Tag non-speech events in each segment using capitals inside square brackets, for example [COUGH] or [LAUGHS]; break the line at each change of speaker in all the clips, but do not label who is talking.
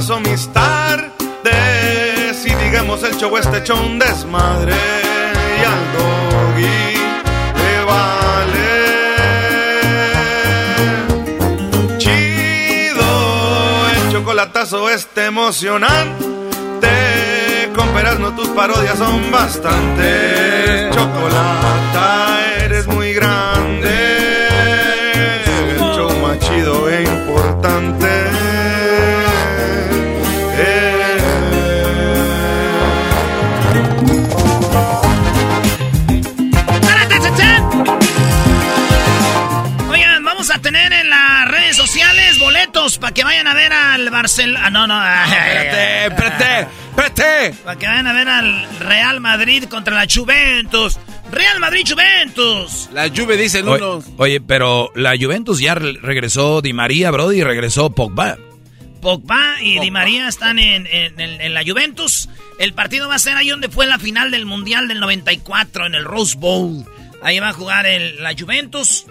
paso mis tardes y digamos el show este hecho un desmadre y al doggy le vale. Chido el chocolatazo este emocionante con no tus parodias son bastante chocolata eres muy grande
para que vayan a ver al Barcelona. Ah, no, no.
Espérate, espérate, espérate.
Para que vayan a ver al Real Madrid contra la Juventus. Real Madrid Juventus.
La Juve dicen
Oye,
unos.
oye, pero la Juventus ya re- regresó Di María, Brody, y regresó Pogba.
Pogba y Di María están en, en- en- en la Juventus. El partido va a ser ahí donde fue la final del Mundial del 94, en el Rose Bowl. Ahí va a jugar el- la Juventus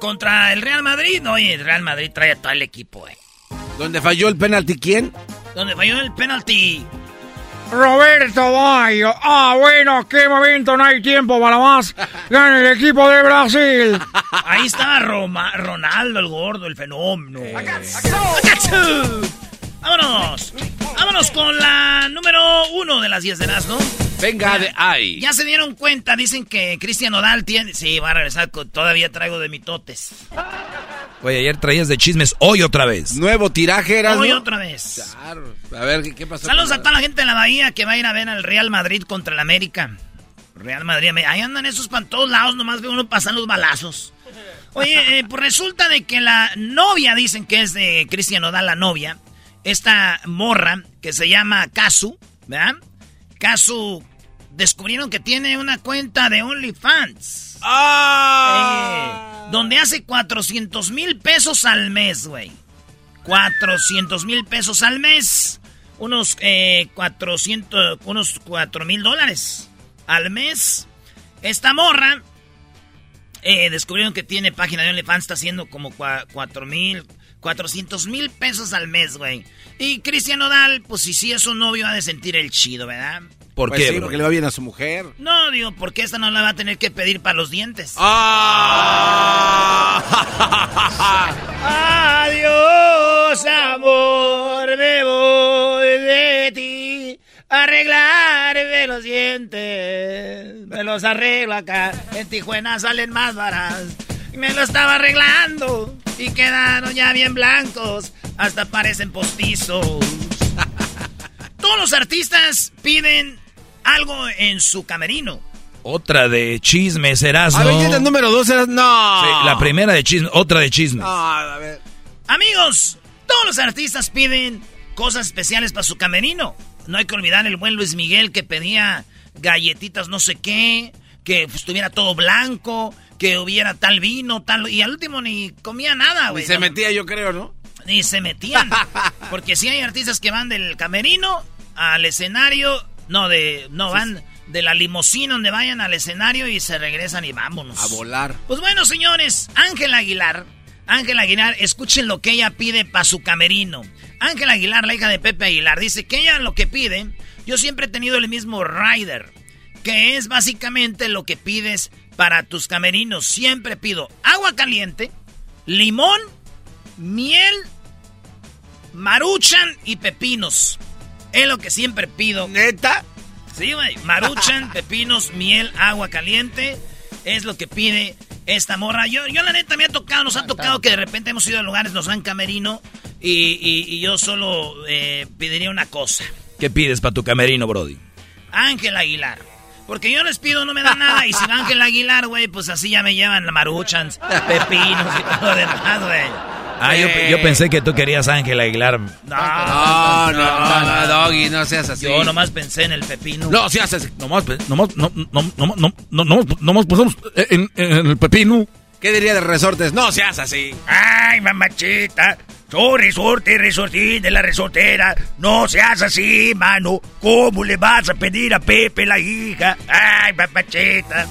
contra el Real Madrid. Oye, el Real Madrid trae a todo el equipo, eh.
¿Dónde falló el penalti quién?
Donde falló el penalti.
Roberto Bayo. Ah, bueno, qué momento, no hay tiempo para más. Gana el equipo de Brasil.
Ahí estaba Roma- Ronaldo, el gordo, el fenómeno. ¡Acachu! ¡Vámonos! Vámonos con la número uno de las 10 de las, ¿no?
Venga de ahí.
Ya se dieron cuenta, dicen que Cristian Nodal tiene... Sí, va a regresar, con- todavía traigo de mitotes.
Oye, ayer traías de chismes, hoy otra vez.
Nuevo tiraje, eras,
Hoy
¿no?
otra vez.
Claro. A ver, ¿qué, qué pasó?
Saludos a toda la gente de la Bahía que va a ir a ver al Real Madrid contra el América. Real Madrid, ahí andan esos para todos lados, nomás ve uno pasan los balazos. Oye, eh, pues resulta de que la novia, dicen que es de Cristian Nodal, la novia, esta morra que se llama Kazu, ¿verdad? Kazu, descubrieron que tiene una cuenta de OnlyFans.
¡Ah!
Eh, donde hace 400 mil pesos al mes, güey. 400 mil pesos al mes. Unos eh, 400, unos 4 mil dólares al mes. Esta morra eh, descubrieron que tiene página de OnlyFans, está haciendo como 4 mil, 400 mil pesos al mes, güey. Y Cristian Nodal, pues si sí es su novio, ha de sentir el chido, ¿verdad?
¿Por
Pues
qué,
sí, porque le va bien a su mujer.
No, digo, porque esta no la va a tener que pedir para los dientes.
¡Ah! [LAUGHS]
Adiós, amor, me voy de ti. Arreglarme los dientes. Me los arreglo acá. En Tijuana salen más baratos. Me lo estaba arreglando y quedaron ya bien blancos. Hasta parecen postizos. [LAUGHS] Todos los artistas piden algo en su camerino.
Otra de chismes, serás,
A ver, ¿quién es el número dos? Eras- No.
Sí, la primera de chismes, otra de chismes.
No, a ver.
Amigos, todos los artistas piden cosas especiales para su camerino. No hay que olvidar el buen Luis Miguel que pedía galletitas no sé qué, que estuviera todo blanco, que hubiera tal vino, tal... Y al último ni comía nada,
Y
güey.
se
No,
metía, yo creo, ¿no?
Ni se metían. [LAUGHS] Porque sí hay artistas que van del camerino al escenario, no, de no van de la limusina donde vayan al escenario y se regresan y vámonos.
A volar.
Pues bueno, señores, Ángela Aguilar. Ángela Aguilar, escuchen lo que ella pide para su camerino. Ángela Aguilar, la hija de Pepe Aguilar, dice que ella lo que pide, yo siempre he tenido el mismo rider, que es básicamente lo que pides para tus camerinos. Siempre pido agua caliente, limón, miel, maruchan y pepinos. Es lo que siempre pido.
¿Neta?
Sí, güey. Maruchan, [LAUGHS] pepinos, miel, agua caliente. Es lo que pide esta morra. Yo, yo la neta me ha tocado, nos ha tocado que de repente hemos ido a lugares, nos dan camerino y, y- y yo solo eh, pediría una cosa.
¿Qué pides para tu camerino, Brody?
Ángel Aguilar. Porque yo les pido, no me dan nada. Y si va Ángel Aguilar, güey, pues así ya me llevan la maruchans, pepinos y todo lo demás, güey.
Ah, yo, yo pensé que tú querías Ángel Aguilar.
No,
No, no, no, Doggy, no seas así.
Yo nomás pensé en el pepino.
No seas así.
Nomás, nomás, no, no, no, no, no, no, nomás pusimos en, en el pepino.
¿Qué diría de resortes? No seas así.
Ay, mamachita. Soy resorte, resortín de la resortera. No seas así, mano. ¿Cómo le vas a pedir a Pepe la hija? Ay, mamachita.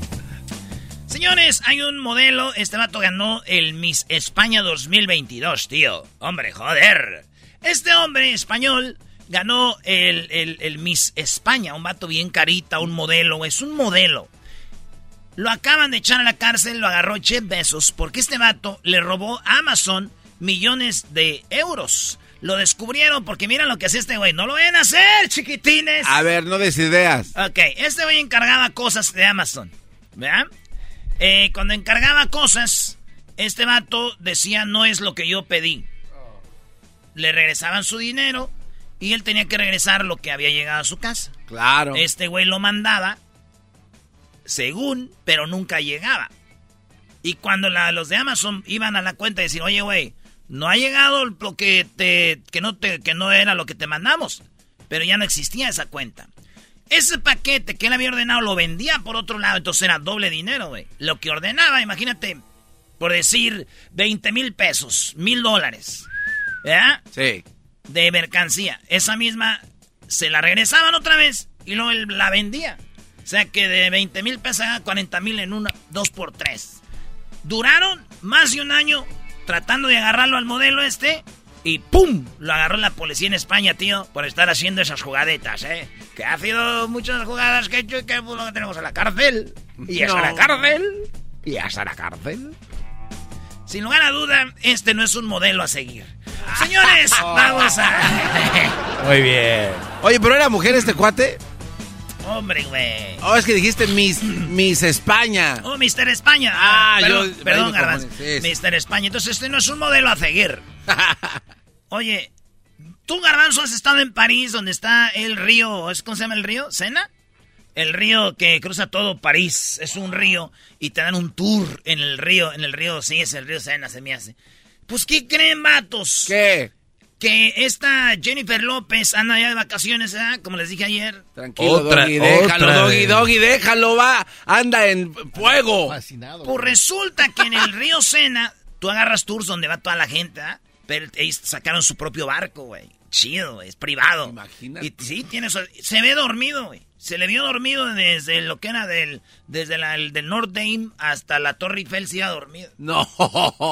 [LAUGHS]
Señores, hay un modelo. Este vato ganó el Miss España 2022, tío. Hombre, joder. Este hombre español ganó el, el- el Miss España. Un vato bien carita, un modelo. Es un modelo. Lo acaban de echar a la cárcel, lo agarró Jeff Bezos, porque este vato le robó a Amazon millones de euros. Lo descubrieron porque mira lo que hace este güey. No lo vayan a hacer, chiquitines.
A ver, no des ideas.
Ok, este güey encargaba cosas de Amazon. ¿Verdad? Eh, cuando encargaba cosas, este vato decía no es lo que yo pedí. Le regresaban su dinero y él tenía que regresar lo que había llegado a su casa.
Claro.
Este güey lo mandaba, según, pero nunca llegaba. Y cuando la- los de Amazon iban a la cuenta y decían, oye, güey, no ha llegado lo que te, que no te, que no era lo que te mandamos. Pero ya no existía esa cuenta. Ese paquete que él había ordenado lo vendía por otro lado, entonces era doble dinero, güey. Lo que ordenaba, imagínate, por decir 20 mil pesos, mil dólares. ¿Verdad?
Sí.
de mercancía. Esa misma se la regresaban otra vez y luego él la vendía. O sea que de 20 mil pesos a 40 mil en una, dos por tres. Duraron más de un año tratando de agarrarlo al modelo este y ¡pum! Lo agarró la policía en España, tío, por estar haciendo esas jugadetas, ¿eh? Que ha sido muchas jugadas que he hecho y que pues, lo tenemos a la cárcel. Y hasta
No.
la cárcel. Y hasta la cárcel. Sin lugar a duda, este no es un modelo a seguir. Señores, [LAUGHS] vamos a...
Muy bien.
Oye, pero era mujer este cuate.
Hombre, güey.
Oh, es que dijiste Miss, Miss España.
Oh, Mr. España.
Ah,
perdón,
yo-
Perdón,
sí.
Mr. España. Entonces, este no es un modelo a seguir. [LAUGHS] Oye, tú, Garbanzo, has estado en París, donde está el río. ¿es- ¿Cómo se llama el río? ¿Sena? El río que cruza todo París. Es un río. Y te dan un tour en el río. En el río, sí, es el río Sena, se me hace. Pues, ¿qué creen, vatos?
¿Qué?
Que esta Jennifer López anda ya de vacaciones, ¿eh? Como les dije ayer.
Tranquilo,
Otra-
Doggy, déjalo,
otra
Doggy. Doggy, déjalo, va. Anda en fuego.
Fascinado.
Pues resulta que en el río Sena, tú agarras tours donde va toda la gente, ¿ah? Pero ellos sacaron su propio barco, güey. Chido, güey, es privado.
Imagínate.
Y sí, tiene su- se ve dormido, güey. Se le vio dormido desde lo que era del, desde la, el del North Dame hasta la Torre Eiffel, se iba dormido.
No.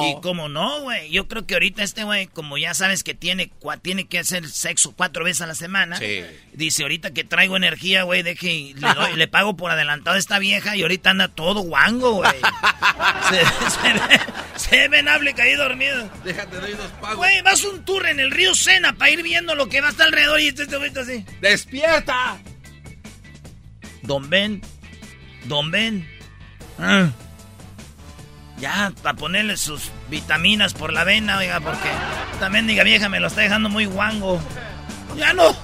Y como no, güey. Yo creo que ahorita este güey, como ya sabes que tiene, cua- tiene que hacer sexo cuatro veces a la semana.
Sí.
Dice, ahorita que traigo energía, güey, deje, y le, doy- [LAUGHS] le pago por adelantado a esta vieja y ahorita anda todo guango, güey. [LAUGHS] se, se ve, se ve Nable caí dormido.
Déjate, doy dos pagos.
Güey, vas un tour en el río Sena para ir viendo lo que va hasta alrededor y este este güey está así.
¡Despierta!
Don Ben, Don Ben. Ah. Ya, para ponerle sus vitaminas por la vena, oiga, porque esta mendiga vieja me lo está dejando muy guango. ¡Ya no!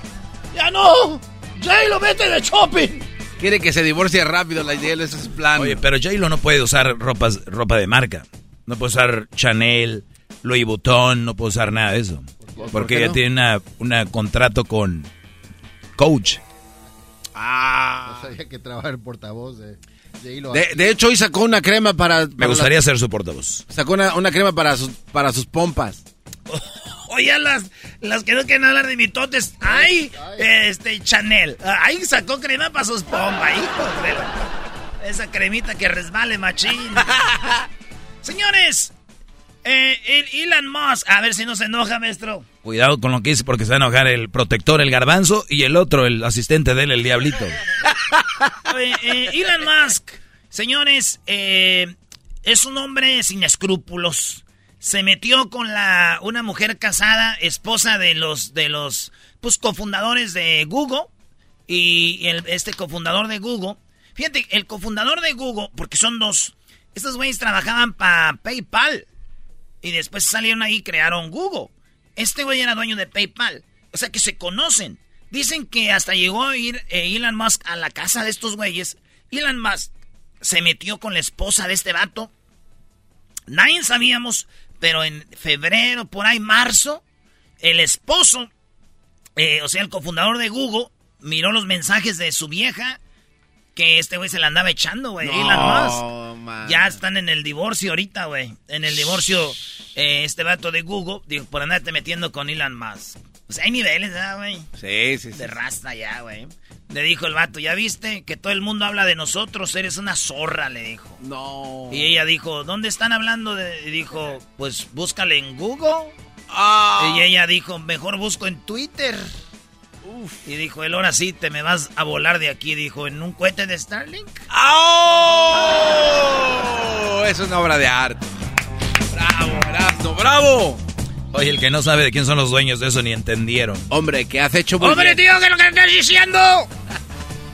¡Ya no! ¡Jay, lo vete de shopping!
Quiere que se divorcie rápido la idea, ese es su plan.
Oye, pero J-Lo no puede usar ropas, ropa de marca. No puede usar Chanel, Louis Vuitton, no puede usar nada de eso. Porque ella
no?
tiene una, una contrato con Coach.
Ah.
No sabía que trabajar el portavoz de...
De, de hecho, hoy sacó una crema para...
Me gustaría ser su portavoz.
Sacó una, una crema para sus, para sus pompas. [LAUGHS]
Oye, las, las que no quieren hablar de mitotes. Ay, este, Chanel. Ay, sacó crema para sus pompas, de la- Esa cremita que resbale, machín. [LAUGHS] Señores, eh, el Elon Musk. A ver si no se enoja, maestro.
Cuidado con lo que dice porque se va a enojar el protector, el garbanzo, y el otro, el asistente de él, el diablito. [LAUGHS]
Eh, Elon Musk, señores, eh, es un hombre sin escrúpulos. Se metió con la una mujer casada, esposa de los de los pues cofundadores de Google y el- este cofundador de Google. Fíjate, el cofundador de Google, porque son dos, estos güeyes trabajaban para PayPal y después salieron ahí y crearon Google. Este güey era dueño de PayPal, o sea que se conocen. Dicen que hasta llegó a ir eh, Elon Musk a la casa de estos güeyes. Elon Musk se metió con la esposa de este vato. Nadie sabíamos, pero en febrero, por ahí, marzo, el esposo, eh, o sea, el cofundador de Google, miró los mensajes de su vieja que este güey se la andaba echando, güey. Elon Musk.
man.
Ya están en el divorcio ahorita, güey. En el divorcio, eh, este vato de Google, dijo, por andarte metiendo con Elon Musk. O sea, hay niveles, ¿verdad, güey?
Sí, sí, sí.
De rasta ya, güey. Le dijo el vato, ¿ya viste? Que todo el mundo habla de nosotros, eres una zorra, le dijo.
No.
Y ella dijo, ¿dónde están hablando de...? Y dijo, pues búscale en Google.
Ah.
Y ella dijo, mejor busco en Twitter. Y dijo, él ahora sí te me vas a volar de aquí, dijo, en un cohete de Starlink.
¡Oh! Es una obra de arte. Bravo, Erasmo, bravo.
Oye, el que no sabe de quién son los dueños de eso ni entendieron.
Hombre, que has hecho muy
¡Hombre,
bien.
tío, que lo que estás diciendo! [LAUGHS]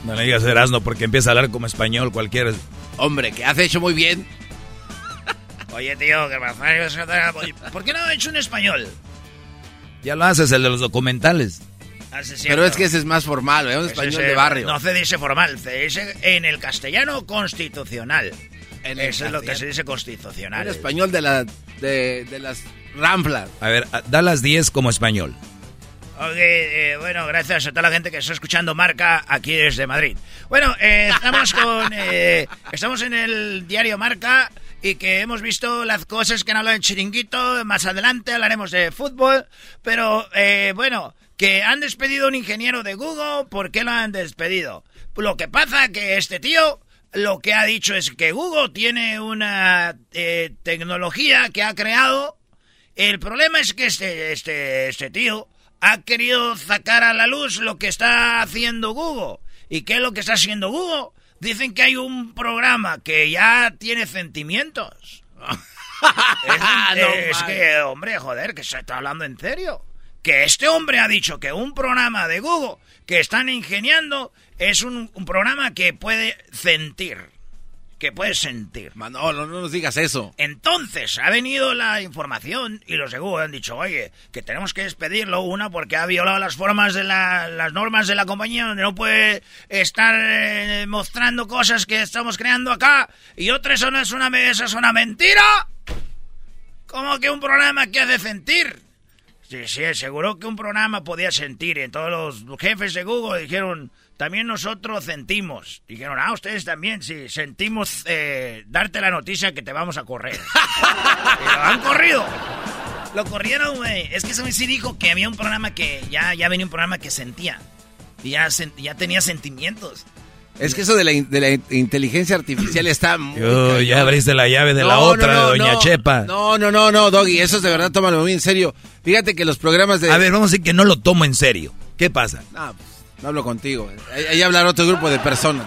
No le digas Erasmo porque empieza a hablar como español cualquiera.
Hombre, que has hecho muy bien. [LAUGHS]
Oye, tío, que me ¿Por qué no he hecho un español?
Ya lo haces, el de los documentales.
Hace
Pero es que ese es más formal, ¿eh? Un español
es,
de barrio.
No se dice formal, se dice en el castellano constitucional.
En
Eso es lo que se dice constitucional.
Un español de, la, de, de las ranflas.
A ver, da las 10 como español.
Ok, eh, bueno, gracias a toda la gente que está escuchando Marca aquí desde Madrid. Bueno, eh, estamos [LAUGHS] con... eh, estamos en el diario Marca y que hemos visto las cosas que han hablado en Chiringuito. Más adelante hablaremos de fútbol. Pero, eh, bueno, que han despedido a un ingeniero de Google. ¿Por qué lo han despedido? Lo que pasa que este tío... Lo que ha dicho es que Google tiene una eh, tecnología que ha creado el problema es que este, este, este tío ha querido sacar a la luz lo que está haciendo Google. ¿Y qué es lo que está haciendo Google? Dicen que hay un programa que ya tiene sentimientos. [LAUGHS] es
No,
es
man.
que, hombre, joder, que se está hablando en serio. Que este hombre ha dicho que un programa de Google que están ingeniando es un, un programa que puede sentir. Que puede sentir.
Manolo, no nos digas eso.
Entonces ha venido la información y los de Google han dicho, oye, que tenemos que despedirlo, una porque ha violado las formas de la- las normas de la compañía, donde no puede estar eh, mostrando cosas que estamos creando acá, y otra eso no es una, eso es una mentira. ¿Cómo que un programa que hace sentir? Sí, sí, aseguró que un programa podía sentir. Y todos los jefes de Google dijeron, también nosotros sentimos. Dijeron, ah, ustedes también, sí, sentimos eh, darte la noticia que te vamos a correr. [LAUGHS] y lo han corrido. Lo corrieron, güey. Es que ese güey sí dijo que había un programa que ya, ya venía un programa que sentía. Y ya, ya tenía sentimientos.
Es que eso de la, in- de la in- inteligencia artificial está [CLEARS THROAT] muy... Cañón.
ya abriste la llave de la otra,
no, no,
de Doña
no.
Chepa.
No, no, no, no, Doggy, eso es de verdad, tómalo muy en serio. Fíjate que los programas de...
A ver, vamos a decir que no lo tomo en serio. ¿Qué pasa?
No, pues, no hablo contigo. Ahí, ahí hablará otro grupo de personas.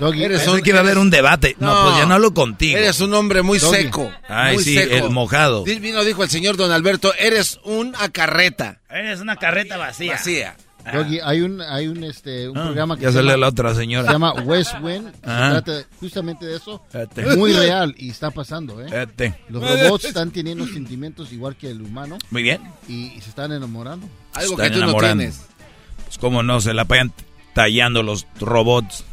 Doggy,
Eres
Pensé que iba a haber un debate. No, pues ya no hablo contigo.
Eres un hombre muy
Doggy.
seco.
Ay,
muy
sí,
seco.
el mojado.
Vino, dijo el señor Don Alberto, eres una carreta
Eres una carreta vacía.
vacía.
Doggy, hay un, hay un, este, un
Ah,
programa que
ya
se
sale
llama,
la otra
se
señora.
llama West Wind, que
Ah.
se trata justamente de eso.
Espérate.
Muy real y está pasando, ¿eh?
Espérate.
Los robots están teniendo sentimientos igual que el humano
Muy bien.
y, y se están enamorando.
Algo
Están
que tú
enamorando.
no tienes.
Pues cómo no, se la pagan tallando los robots.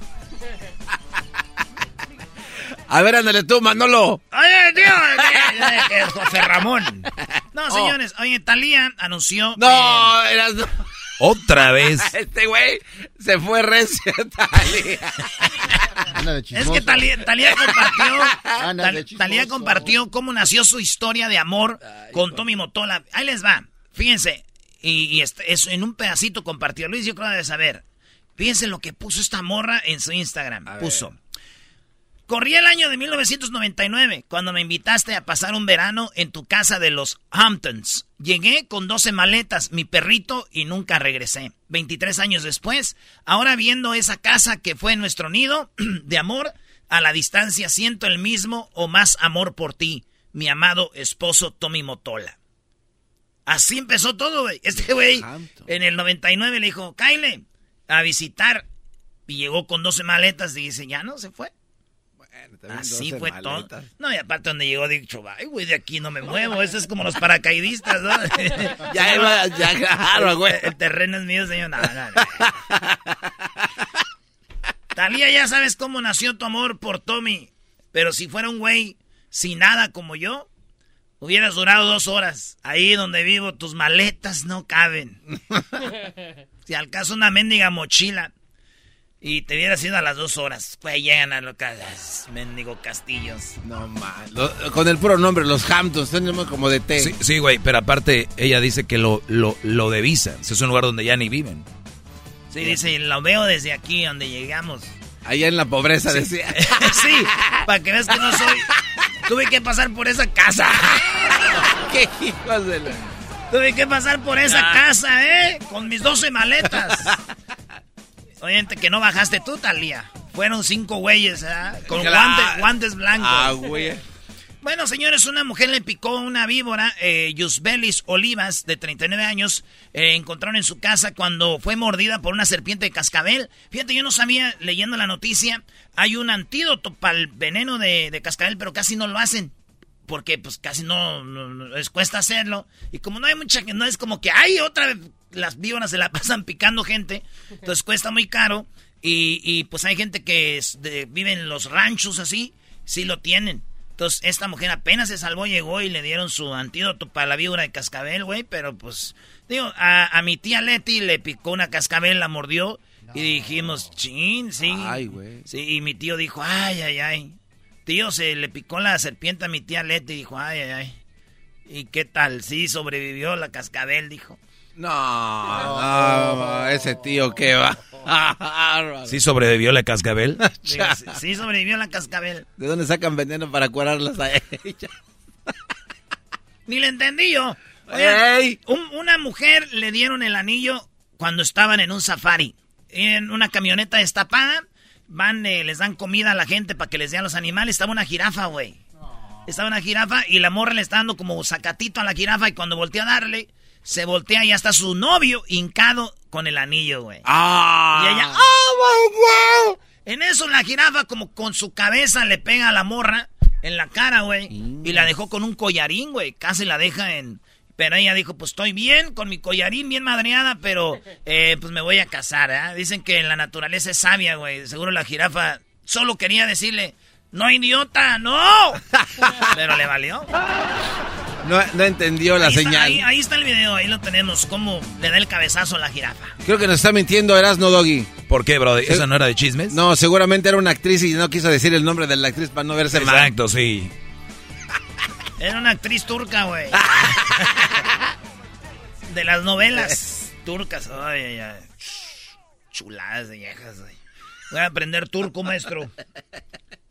A ver, ándale tú, Manolo.
Oye, tío, que- que es José Ramón. No, señores, oye, Talía anunció. eh,
No, eras... no.
Otra [LAUGHS] vez.
Este güey se fue recio, Talía.
Anda de
Es que Talía, Talía compartió,
de.
Talía compartió cómo nació su historia de amor con Tommy Motola. Ahí les va. Fíjense, y, y este- es en un pedacito compartió. Luis, yo creo de saber. Fíjense lo que puso esta morra en su Instagram. Puso. Corría el año de 1999 cuando me invitaste a pasar un verano en tu casa de los Hamptons. Llegué con 12 maletas, mi perrito y nunca regresé. 23 años después, ahora viendo esa casa que fue nuestro nido [CLEARS THROAT] de amor, a la distancia siento el mismo o más amor por ti, mi amado esposo Tommy Motola. Así empezó todo, güey. Este güey en el 99 le dijo, Kyle, a visitar. Y llegó con 12 maletas y dice, ya no, se fue. Así fue todo. No, y aparte donde llegó, dicho, ay, güey, de aquí no me muevo. Eso es como los [LAUGHS] paracaidistas, ¿no? [LAUGHS]
Ya iba, ya claro, güey.
El, el terreno es mío, señor. No, no, no. [LAUGHS] Talía, ya sabes cómo nació tu amor por Tommy. Pero si fuera un güey sin nada como yo, hubieras durado dos horas. Ahí donde vivo, tus maletas no caben. si al caso una mendiga mochila y te hubieras ido a las dos horas, pues llegan a lo que [SIGHS] mendigo castillos.
No mal. Con el puro nombre, los Hamptons, tenemos como de té.
Sí, sí, güey, pero aparte ella dice que lo, lo, lo de Visa. Es un lugar donde ya ni viven.
Sí, dice, lo veo desde aquí donde llegamos.
Allá en la pobreza decía. [LAUGHS]
sí, para que veas que no soy. Tuve que pasar por esa casa. [LAUGHS]
¡Qué hijos de la...
Tuve que pasar por esa
Ah.
casa, ¿eh? Con mis 12 maletas. [LAUGHS] Obviamente que no bajaste tú, Talía. Fueron cinco güeyes, ¿eh? Con guantes, guantes blancos.
Ah, güey.
Bueno, señores, una mujer le picó una víbora, eh, Yusbelis Olivas, de 39 años, eh, encontraron en su casa cuando fue mordida por una serpiente de cascabel. Fíjate, yo no sabía, leyendo la noticia, hay un antídoto para el veneno de, de cascabel, pero casi no lo hacen. Porque pues casi no, no- no- les cuesta hacerlo. Y como no hay mucha, no es como que, ay, otra vez las víboras se la [LAUGHS] pasan picando gente. Entonces cuesta muy caro. Y, y, pues hay gente que es de- vive en los ranchos así, sí lo tienen. Entonces, esta mujer apenas se salvó, llegó y le dieron su antídoto para la víbora de cascabel, güey. Pero pues, digo, a, a mi tía Leti le picó una cascabel, la mordió. Y dijimos, chin, sí.
Ay, güey.
Sí, y mi tío dijo, ay, ay, ay. Tío, se le picó la serpiente a mi tía Leti y dijo, ay, ay, ay. ¿Y qué tal? Sí, sobrevivió la cascabel, dijo.
No, no, ese tío que va. [LAUGHS]
¿Sí sobrevivió la cascabel? [LAUGHS]
Digo, sí, sí, sobrevivió la cascabel.
¿De dónde sacan veneno para curarlas a ella? [LAUGHS]
Ni le entendí yo. Oigan,
Ey.
un- una mujer le dieron el anillo cuando estaban en un safari. En una camioneta destapada. Van, eh, les dan comida a la gente para que les den los animales. Estaba una jirafa, güey. Estaba una jirafa y la morra le está dando como sacatito a la jirafa y cuando voltea a darle, se voltea y ya está su novio hincado con el anillo, güey.
Ah.
Y ella, ¡oh, my God! En eso la jirafa como con su cabeza le pega a la morra en la cara, güey. Y la dejó con un collarín, güey. Casi la deja en... Pero ella dijo, pues estoy bien con mi collarín, bien madreada, pero eh, pues me voy a casar, ¿eh? Dicen que la naturaleza es sabia, güey. Seguro la jirafa solo quería decirle, no, idiota, no. [LAUGHS] pero le valió.
No, no entendió la
ahí, está,
señal.
ahí- ahí está el video, ahí lo tenemos, cómo le da el cabezazo a la jirafa.
Creo que nos está mintiendo Erasno Doggy.
¿Por qué, bro? ¿Esa no era de chismes?
No, seguramente era una actriz y no quiso decir el nombre de la actriz para no verse mal.
Exacto, sí.
Era una actriz turca, güey. de las novelas turcas. Ay, ay, ay. Chuladas de viejas, güey. Voy a aprender turco, maestro.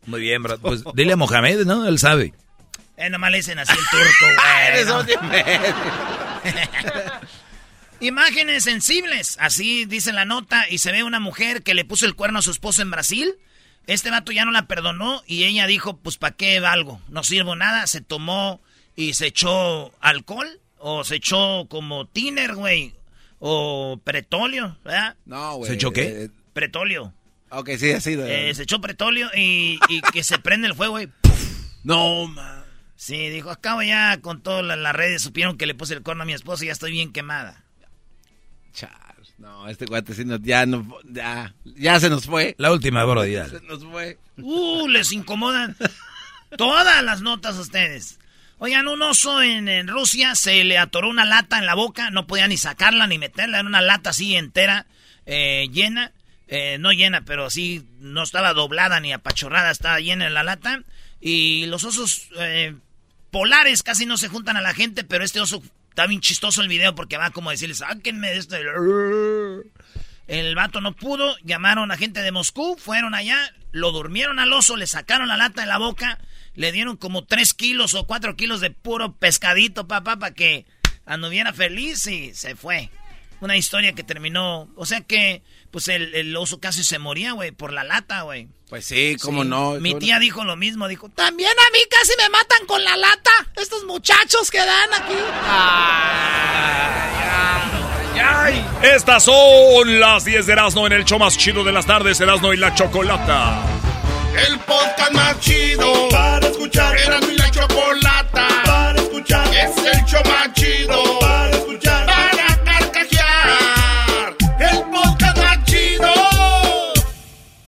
Muy bien, bro. Pues dile a Mohamed, ¿no? Él sabe.
Eh, nomás le dicen así el turco, güey.
Eres
¿no? Imágenes sensibles, así dice la nota, y se ve una mujer que le puso el cuerno a su esposo en Brasil. Este vato ya no la perdonó y ella dijo, pues ¿para qué valgo? No sirvo nada, se tomó y se echó alcohol o se echó como tiner, güey, o pretolio, ¿verdad?
No, güey.
¿Se echó qué?
Eh,
Pretolio.
ok, sí, ha sido.
Eh, se echó pretolio y, y que se prende el fuego, güey. [LAUGHS]
No, man.
Sí, dijo, acabo ya con todas las, redes, supieron que le puse el cuerno a mi esposo y ya estoy bien quemada.
Charles, No, este guate sí no, ya no, ya, ya se nos fue.
La última, bro, ya.
Se nos fue.
Uh, les incomodan todas las notas a ustedes. Oigan, un oso en, en Rusia se le atoró una lata en la boca, no podía ni sacarla ni meterla, era una lata así entera, eh, llena. Eh, no llena, pero sí, no estaba doblada ni apachorrada, estaba llena en la lata. Y los osos eh, polares casi no se juntan a la gente, pero este oso está bien chistoso el video porque va como a decirles, sáquenme de este... El vato no pudo, llamaron a gente de Moscú, fueron allá, lo durmieron al oso, le sacaron la lata de la boca, le dieron como 3 kilos o 4 kilos de puro pescadito, papá, para que anduviera feliz y se fue. Una historia que terminó, o sea que, pues el, oso casi se moría, güey, por la lata, güey.
Pues sí, cómo no.
Mi tía dijo lo mismo, dijo, también a mí casi me matan con la lata, estos muchachos que dan aquí.
Estas son las 10 de Erasmo en el show más chido de las tardes, Erasmo y la Chocolata.
El podcast más chido para escuchar. Erasmo y la Chocolata para escuchar. Es el show más chido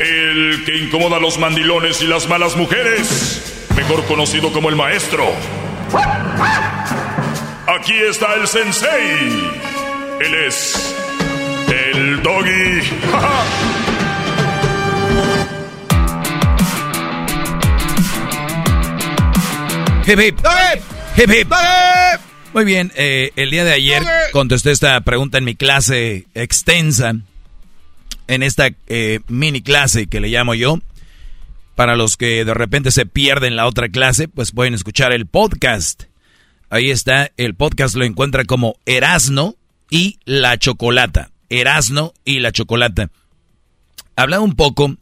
el que incomoda a los mandilones y las malas mujeres, mejor conocido como el maestro. Aquí está el sensei. Él es el doggy.
Hip hip. Hip hip. Muy bien, eh, el día de ayer contesté esta pregunta en mi clase extensa en esta eh, mini clase que le llamo yo. Para los que de repente se pierden la otra clase, pues pueden escuchar el podcast. Ahí está, el podcast lo encuentra como Erasno y la Chocolata. Erasno y la Chocolata. Habla un poco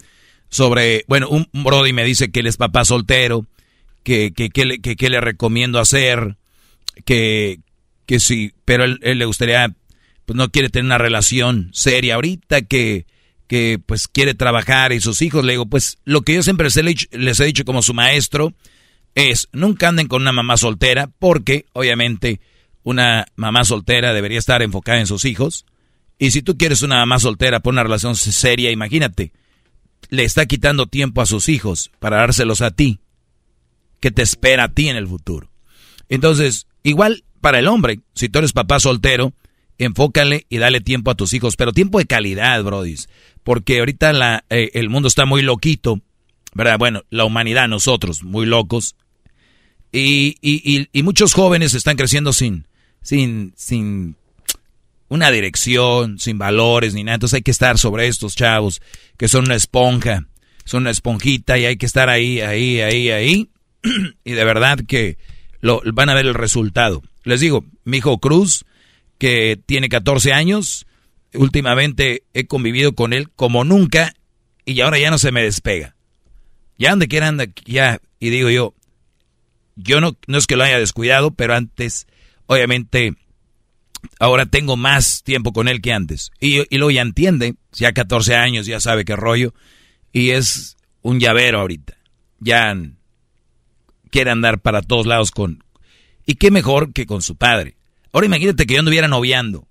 sobre, bueno, un, Brody me dice que él es papá soltero, que, que, que, le, que, le recomiendo hacer, que, que sí, pero él, él, le gustaría, pues no quiere tener una relación seria ahorita, que que pues quiere trabajar y sus hijos, le digo, pues lo que yo siempre les he dicho como su maestro es, nunca anden con una mamá soltera, porque obviamente una mamá soltera debería estar enfocada en sus hijos. Y si tú quieres una mamá soltera por una relación seria, imagínate, le está quitando tiempo a sus hijos para dárselos a ti, que te espera a ti en el futuro. Entonces, igual para el hombre, si tú eres papá soltero, enfócale y dale tiempo a tus hijos, pero tiempo de calidad, brodis porque ahorita la, eh, el mundo está muy loquito, ¿verdad? Bueno, la humanidad, nosotros, muy locos. Y, y, y, muchos jóvenes están creciendo sin, sin, sin una dirección, sin valores ni nada. Entonces hay que estar sobre estos chavos que son una esponja, son una esponjita y hay que estar ahí, ahí, ahí, ahí. [CLEARS THROAT] y de verdad que lo, van a ver el resultado. Les digo, mi hijo Cruz, que tiene 14 años, últimamente he convivido con él como nunca y ahora ya no se me despega. Ya donde quiera anda, ya, y digo yo, yo no, no es que lo haya descuidado, pero antes, obviamente, ahora tengo más tiempo con él que antes. Y, y luego ya entiende, ya 14 años, ya sabe qué rollo, y es un llavero ahorita. Ya quiere andar para todos lados con... Y qué mejor que con su padre. Ahora imagínate que yo anduviera noviando.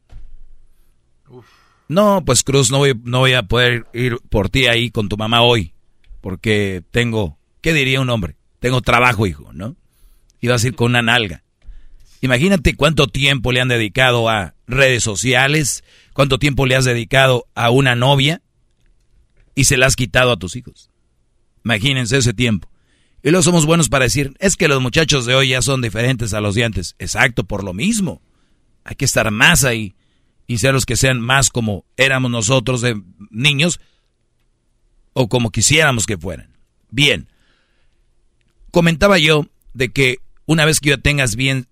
No, pues Cruz, no voy, no voy a poder ir por ti ahí con tu mamá hoy. Porque tengo, ¿qué diría un hombre? Tengo trabajo, hijo, ¿no? Y vas a ir con una nalga. Imagínate cuánto tiempo le han dedicado a redes sociales, cuánto tiempo le has dedicado a una novia y se la has quitado a tus hijos. Imagínense ese tiempo. Y luego somos buenos para decir, es que los muchachos de hoy ya son diferentes a los de antes. Exacto, por lo mismo. Hay que estar más ahí y ser los que sean más como éramos nosotros de niños o como quisiéramos que fueran. Bien, comentaba yo de que una vez que ya tengas bien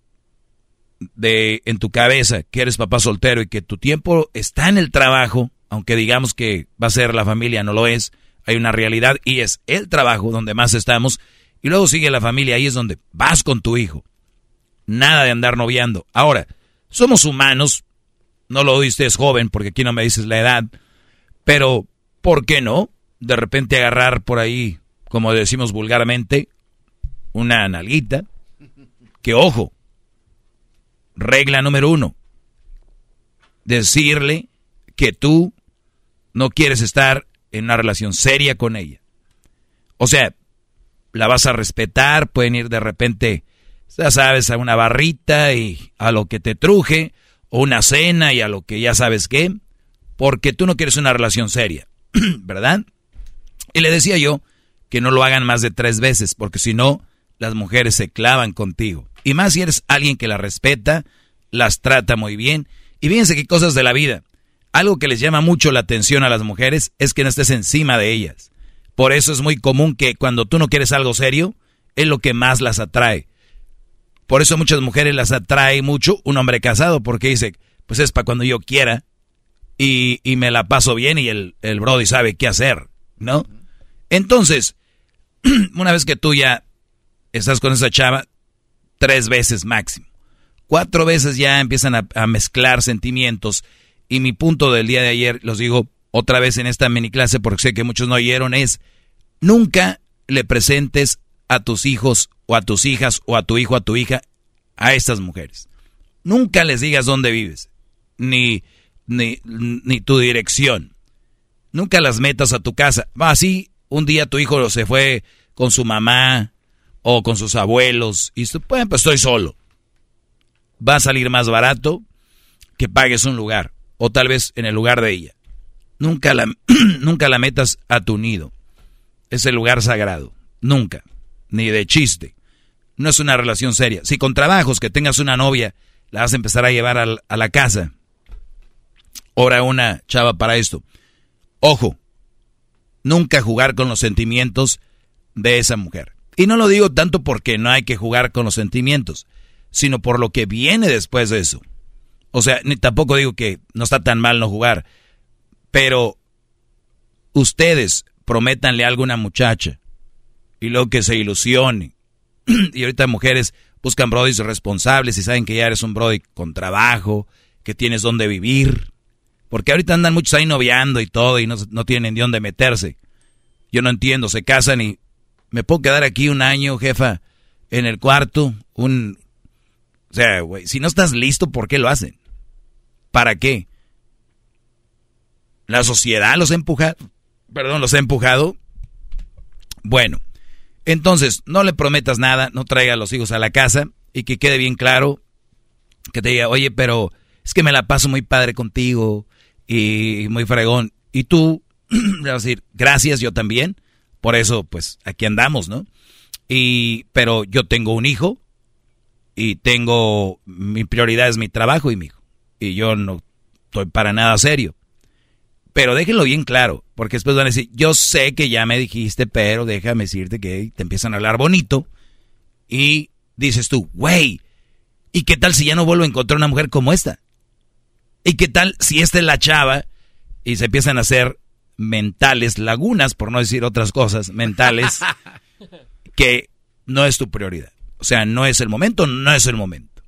de en tu cabeza que eres papá soltero y que tu tiempo está en el trabajo, aunque digamos que va a ser la familia, no lo es, hay una realidad y es el trabajo donde más estamos y luego sigue la familia, ahí es donde vas con tu hijo. Nada de andar noviando. Ahora, somos humanos, no lo oíste, es joven, porque aquí no me dices la edad, pero ¿por qué no? De repente agarrar por ahí, como decimos vulgarmente, una nalguita, que ojo, regla número uno, decirle que tú no quieres estar en una relación seria con ella. O sea, la vas a respetar, pueden ir de repente, ya sabes, a una barrita y a lo que te truje, o una cena y a lo que ya sabes qué, porque tú no quieres una relación seria, [CLEARS THROAT] ¿verdad? Y le decía yo que no lo hagan más de tres veces, porque si no, las mujeres se clavan contigo. Y más si eres alguien que las respeta, las trata muy bien. Y fíjense qué cosas de la vida. Algo que les llama mucho la atención a las mujeres es que no estés encima de ellas. Por eso es muy común que cuando tú no quieres algo serio, es lo que más las atrae. Por eso muchas mujeres las atrae mucho un hombre casado, porque dice, pues es para cuando yo quiera y, y, me la paso bien y el, el Brody sabe qué hacer, ¿no? Entonces, [CLEARS THROAT] una vez que tú ya estás con esa chava, tres veces máximo. Cuatro veces ya empiezan a, mezclar sentimientos. Y mi punto del día de ayer, los digo otra vez en esta mini clase porque sé que muchos no oyeron, es nunca le presentes a tus hijos o a tus hijas o a tu hijo a tu hija a estas mujeres. Nunca les digas dónde vives, ni, ni, ni tu dirección. Nunca las metas a tu casa. Así, un día tu hijo se fue con su mamá o con sus abuelos y pues estoy solo va a salir más barato que pagues un lugar, o tal vez en el lugar de ella. Nunca la, [CLEARS THROAT] nunca la metas a tu nido. Es el lugar sagrado. Nunca. Ni de chiste. No es una relación seria. Si con trabajos que tengas una novia, la vas a empezar a llevar a, la casa. Ahora una chava para esto. Ojo, nunca jugar con los sentimientos de esa mujer. Y no lo digo tanto porque no hay que jugar con los sentimientos, sino por lo que viene después de eso. O sea, ni tampoco digo que no está tan mal no jugar, pero ustedes prométanle algo a una muchacha y luego que se ilusione. [CLEARS THROAT] y ahorita mujeres buscan brodis responsables y saben que ya eres un brody con trabajo, que tienes donde vivir. Porque ahorita andan muchos ahí noviando y todo y no, no tienen de dónde meterse. Yo no entiendo, se casan y me puedo quedar aquí un año, jefa, en el cuarto, un, o sea, güey, si no estás listo, ¿por qué lo hacen? ¿Para qué? ¿La sociedad los ha empujado? Perdón, los ha empujado. Bueno, entonces, no le prometas nada, no traiga a los hijos a la casa y que quede bien claro que te diga, oye, pero es que me la paso muy padre contigo y muy fregón. Y tú [CLEARS THROAT] vas a decir, gracias, yo también. Por eso, pues, aquí andamos, ¿no? Y, pero yo tengo un hijo y tengo, mi prioridad es mi trabajo y mi hijo. Y yo no estoy para nada serio. Pero déjenlo bien claro, porque después van a decir, yo sé que ya me dijiste, pero déjame decirte que te empiezan a hablar bonito y dices tú, güey, ¿y qué tal si ya no vuelvo a encontrar una mujer como esta? ¿Y qué tal si esta es la chava y se empiezan a hacer mentales lagunas, por no decir otras cosas, mentales, [LAUGHS] que no es tu prioridad? O sea, no es el momento, no es el momento.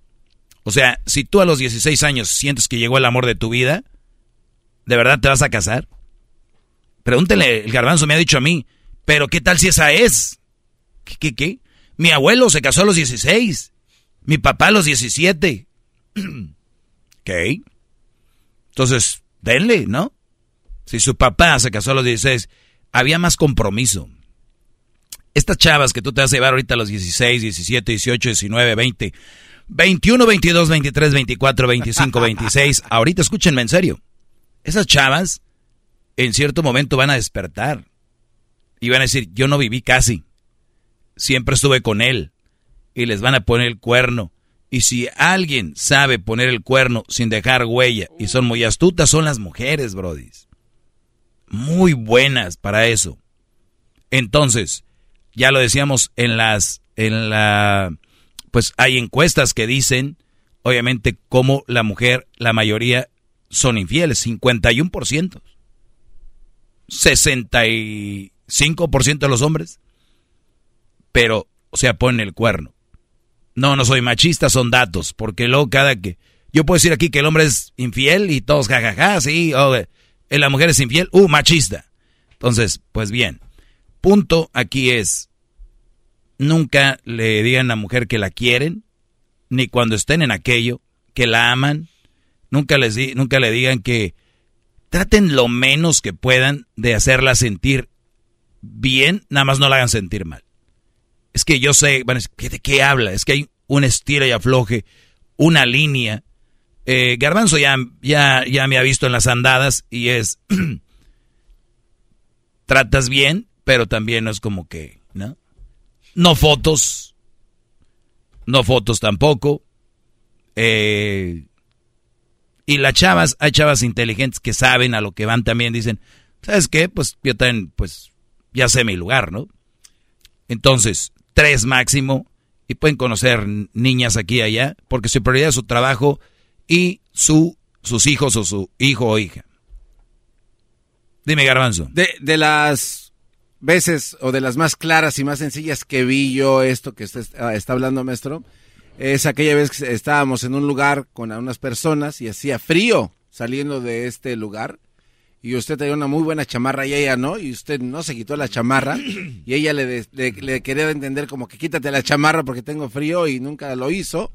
O sea, si tú a los 16 años sientes que llegó el amor de tu vida, ¿de verdad te vas a casar? Pregúntele, el garbanzo me ha dicho a mí, pero ¿qué tal si esa es? ¿Qué, qué, qué? Mi abuelo se casó a los 16, mi papá a los 17, [CLEARS THROAT] ok. Entonces, denle, ¿no? Si su papá se casó a los 16, había más compromiso. Estas chavas que tú te vas a llevar ahorita a los 16, 17, 18, 19, 20, 21, 22, 23, 24, 25, 26, ahorita escúchenme en serio. Esas chavas en cierto momento van a despertar y van a decir, yo no viví casi, siempre estuve con él y les van a poner el cuerno. Y si alguien sabe poner el cuerno sin dejar huella y son muy astutas, son las mujeres, brodis. Muy buenas para eso. Entonces, ya lo decíamos en las, en la, pues hay encuestas que dicen, obviamente, cómo la mujer, la mayoría son infieles, 51%. 65% de los hombres. Pero, o sea, ponen el cuerno. No, no soy machista, son datos, porque luego cada que... Yo puedo decir aquí que el hombre es infiel y todos jajaja, sí, o eh, la mujer es infiel, uh, machista. Entonces, pues bien, punto aquí es, nunca le digan a la mujer que la quieren, ni cuando estén en aquello, que la aman, nunca, les nunca le digan que traten lo menos que puedan de hacerla sentir bien, nada más no la hagan sentir mal. Es que yo sé, bueno, ¿de qué habla? Es que hay un estilo y afloje, una línea. Eh, Garbanzo ya, ya, ya me ha visto en las andadas y es, [CLEARS THROAT] tratas bien, pero también no es como que, ¿no? No fotos, no fotos tampoco. Eh, y las chavas, hay chavas inteligentes que saben a lo que van también, dicen, ¿sabes qué? Pues yo también, pues ya sé mi lugar, ¿no? Entonces, tres máximo, y pueden conocer niñas aquí y allá, porque su prioridad es su trabajo y su, sus hijos o su hijo o hija. Dime, Garbanzo.
De, de las veces o de las más claras y más sencillas que vi yo esto que usted está hablando, maestro, es aquella vez que estábamos en un lugar con unas personas y hacía frío saliendo de este lugar y usted tenía una muy buena chamarra y ella no, y usted no se quitó la chamarra y ella le, le, quería entender como que quítate la chamarra porque tengo frío y nunca lo hizo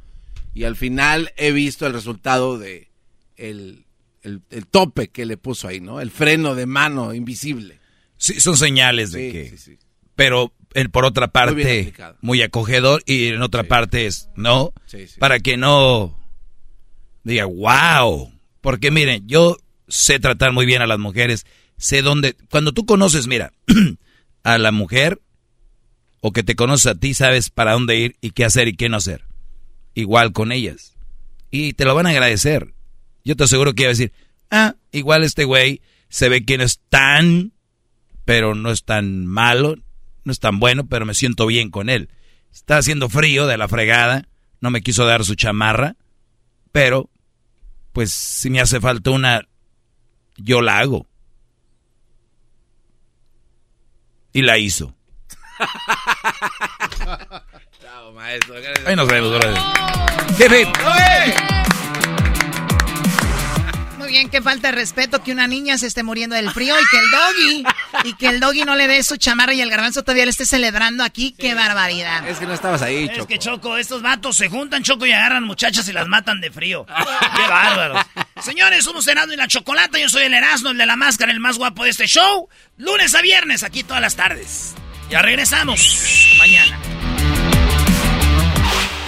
y al final he visto el resultado de el, el, tope que le puso ahí, ¿no? El freno de mano invisible.
Sí, son señales de que... Pero por otra parte, muy, acogedor y en otra parte es, ¿no? Para que no diga, wow. Porque miren, yo sé tratar muy bien a las mujeres, sé dónde, cuando tú conoces, mira, [CLEARS THROAT] a la mujer o que te conoces a ti, sabes para dónde ir y qué hacer y qué no hacer. Igual con ellas. Y te lo van a agradecer. Yo te aseguro que iba a decir, ah, igual este güey se ve que no es tan, pero no es tan malo, no es tan bueno, pero me siento bien con él. Está haciendo frío de la fregada, no me quiso dar su chamarra, pero pues si me hace falta una, yo la hago. Y la hizo. [LAUGHS]
Chao, maestro.
Ahí nos vemos, brother
bien, qué falta de respeto que una niña se esté muriendo del frío y que el doggy, y que el doggy no le dé su chamarra y el garbanzo todavía le esté celebrando aquí. Qué barbaridad.
Es que no estabas ahí, Choco.
Es que Choco, estos vatos se juntan, Choco, y agarran muchachas y las matan de frío. qué bárbaros. Señores, somos Erasmo y la Chocolata. Yo soy el Erasmo, el de la máscara, el más guapo de este show. Lunes a viernes, aquí todas las tardes. Ya regresamos mañana.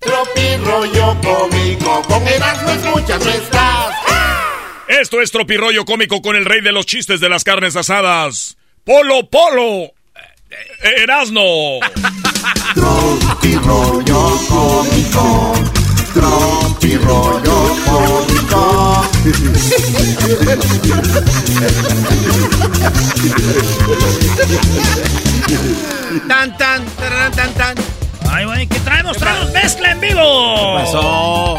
Tropi rollo cómico, con Erasmo escuchas no estás.
Esto es Tropirollo Cómico con el rey de los chistes de las carnes asadas. Polo Polo. Eh, Erasno. [LAUGHS]
Tropirollo cómico, tropirollo cómico.
Tan, tan, tan, tan, tan.
Ay, güey, ¿qué traemos? ¡Traemos mezcla en vivo!
¿Qué pasó? [LAUGHS]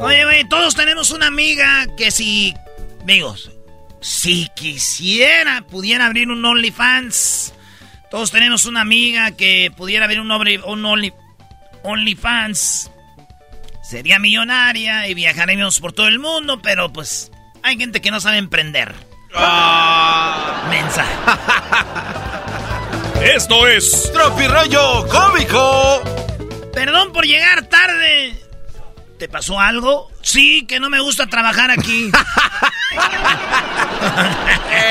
Oye, güey, todos tenemos una amiga que si... Amigos, si quisiera, pudiera abrir un OnlyFans. Todos tenemos una amiga que pudiera abrir un, un Only, OnlyFans. Sería millonaria y viajaremos por todo el mundo, pero pues hay gente que no sabe emprender. Mensa. [LAUGHS]
Esto es
Tropirollo Cómico.
Perdón por llegar tarde. ¿Te pasó algo? Sí, que no me gusta trabajar aquí.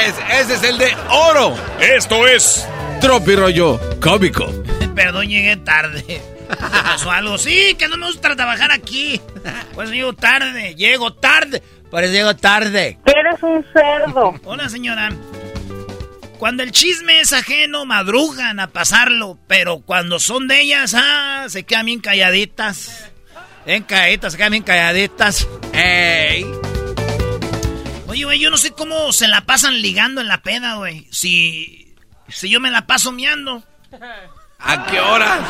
Es- ese es el de oro.
Esto es
Tropirollo Cómico.
Perdón, llegué tarde. ¿Te pasó algo? Sí, que no me gusta trabajar aquí. Pues llego tarde, llego tarde. Pues llego tarde.
Eres un cerdo.
Hola, señora. Cuando el chisme es ajeno, madrugan a pasarlo. Pero cuando son de ellas, ah, se quedan bien calladitas. Bien calladitas, se quedan bien calladitas. ¡Ey! Oye, güey, yo no sé cómo se la pasan ligando en la peda, güey. Si, si yo me la paso miando.
¿A qué horas? [LAUGHS]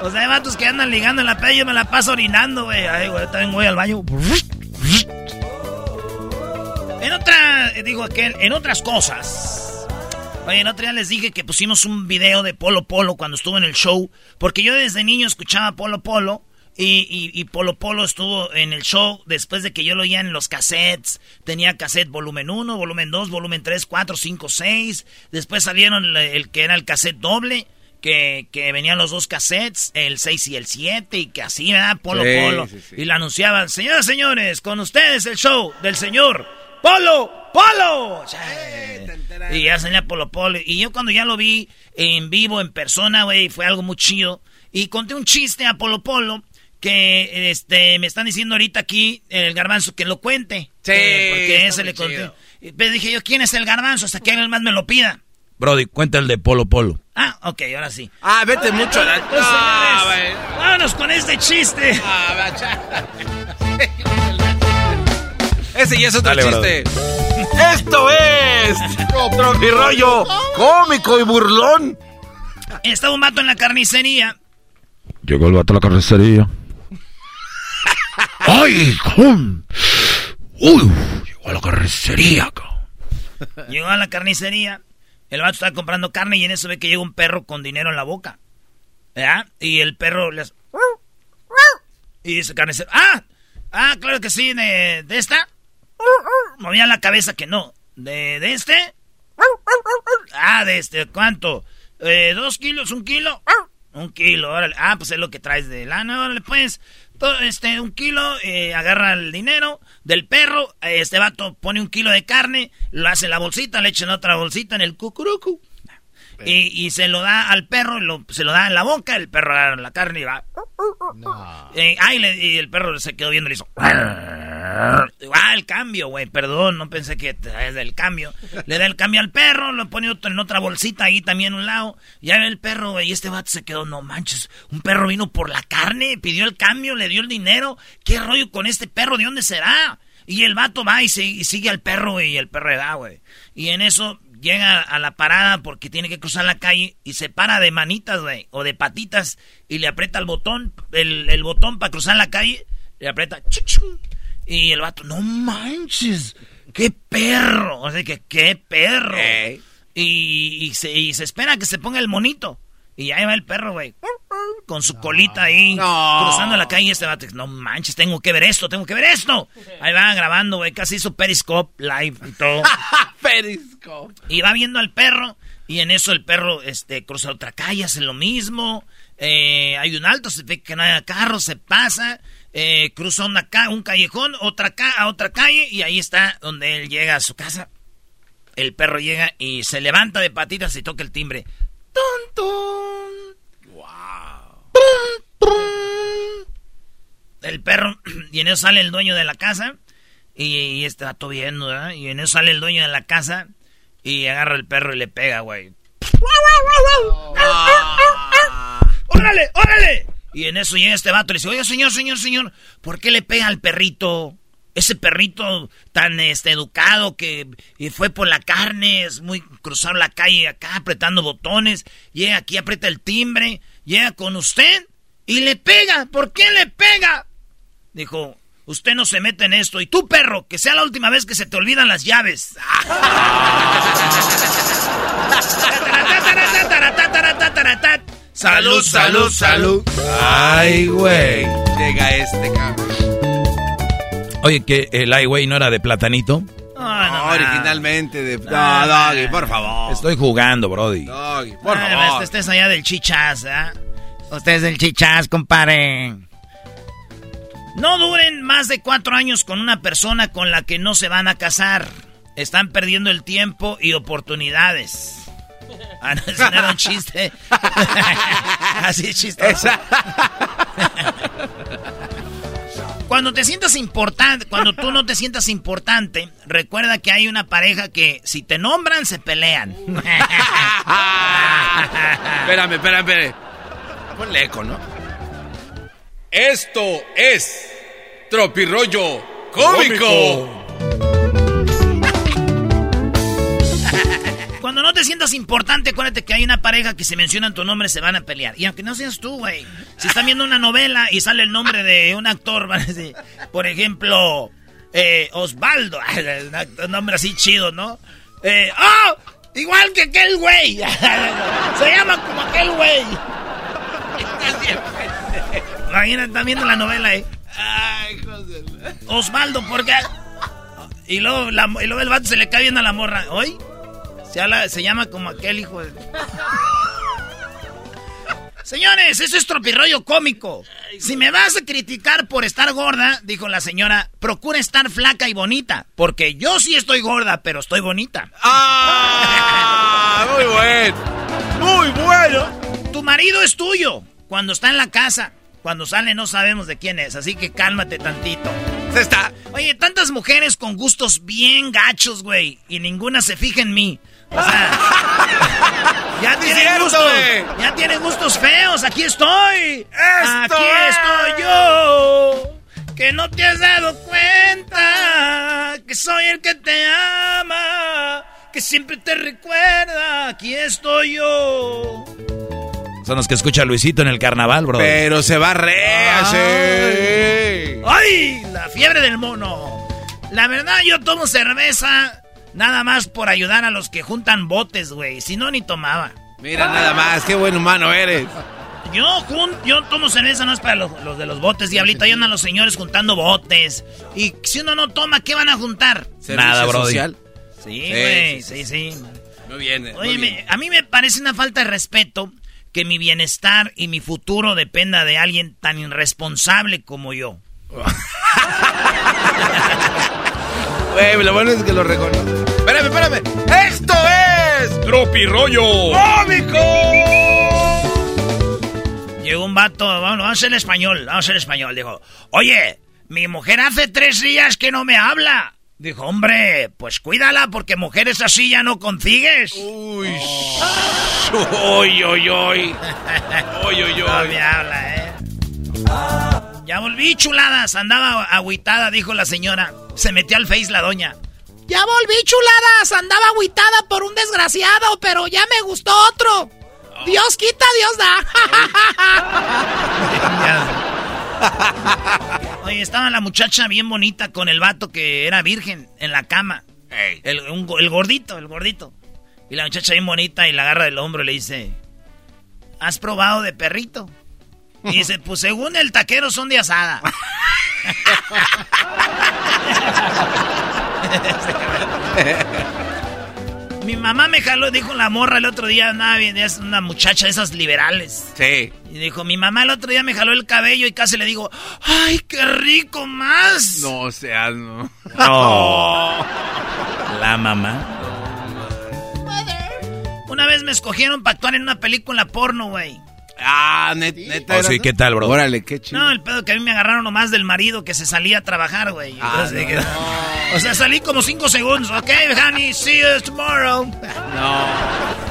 O sea, hay vatos que andan ligando en la peda y yo me la paso orinando, güey. Ay, güey, también voy al baño. En otra, eh, digo que en otras cosas. Oye, en otro día les dije que pusimos un video de Polo Polo cuando estuvo en el show. Porque yo desde niño escuchaba Polo Polo. Y, y- y Polo Polo estuvo en el show después de que yo lo oía en los cassettes. Tenía cassette volumen 1, volumen 2, volumen 3, 4, 5, 6. Después salieron el, el que era el cassette doble. Que, que venían los dos cassettes, el 6 y el 7, y que así, ¿verdad? Polo
Sí,
Polo.
sí, sí.
Y lo anunciaban, señoras señores, con ustedes el show del señor Polo Polo. Y ya salía Polo Polo. Y yo cuando ya lo vi en vivo, en persona, güey, fue algo muy chido. Y conté un chiste a Polo Polo que este me están diciendo ahorita aquí el garbanzo que lo cuente.
Sí,
Eh, porque ese le conté. Pero dije yo, ¿quién es el garbanzo? Hasta que alguien más me lo pida.
Brody, cuenta el de Polo Polo.
Ah, ok, ahora sí.
Ah, vete mucho a la...
Pues,
Ah,
señores, vámonos con este chiste. [LAUGHS]
Ese ya es otro
Dale,
chiste. Esto es Tropirollo Cómico y Burlón.
Estaba un vato en la carnicería.
Llegó el vato a la carnicería. [LAUGHS] ¡Ay, con! ¡Uy! Llegó a la carnicería, cabrón.
Llegó a la carnicería. El vato estaba comprando carne y en eso ve que llega un perro con dinero en la boca. ¿Verdad? Y el perro le hace... Y dice carnicero... ¡Ah! Ah, claro que sí, de, de esta. Movía la cabeza que no. ¿De, de este? Ah, de este, ¿cuánto? Eh, ¿Dos kilos? ¿Un kilo? Un kilo, órale. Ah, pues es lo que traes de lana, órale, pues. Todo, este, un kilo, eh, agarra el dinero del perro. Este vato pone un kilo de carne, lo hace en la bolsita, le echa en otra bolsita en el cucurucu. Y, y se lo da al perro, lo- se lo da en la boca, el perro agarra la carne y va. Eh, ay, le- y el perro se quedó viendo y le hizo. Ah, el cambio, güey, perdón, no pensé que es del cambio. Le da el cambio al perro, lo pone otro- en otra bolsita ahí también a un lado. Ya el perro, güey, y este vato se quedó, no manches, un perro vino por la carne, pidió el cambio, le dio el dinero. ¿Qué rollo con este perro? ¿De dónde será? Y el vato va y, se- y sigue al perro, güey, y el perro le da, güey. Y en eso llega a la parada porque tiene que cruzar la calle y se para de manitas, güey, o de patitas y le aprieta el botón, el, el botón para cruzar la calle, le aprieta, y el vato, no manches, qué perro, o sea que qué perro. Y, y se, y se espera que se ponga el monito. Y ahí va el perro, güey. Con su colita ahí, cruzando la calle. y Este vato, no manches, tengo que ver esto, tengo que ver esto. Ahí va grabando, güey. Casi hizo Periscope live y todo. [LAUGHS]
Periscope.
Y va viendo al perro. Y en eso el perro este, cruza otra calle, hace lo mismo. eh, hay un alto, se ve que no hay carro, se pasa, eh, cruza una ca un callejón, otra ca a otra calle y ahí está donde él llega a su casa. El perro llega y se levanta de patitas y toca el timbre. ¡Tun, tun! ¡Wow! El perro, [CLEARS THROAT] y en eso sale el dueño de la casa y, y está todo viendo, ¿verdad? Y en eso sale el dueño de la casa y agarra el perro y le pega, güey. ¡Órale, órale! Y en eso llega este vato y le dice, oye, señor, señor, señor, ¿por qué le pega al perrito? Ese perrito tan este, educado que fue por la carne, es muy cruzar la calle acá apretando botones, llega aquí, aprieta el timbre, llega con usted y le pega. ¿Por qué le pega? Dijo, usted no se mete en esto. Y tú, perro, que sea la última vez que se te olvidan las llaves. [LAUGHS]
Salud, salud, salud.
Ay, güey.
Llega este cabrón.
Oye, que el ay, güey, no era de platanito.
Ah,
No, originalmente de... No, Doggy, por favor.
Estoy jugando, Brody.
Doggy, por
Ah,
favor.
Este es allá del chichas, ¿ah? Usted es del chichas, compadre. No duren más de cuatro años con una persona con la que no se van a casar. Están perdiendo el tiempo y oportunidades. Ah, no, ese no era un chiste. [LAUGHS] [LAUGHS] Así es chistoso. [LAUGHS] Cuando te sientas importante, cuando tú no te sientas importante, recuerda que hay una pareja que si te nombran se pelean. [LAUGHS]
espérame, espérame, espérame. Ponle eco, ¿no? Esto es Tropirollo Cómico.
Cuando no te sientas importante, acuérdate que hay una pareja que si mencionan tu nombre se van a pelear. Y aunque no seas tú, güey. Si están viendo una novela y sale el nombre de un actor, [LAUGHS] por ejemplo, eh, Osvaldo. [LAUGHS] un nombre así chido, ¿no? Eh, ¡Oh! Igual que aquel güey. [LAUGHS] se llama como aquel güey. Imagínate, están viendo la novela, ¿eh?
Ay.
Osvaldo, ¿por qué? Y luego, la- y luego el vato se le cae viendo a la morra. ¿Hoy? Se, habla- se llama como aquel hijo de... Señores, eso es tropirroyo cómico. Si me vas a criticar por estar gorda, dijo la señora, procura estar flaca y bonita. Porque yo sí estoy gorda, pero estoy bonita.
¡Ah! Muy bueno. Muy bueno.
Tu marido es tuyo cuando está en la casa. Cuando sale no sabemos de quién es, así que cálmate tantito.
Se está.
Oye, tantas mujeres con gustos bien gachos, güey, y ninguna se fija en mí. O sea, [LAUGHS] ya gustos,
güey.
ya tienen gustos feos. Aquí estoy,
Esto
aquí
es.
estoy yo. Que no te has dado cuenta que soy el que te ama, que siempre te recuerda. Aquí estoy yo.
Son los que escucha Luisito en el carnaval, Brody.
Pero se va re así.
¡Ay! La fiebre del mono. La verdad, yo tomo cerveza nada más por ayudar a los que juntan botes, güey. Si no, ni tomaba.
Mira nada más, qué buen humano eres.
Yo, jun- yo tomo cerveza no es para los, los de los botes, diablito. Ahí andan los señores juntando botes. Y si uno no toma, ¿qué van a juntar?
Nada,
social.
Sí,
Sí,
güey,
sí,
sí, sí.
Muy bien. muy
Oye,
bien.
me- a mí me parece una falta de respeto que mi bienestar y mi futuro dependa de alguien tan irresponsable como yo. [LAUGHS]
Güey, lo bueno es que lo reconozco. Espérame, espérame. ¡Esto es
Tropirollo
Cómico!
Llegó un vato, vamos, vamos a español, vamos a ser español. Dijo, oye, mi mujer hace tres días que no me habla. Dijo, hombre, pues cuídala porque mujeres así ya no consigues.
Uy. Uy, uy, uy. Uy, uy,
No me habla, eh. Ya volví, chuladas. Andaba agüitada, dijo la señora. Se metió al face la doña. Ya volví, chuladas. Andaba agüitada por un desgraciado, pero ya me gustó otro. Dios quita, Dios da. Oye, estaba la muchacha bien bonita con el vato que era virgen en la cama. El, un go- el gordito, el gordito. Y la muchacha bien bonita y la agarra del hombro y le dice, ¿has probado de perrito? Y dice, pues según el taquero son de asada. [LAUGHS] Mi mamá me jaló, dijo la morra el otro día, nada bien, es una muchacha de esas liberales.
Sí.
Y dijo, mi mamá el otro día me jaló el cabello y casi le digo, ¡ay, qué rico más!
No seas, no.
No. La mamá.
Una vez me escogieron para actuar en una película porno, güey.
Ah, net- neta.
Oh, sí, ¿qué tal, bro?
Órale, qué chido.
No, el pedo que a mí me agarraron nomás del marido que se salía a trabajar, güey.
Ah,
Entonces
no.
dije, O sea, salí como cinco segundos. Ok, honey, see you tomorrow.
No.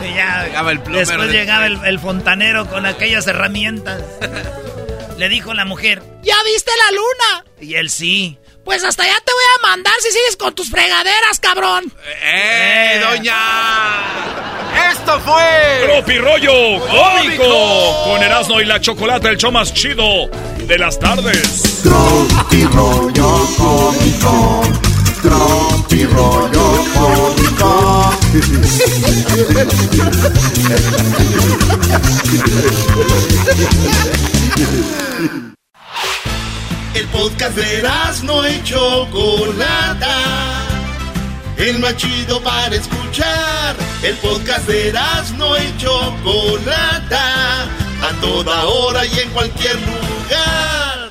Y ya,
Llegaba el plomero
después
de-
llegaba el, el fontanero con aquellas herramientas. [LAUGHS] Le dijo la mujer,
¿Ya viste la luna?
y él sí.
Pues hasta allá te voy a mandar si sigues con tus fregaderas, cabrón.
¡Eh, doña! ¡Esto fue!
Tropi rollo cómico con Erasmo y la chocolate, el show más chido de las tardes.
Tropi rollo cómico. Tropi rollo cómico. [LAUGHS] El podcast de Erasmo y Chocolata. El más chido para escuchar. El podcast de Erasmo y Chocolata. A toda hora y en cualquier lugar.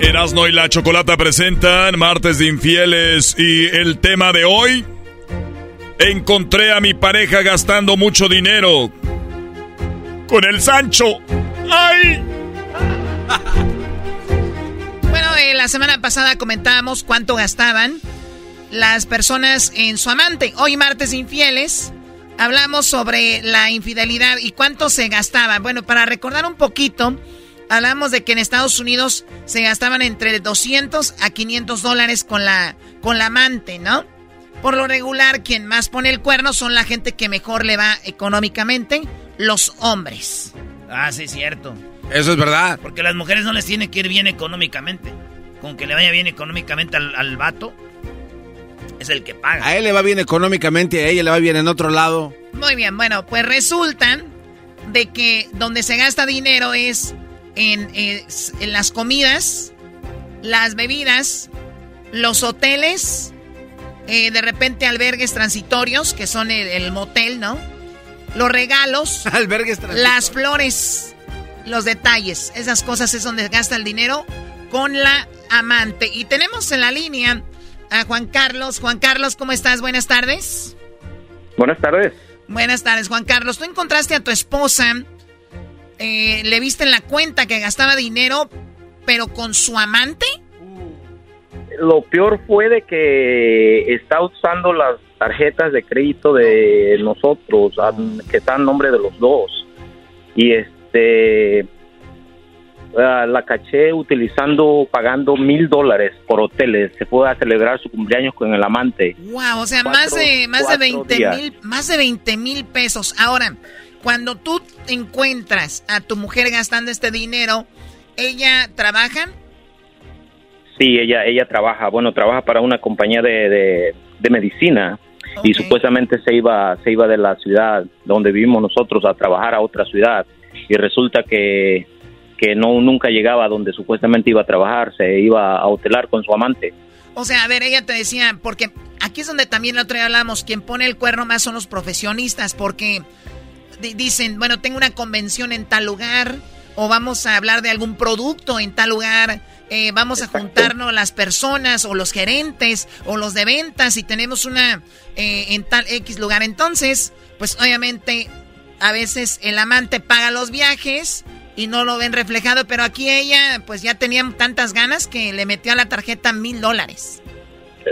Erasmo y la chocolata presentan Martes de Infieles y el tema de hoy. Encontré a mi pareja gastando mucho dinero con el Sancho.
Bueno, eh, la semana pasada comentábamos cuánto gastaban las personas en su amante. Hoy, martes infieles, hablamos sobre la infidelidad y cuánto se gastaba. Bueno, para recordar un poquito, hablamos de que en Estados Unidos se gastaban entre 200 a 500 dólares con la, con la amante, ¿no? Por lo regular, quien más pone el cuerno son la gente que mejor le va económicamente, los hombres.
Ah, sí, cierto.
Eso es verdad.
Porque las mujeres no les tiene que ir bien económicamente. Con que le vaya bien económicamente al, al vato, es el que paga.
A él le va bien económicamente y a ella le va bien en otro lado.
Muy bien, bueno, pues resulta de que donde se gasta dinero es en, en las comidas, las bebidas, los hoteles, eh, de repente albergues transitorios, que son el, el motel, ¿no? Los regalos, [LAUGHS]
Albergues
las flores, los detalles, esas cosas es donde gasta el dinero con la amante. Y tenemos en la línea a Juan Carlos. Juan Carlos, ¿cómo estás? Buenas tardes.
Buenas tardes.
Buenas tardes, Juan Carlos. Tú encontraste a tu esposa, eh, le viste en la cuenta que gastaba dinero, pero con su amante.
Lo peor fue de que está usando las tarjetas de crédito de nosotros, que están en nombre de los dos. Y este ah, la caché utilizando, pagando mil dólares por hoteles. Se fue a celebrar su cumpleaños con el amante.
Wow, o sea,
Cuatro-
más de más de
cuatro
20
días.
mil, más de 20 mil pesos. Ahora, cuando tú encuentras a tu mujer gastando este dinero, ella trabaja.
Sí, ella, ella trabaja, bueno, trabaja para una compañía de, de, de medicina y supuestamente se iba, se iba de la ciudad donde vivimos nosotros a trabajar a otra ciudad y resulta que, que no nunca llegaba donde supuestamente iba a trabajar, se iba a hotelar con su amante.
O sea, a ver, ella te decía, porque aquí es donde también el otro día hablamos, quien pone el cuerno más son los profesionistas, porque di- dicen, bueno, tengo una convención en tal lugar, o vamos a hablar de algún producto en tal lugar, eh, vamos a juntarnos las personas, o los gerentes, o los de ventas, y tenemos una eh, en tal X lugar. Entonces, pues obviamente, a veces el amante paga los viajes y no lo ven reflejado, pero aquí ella, pues ya tenía tantas ganas que le metió a la tarjeta mil dólares.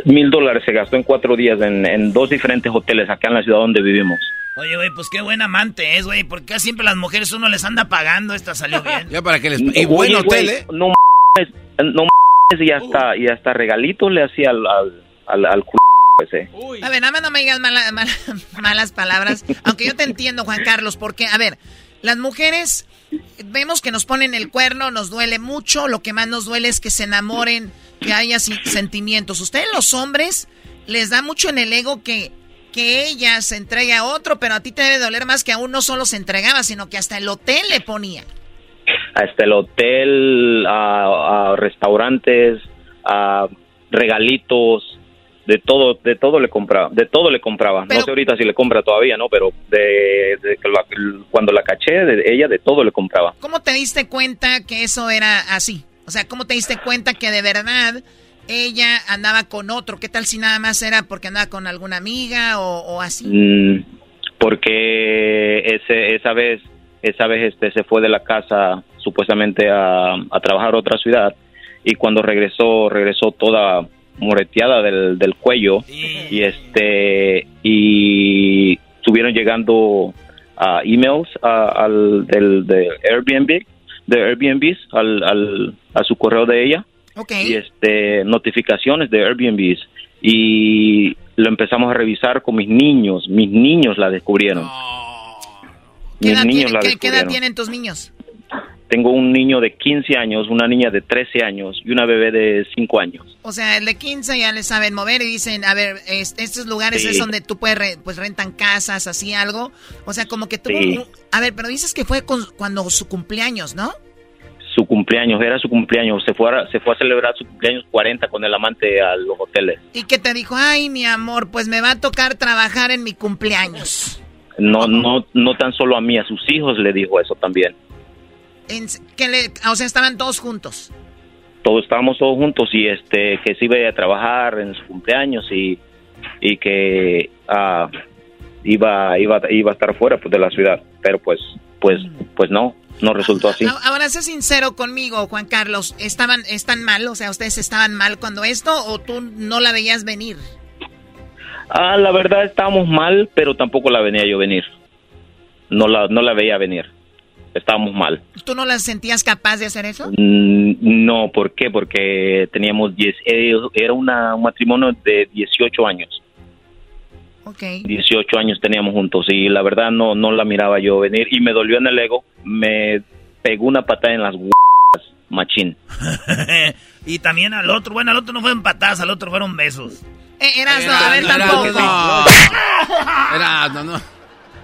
Mil dólares se gastó en cuatro días en, en dos diferentes hoteles acá en la ciudad donde vivimos.
Oye, güey, pues qué buen amante es, güey. Porque casi siempre las mujeres uno les anda pagando. Esta salió [LAUGHS] bien.
Ya para que les... Y buen hotel, ¿eh?
No mames, no mames, y hasta, y hasta regalito le hacía al, al, al, al culo ese.
A ver, nada más no me digas mala- mala- [LAUGHS] malas palabras, aunque yo te entiendo, Juan Carlos, porque, a ver, las mujeres vemos que nos ponen el cuerno, nos duele mucho, lo que más nos duele es que se enamoren, que haya sentimientos. Ustedes los hombres les da mucho en el ego que, que ella se entregue a otro, pero a ti te debe doler más que aún no solo se entregaba, sino que hasta el hotel le ponía.
hasta el hotel, a, a restaurantes, a regalitos, de todo, de todo le compraba, de todo le compraba. no sé ahorita si le compra todavía, ¿no? Pero de, cuando la caché, de ella de todo le compraba.
¿Cómo te diste cuenta que eso era así? O sea, ¿cómo te diste cuenta que de verdad ella andaba con otro? ¿Qué tal si nada más era porque andaba con alguna amiga o, o así?
Mm, porque ese, esa vez, esa vez este se fue de la casa supuestamente a, a trabajar a otra ciudad y cuando regresó, regresó toda moreteada del, del cuello y este y estuvieron llegando a emails a- al del de Airbnb de Airbnb al, al a su correo de ella y este notificaciones de Airbnb y lo empezamos a revisar con mis niños mis niños la descubrieron
¿Qué
mis
edad,
niños
tiene-
la
qué- qué edad
descubrieron
tienen tus niños?
tengo un niño de 15 años una niña de 13 años y una bebé de 5 años
O sea, el de 15 ya le saben mover y dicen, a ver, es- estos lugares
Sí.
es donde tú puedes, re- pues rentan casas, así algo. O sea, como que tuvo...
Sí.
a ver, pero dices que fue con- cuando su cumpleaños, ¿no?
Su cumpleaños, era su cumpleaños, se fue a, se fue a celebrar su cumpleaños 40 con el amante a los hoteles.
Y que te dijo, ay, mi amor, pues me va a tocar trabajar en mi cumpleaños.
No, no, no tan solo a mí, a sus hijos le dijo eso también.
En- que le, o sea, estaban todos juntos.
Todos estábamos todos juntos y este que se iba a trabajar en su cumpleaños y, y que ah, iba, iba, iba a estar fuera pues, de la ciudad, pero pues, pues, pues no, no resultó así.
Ahora, sé sincero conmigo, Juan Carlos. ¿Estaban, ¿Están mal? O sea, ¿ustedes estaban mal cuando esto o tú no la veías venir?
Ah, la verdad estábamos mal, pero tampoco la venía yo venir. No la, no la veía venir. Estábamos mal.
¿Tú no la sentías capaz de hacer eso?
Mm, No, ¿por qué? Porque teníamos 10, eh, era una, un matrimonio de 18 años.
Ok.
18 años teníamos juntos y la verdad no, no la miraba yo venir y me dolió en el ego. Me pegó una patada en las huevas, machín. [LAUGHS]
y también al otro, bueno, al otro no fueron patadas, al otro fueron besos.
Eh,
Era-
a ver,
era-
tampoco.
no. Era, no, [LAUGHS] no.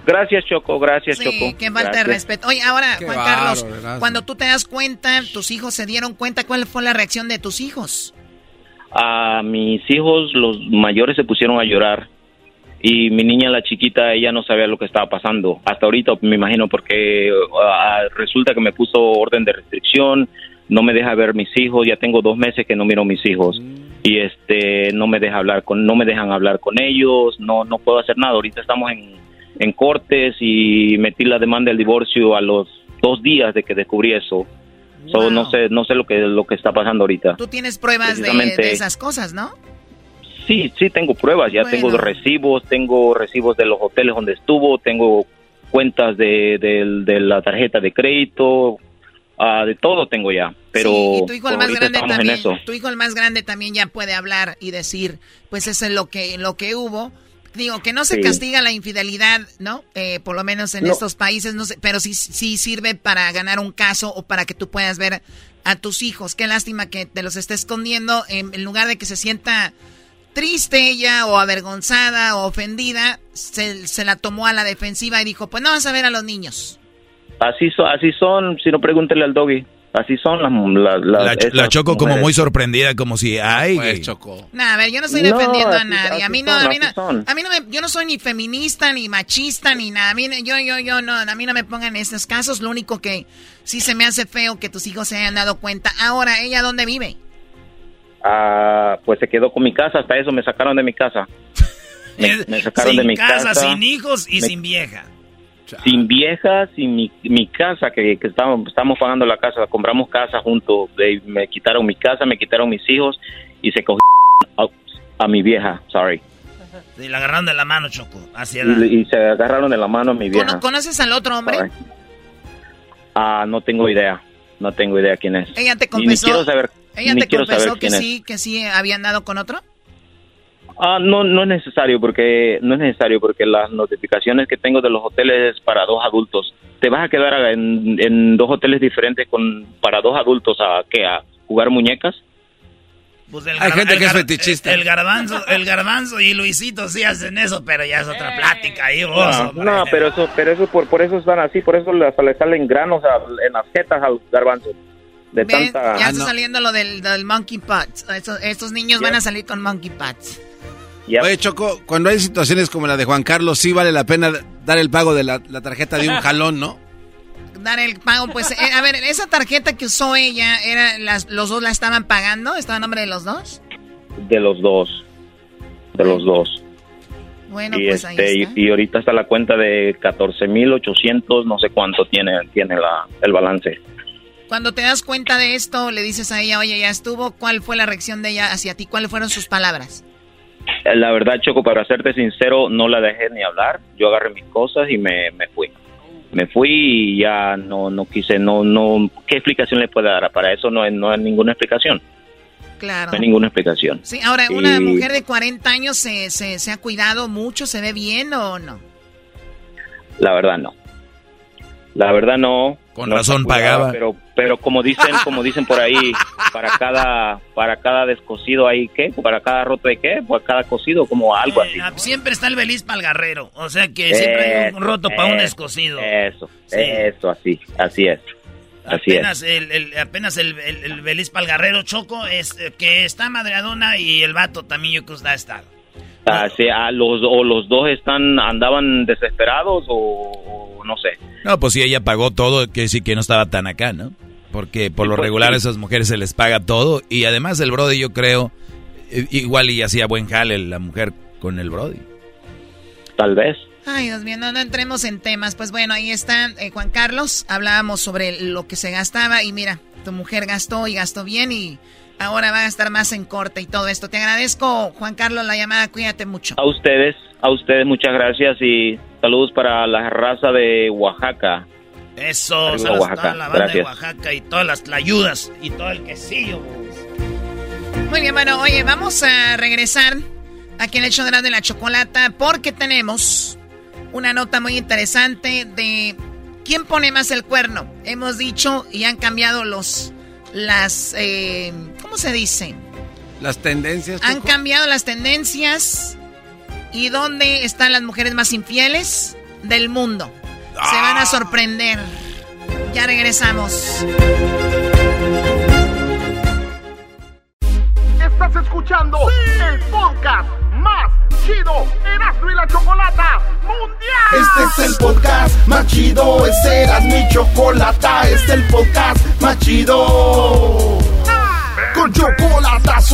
Gracias, Choco, gracias,
Sí,
Choco.
qué falta de respeto. Oye, ahora,
Qué
Juan Carlos, cuando tú te das cuenta, tus hijos se dieron cuenta, ¿cuál fue la reacción de tus hijos?
A mis hijos, los mayores, se pusieron a llorar. Y mi niña, la chiquita, ella no sabía lo que estaba pasando. Hasta ahorita, me imagino, porque ah, resulta que me puso orden de restricción, no me deja ver mis hijos. Ya tengo dos meses que no miro mis hijos. Y este, no me deja hablar con, no me dejan hablar con ellos, no, no puedo hacer nada. Ahorita estamos en, en cortes y metí la demanda del divorcio a los dos días de que descubrí eso. So, no sé, no sé lo que, lo que está pasando ahorita.
Tú tienes pruebas de esas cosas, ¿no?
Sí, sí, tengo pruebas, ya
Bueno.
tengo recibos, tengo recibos de los hoteles donde estuvo, tengo cuentas de, del- de la tarjeta de crédito, ah, de todo tengo ya, pero
Sí, y tu hijo el más grande también, tu hijo el más grande también ya puede hablar y decir, pues eso es lo que lo que hubo. Digo que no se
Sí.
castiga la infidelidad, ¿no? Eh, por lo menos en
No.
estos países, no sé, pero sí sí sirve para ganar un caso o para que tú puedas ver a tus hijos. Qué lástima que te los esté escondiendo en, en lugar de que se sienta triste ella o avergonzada o ofendida, se, se la tomó a la defensiva y dijo, pues no vas a ver a los niños.
Así, so- así son, si no pregúntele al doggy, así son las... las- las-
La, la Choco como muy sorprendida, como si, ay,
Pues. Choco.
Nah, a ver, yo no estoy
No,
defendiendo a nadie. A mí no,
son,
a mí no, a mí no me, yo no soy ni feminista ni machista ni nada. A mí, yo, yo, yo no, a mí no me pongan en estos casos. Lo único que sí se me hace feo que tus hijos se hayan dado cuenta. Ahora, ¿ella dónde vive?
Ah, pues se quedó con mi casa, hasta eso me sacaron de mi casa. [LAUGHS] Me, me sacaron
sin
de mi
casa,
casa.
sin hijos y
Me-
sin vieja.
sin vieja, sin mi, mi casa, que, que estábamos, estamos pagando la casa, compramos casa juntos, de- me quitaron mi casa, me quitaron mis hijos y se cogió a, a mi vieja, sorry.
Y la agarraron de la mano, Choco. Hacia la...
Y, y se agarraron de la mano a mi vieja.
¿Cono- ¿Conoces al otro hombre?
Ah, no tengo idea, no tengo idea quién es.
Ella te
Ni- Ni,
confesó.
quiero saber,
¿Ella
ni
te
quiero
confesó
saber
que sí, que sí habían dado con otro?
Ah, no, no es necesario porque no es necesario porque las notificaciones que tengo de los hoteles es para dos adultos. Te vas a quedar en, en dos hoteles diferentes con para dos adultos a qué a jugar muñecas.
Pues el
Hay gente
el
que es fetichista.
El garbanzo, el garbanzo y Luisito sí hacen eso, pero ya es otra plática ahí, vos,
No, no, pero eso, pero eso por, por eso están así, por eso hasta le salen granos a- en las jetas al garbanzo de
¿Ves?
tanta.
Ya está saliendo lo del, del monkey pots. Estos, estos niños van a salir con monkey pots.
Oye, Choco, cuando hay situaciones como la de Juan Carlos, sí vale la pena dar el pago de la, la tarjeta de un [LAUGHS] jalón, ¿no?
Dar el pago, pues, eh, a ver, esa tarjeta que usó ella, era las, ¿los dos la estaban pagando? ¿Estaba a nombre de los dos?
De los dos. De los dos.
Bueno,
y
pues ahí
este
está.
y, y ahorita está la cuenta de 14.800, no sé cuánto tiene tiene la, el balance.
Cuando te das cuenta de esto, le dices a ella, oye, ya estuvo, ¿cuál fue la reacción de ella hacia ti? ¿Cuáles fueron sus palabras?
Eh, La verdad, Choco, para serte sincero, no la dejé ni hablar. Yo agarré mis cosas y me, me fui. Me fui y ya no no quise, no no ¿qué explicación le puedo dar? Para eso no hay, no hay ninguna explicación.
Claro.
No hay ninguna explicación.
Sí, ahora, ¿una
Y-
mujer de 40 años se, se, se ha cuidado mucho? ¿Se ve bien o no?
La verdad no. La verdad no.
Con
No
razón pagaba.
Pero pero como dicen como dicen por ahí para cada para cada descosido hay qué para cada roto hay qué para cada cosido como algo así.
Ah, Siempre está el beliz para el garrero. O sea que siempre hay un roto para un descosido.
Eso eso así así es así es.
Apenas el, el- apenas el, el, el beliz para el garrero choco es eh, que está madreadona y el vato también yo creo que está estado.
Así, a los o los dos están andaban desesperados o, o no sé.
No, pues si ella pagó todo, que sí que no estaba tan acá, ¿no? Porque por lo
pues,
regular
sí.
a esas mujeres se les paga todo. Y además el Brody, yo creo, eh, igual y hacía buen jale la mujer con el Brody.
Tal vez.
Ay, Dios mío, no, no entremos en temas. Pues bueno, ahí está eh, Juan Carlos. Hablábamos sobre lo que se gastaba y mira, tu mujer gastó y gastó bien y ahora va a gastar más en corte y todo esto. Te agradezco, Juan Carlos, la llamada. Cuídate mucho.
A ustedes, a ustedes muchas gracias y saludos para la raza de Oaxaca.
Eso,
Arriba,
saludos a
Oaxaca.
toda la banda de
Gracias.
Oaxaca y todas las ayudas y todo el quesillo.
Muy bien, bueno, oye, vamos a regresar aquí en el show de la, de la chocolata porque tenemos una nota muy interesante de quién pone más el cuerno. Hemos dicho y han cambiado los, las, eh, ¿cómo se dice?
Las tendencias.
Han
Choco.
cambiado las tendencias y dónde están las mujeres más infieles del mundo. Se van a sorprender. Ya regresamos.
Estás escuchando el podcast más chido Erasmo y la Chocolata Mundial.
Este es el podcast más chido, este era mi chocolata, este es el podcast más chido.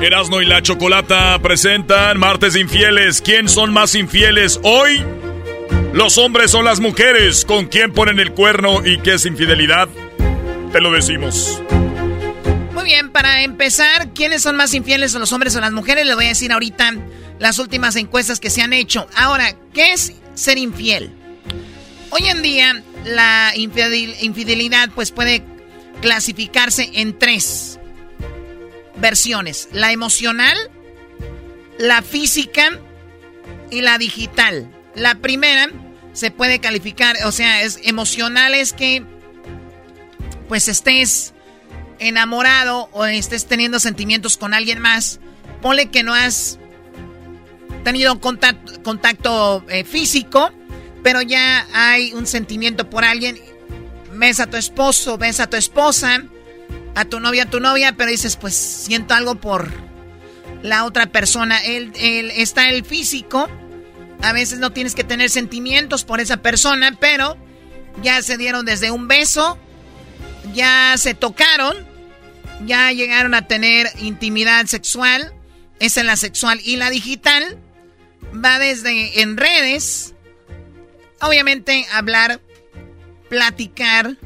Erasno y la Chocolata presentan Martes Infieles. ¿Quién son más infieles hoy? Los hombres o las mujeres. ¿Con quién ponen el cuerno y qué es infidelidad? Te lo decimos.
Muy bien, para empezar, ¿quiénes son más infieles, los hombres o las mujeres? Les voy a decir ahorita las últimas encuestas que se han hecho. Ahora, ¿qué es ser infiel? Hoy en día, la infidel- infidelidad pues puede clasificarse en tres versiones. La emocional, la física y la digital. La primera se puede calificar, o sea, es emocional es que pues estés enamorado o estés teniendo sentimientos con alguien más, ponle que no has tenido contacto, contacto eh, físico, pero ya hay un sentimiento por alguien. Ves a tu esposo, ves a tu esposa, a tu novia, a tu novia, pero dices, pues siento algo por la otra persona. Él, él- está el físico. A veces no tienes que tener sentimientos por esa persona, pero ya se dieron desde un beso, ya se tocaron, ya llegaron a tener intimidad sexual. Esa es la sexual. Y la digital va desde en redes, obviamente hablar, platicar.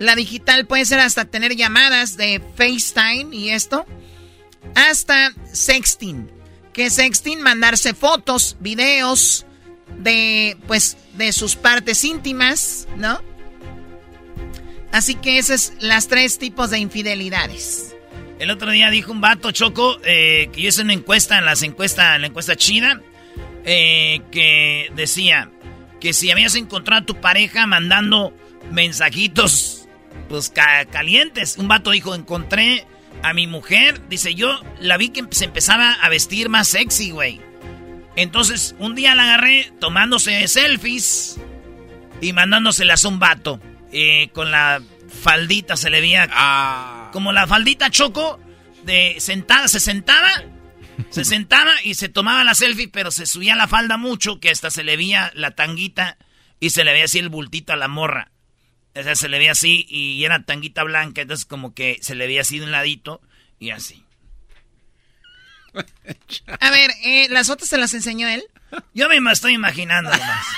La digital puede ser hasta tener llamadas de FaceTime y esto, hasta sexting. Que es sexting? Mandarse fotos, videos de, pues, de sus partes íntimas, ¿no? Así que esos son las tres tipos de infidelidades.
El otro día dijo un vato choco eh, que yo hice una encuesta en las encuestas, en la encuesta china, eh, que decía que si habías encontrado a tu pareja mandando mensajitos pues calientes. Un vato dijo, encontré a mi mujer. Dice, yo la vi que se empezaba a vestir más sexy, güey. Entonces, un día la agarré tomándose selfies y mandándoselas a un vato. Eh, con la faldita se le veía...
Ah.
Como la faldita choco de sentada, se sentaba, se sentaba y se tomaba la selfie, pero se subía la falda mucho que hasta se le veía la tanguita y se le veía así el bultito a la morra. O sea, se le veía así y era tanguita blanca, entonces como que se le veía así de un ladito y así.
A ver, eh, ¿las otras se las enseñó él?
Yo me estoy imaginando nomás. [LAUGHS]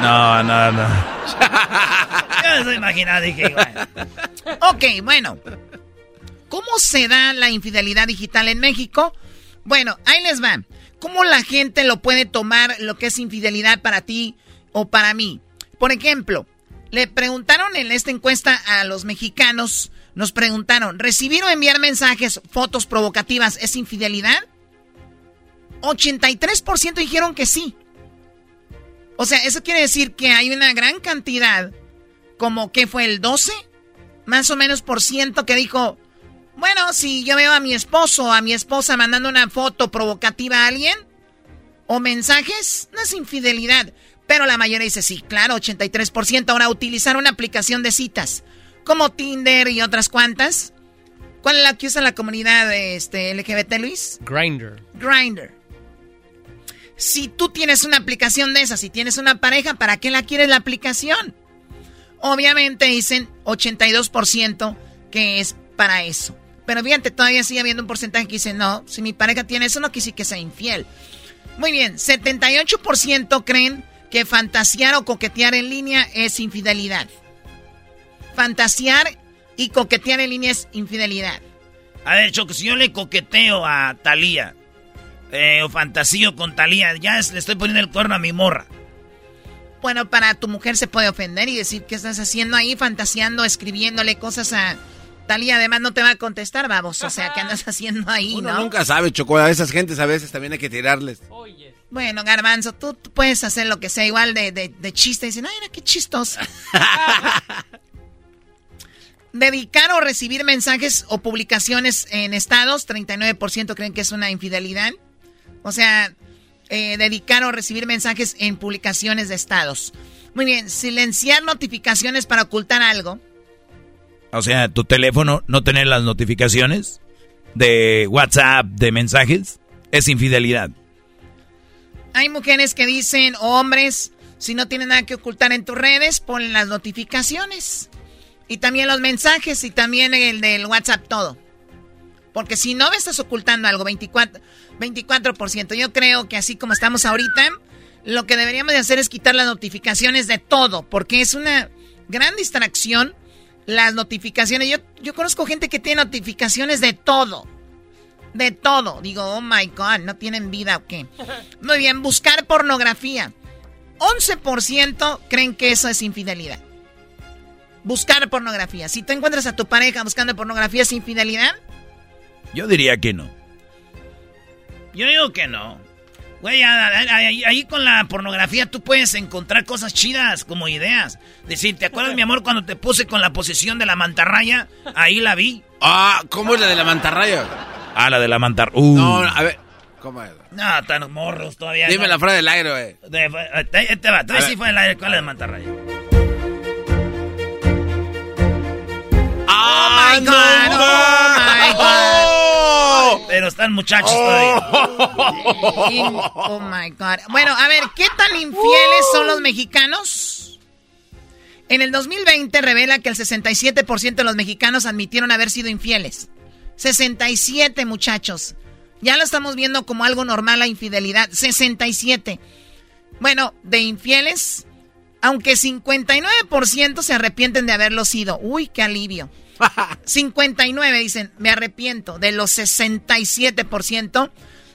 No, no, no.
Yo me estoy imaginando, dije, igual.
Ok, bueno. ¿Cómo se da la infidelidad digital en México? Bueno, ahí les va. ¿Cómo la gente lo puede tomar lo que es infidelidad para ti o para mí? Por ejemplo, le preguntaron en esta encuesta a los mexicanos, nos preguntaron, ¿recibir o enviar mensajes, fotos provocativas es infidelidad? 83% dijeron que sí. O sea, eso quiere decir que hay una gran cantidad, como que fue el 12, más o menos por ciento que dijo, bueno, si yo veo a mi esposo o a mi esposa mandando una foto provocativa a alguien, o mensajes, no es infidelidad. Pero la mayoría dice, sí, claro, 83%. Ahora, utilizar una aplicación de citas, como Tinder y otras cuantas. ¿Cuál es la que usa la comunidad este, LGBT, Luis?
Grinder.
Grinder. Si tú tienes una aplicación de esas, si tienes una pareja, ¿para qué la quieres la aplicación? Obviamente dicen 82% que es para eso. Pero fíjate, todavía sigue habiendo un porcentaje que dice, no, si mi pareja tiene eso, no quise que sea infiel. Muy bien, 78% creen que fantasear o coquetear en línea es infidelidad. Fantasear y coquetear en línea es infidelidad.
A ver, Choco, si yo le coqueteo a Talía eh, o fantasío con Talía, ya le estoy poniendo el cuerno a mi morra.
Bueno, para tu mujer se puede ofender y decir que estás haciendo ahí, fantaseando, escribiéndole cosas a Talía. Además, no te va a contestar, vamos. O sea, ¿qué andas haciendo ahí,
Uno
no?
nunca sabe, Choco. A esas gentes a veces también hay que tirarles.
Bueno, Garbanzo, tú, tú puedes hacer lo que sea, igual de, de, de chiste. Dicen, ay, mira, qué chistoso. [LAUGHS] Dedicar o recibir mensajes o publicaciones en estados, 39% creen que es una infidelidad. O sea, eh, dedicar o recibir mensajes en publicaciones de estados. Muy bien, silenciar notificaciones para ocultar algo.
O sea, tu teléfono no tener las notificaciones de WhatsApp, de mensajes, es infidelidad.
Hay mujeres que dicen, hombres, si no tienen nada que ocultar en tus redes, ponen las notificaciones. Y también los mensajes y también el del WhatsApp, todo. Porque si no me estás ocultando algo, 24, 24%. Yo creo que así como estamos ahorita, lo que deberíamos de hacer es quitar las notificaciones de todo, porque es una gran distracción las notificaciones. Yo, yo conozco gente que tiene notificaciones de todo. De todo. Digo, oh my God, ¿no tienen vida o qué? [LAUGHS] Muy bien, buscar pornografía. 11% creen que eso es infidelidad. Buscar pornografía. Si tú encuentras a tu pareja buscando pornografía, ¿es infidelidad?
Yo diría que no.
Yo digo que no. Güey, ahí, ahí con la pornografía tú puedes encontrar cosas chidas como ideas. Decir, ¿te acuerdas, [LAUGHS] mi amor, cuando te puse con la posición de la mantarraya? Ahí la vi.
Ah, ¿cómo es la de la mantarraya?
Ah, la de la mantarraya. Uh.
No, a ver, ¿cómo es?
No, tan morros todavía.
Dime
no.
la frase del aire, güey.
De- Te, te va, tú
A
sí fue el aire, ¿cuál es la mantarraya?
Oh my God, oh my God.
Pero muchachos todavía.
Oh my God. Bueno, a ver, ¿qué tan infieles son los mexicanos? En el 2020 revela que el 67% de los mexicanos admitieron haber sido infieles. 67 muchachos. Ya lo estamos viendo como algo normal la infidelidad. 67. Bueno, de infieles, aunque 59% se arrepienten de haberlo sido. Uy, qué alivio. 59 dicen, me arrepiento. De los 67%.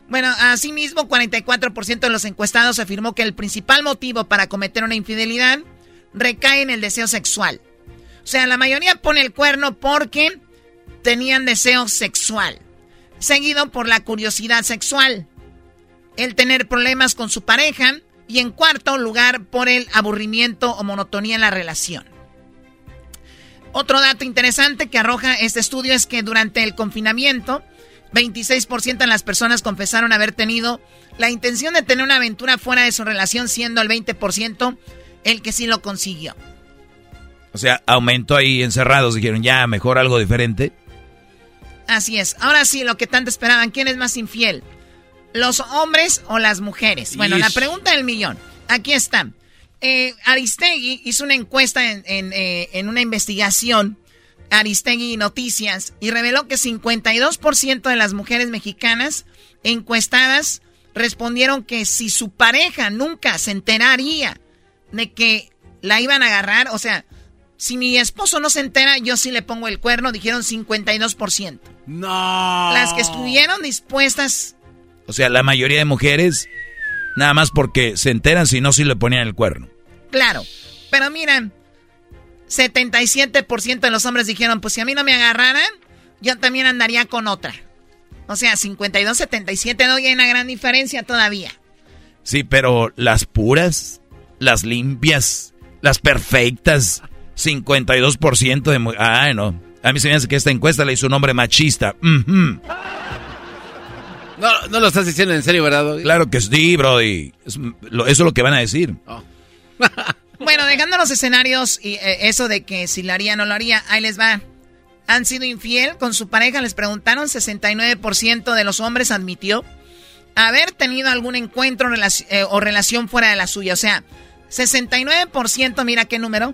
Bueno, asimismo, 44% de los encuestados afirmó que el principal motivo para cometer una infidelidad recae en el deseo sexual. O sea, la mayoría pone el cuerno porque tenían deseo sexual, seguido por la curiosidad sexual, el tener problemas con su pareja y en cuarto lugar por el aburrimiento o monotonía en la relación. Otro dato interesante que arroja este estudio es que durante el confinamiento, 26% de las personas confesaron haber tenido la intención de tener una aventura fuera de su relación, siendo el 20% el que sí lo consiguió.
O sea, aumentó ahí encerrados, dijeron ya, mejor algo diferente.
Así es. Ahora sí, lo que tanto esperaban, ¿quién es más infiel? ¿Los hombres o las mujeres? Bueno, la pregunta del millón. Aquí está. Eh, Aristegui hizo una encuesta en, eh, en una investigación, Aristegui Noticias, y reveló que 52% de las mujeres mexicanas encuestadas respondieron que si su pareja nunca se enteraría de que la iban a agarrar, o sea, si mi esposo no se entera, yo sí le pongo el cuerno, dijeron 52%.
No.
Las que estuvieron dispuestas.
O sea, la mayoría de mujeres, nada más porque se enteran, si no, sí le ponían el cuerno.
Claro. Pero miren, 77% de los hombres dijeron, pues si a mí no me agarraran, yo también andaría con otra. O sea, 52-77 no hay una gran diferencia todavía.
Sí, pero las puras, las limpias, las perfectas, 52% de... Ah, no. A mí se me hace que esta encuesta le hizo un hombre machista.
No, no lo estás diciendo en serio, ¿verdad?
Claro que sí, Brody. eso es lo que van a decir. Oh. [LAUGHS]
bueno, dejando los escenarios y eh, eso de que si lo haría o no lo haría, ahí les va. ¿Han sido infiel con su pareja? Les preguntaron, 69% de los hombres admitió haber tenido algún encuentro eh, o relación fuera de la suya. O sea, 69%, mira qué número,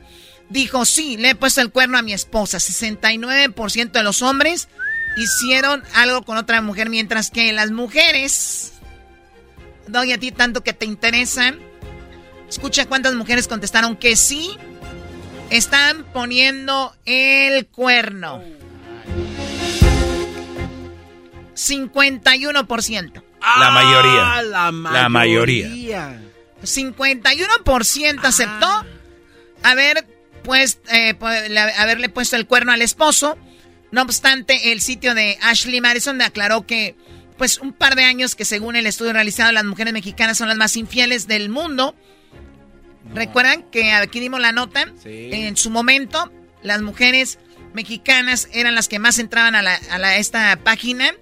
dijo, sí, le he puesto el cuerno a mi esposa. 69% de los hombres hicieron algo con otra mujer, mientras que las mujeres, doy a ti tanto que te interesan, escucha cuántas mujeres contestaron que sí, están poniendo el cuerno. 51%.
La mayoría.
Ah, la mayoría. La mayoría.
51% aceptó haber pues, eh, haberle puesto el cuerno al esposo. No obstante, el sitio de Ashley Madison aclaró que, pues, un par de años que según el estudio realizado, las mujeres mexicanas son las más infieles del mundo. ¿Recuerdan que aquí dimos la nota? En su momento, las mujeres mexicanas eran las que más entraban a, la, a esta página.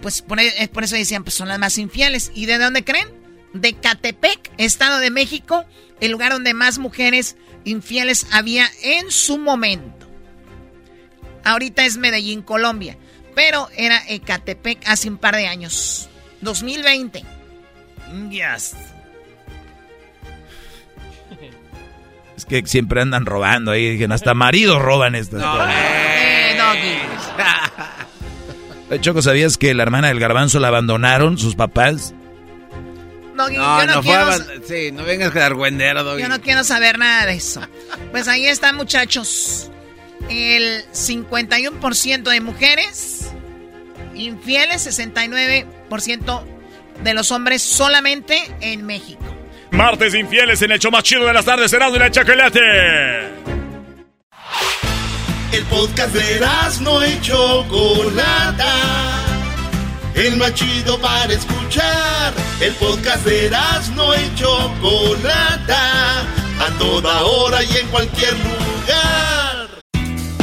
Pues por, e, por eso decían, pues son las más infieles. ¿Y de dónde creen? De Catepec, Estado de México, el lugar donde más mujeres infieles había en su momento. Ahorita es Medellín, Colombia, pero era Ecatepec hace un par de años. 2020. Yes. [LAUGHS]
Es que siempre andan robando ahí. Dije, hasta maridos roban estas
no, Eh,
Choco, ¿sabías que la hermana del garbanzo la abandonaron sus papás?
no, yo no, quiero...
sí, no vengas a quedar güendero,
Yo no quiero saber nada de eso. Pues ahí están, muchachos. El 51% de mujeres infieles, 69% de los hombres solamente en México.
Martes infieles en el show más chido de las tardes, Erasmo y la Chocolate.
El podcast de Erasmo y Chocolata el más chido para escuchar. El podcast de no y Chocolata, a toda hora y en cualquier lugar.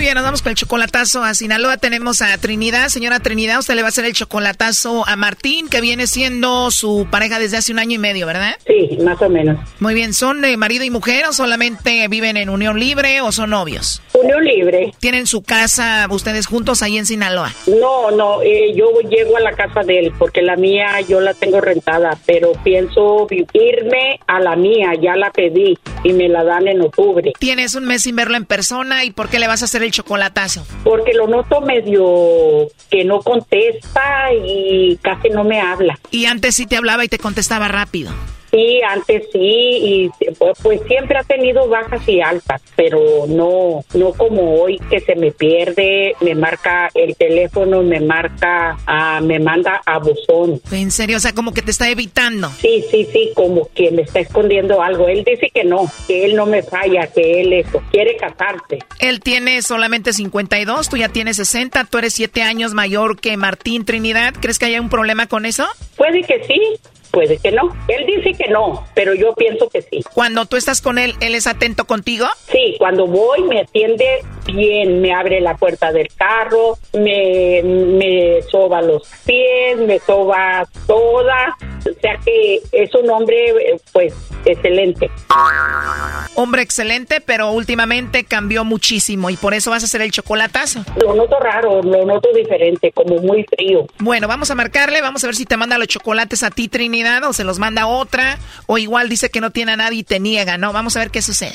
Muy bien, nos vamos con el chocolatazo a Sinaloa. Tenemos a Trinidad. Señora Trinidad, usted le va a hacer el chocolatazo a Martín, que viene siendo su pareja desde hace un año y medio, ¿verdad?
Sí, más o menos.
Muy bien, ¿son de marido y mujer o solamente viven en unión libre o son novios?
Unión libre.
¿Tienen su casa ustedes juntos ahí en Sinaloa?
No, no, eh, yo llego a la casa de él porque la mía yo la tengo rentada, pero pienso irme a la mía, ya la pedí y me la dan en octubre.
Tienes un mes sin verlo en persona y ¿por qué le vas a hacer el chocolatazo?
Porque lo noto medio que no contesta y casi no me habla.
Y antes sí te hablaba y te contestaba rápido.
Sí, antes sí, y pues, pues, siempre ha tenido bajas y altas, pero no, no como hoy que se me pierde, me marca el teléfono, me marca, ah, me manda a buzón.
¿En serio? O sea, como que te está evitando.
Sí, sí, sí, como que me está escondiendo algo. Él dice que no, que él no me falla, que él eso, quiere casarse.
Él tiene solamente 52, tú ya tienes 60, tú eres 7 años mayor que Martín Trinidad. ¿Crees que haya un problema con eso?
Puede que sí, Puede que no. Él dice que no, pero yo pienso que sí.
Cuando tú estás con él, ¿él es atento contigo?
Sí, cuando voy me atiende bien, me abre la puerta del carro, me, me soba los pies, me soba toda. O sea que es un hombre, pues, excelente.
Hombre excelente, pero últimamente cambió muchísimo y por eso vas a hacer el chocolatazo.
Lo noto raro, lo noto diferente, como muy frío.
Bueno, vamos a marcarle, vamos a ver si te manda los chocolates a ti, O se los manda otra, o igual dice que no tiene a nadie y te niega, ¿no? Vamos a ver qué sucede.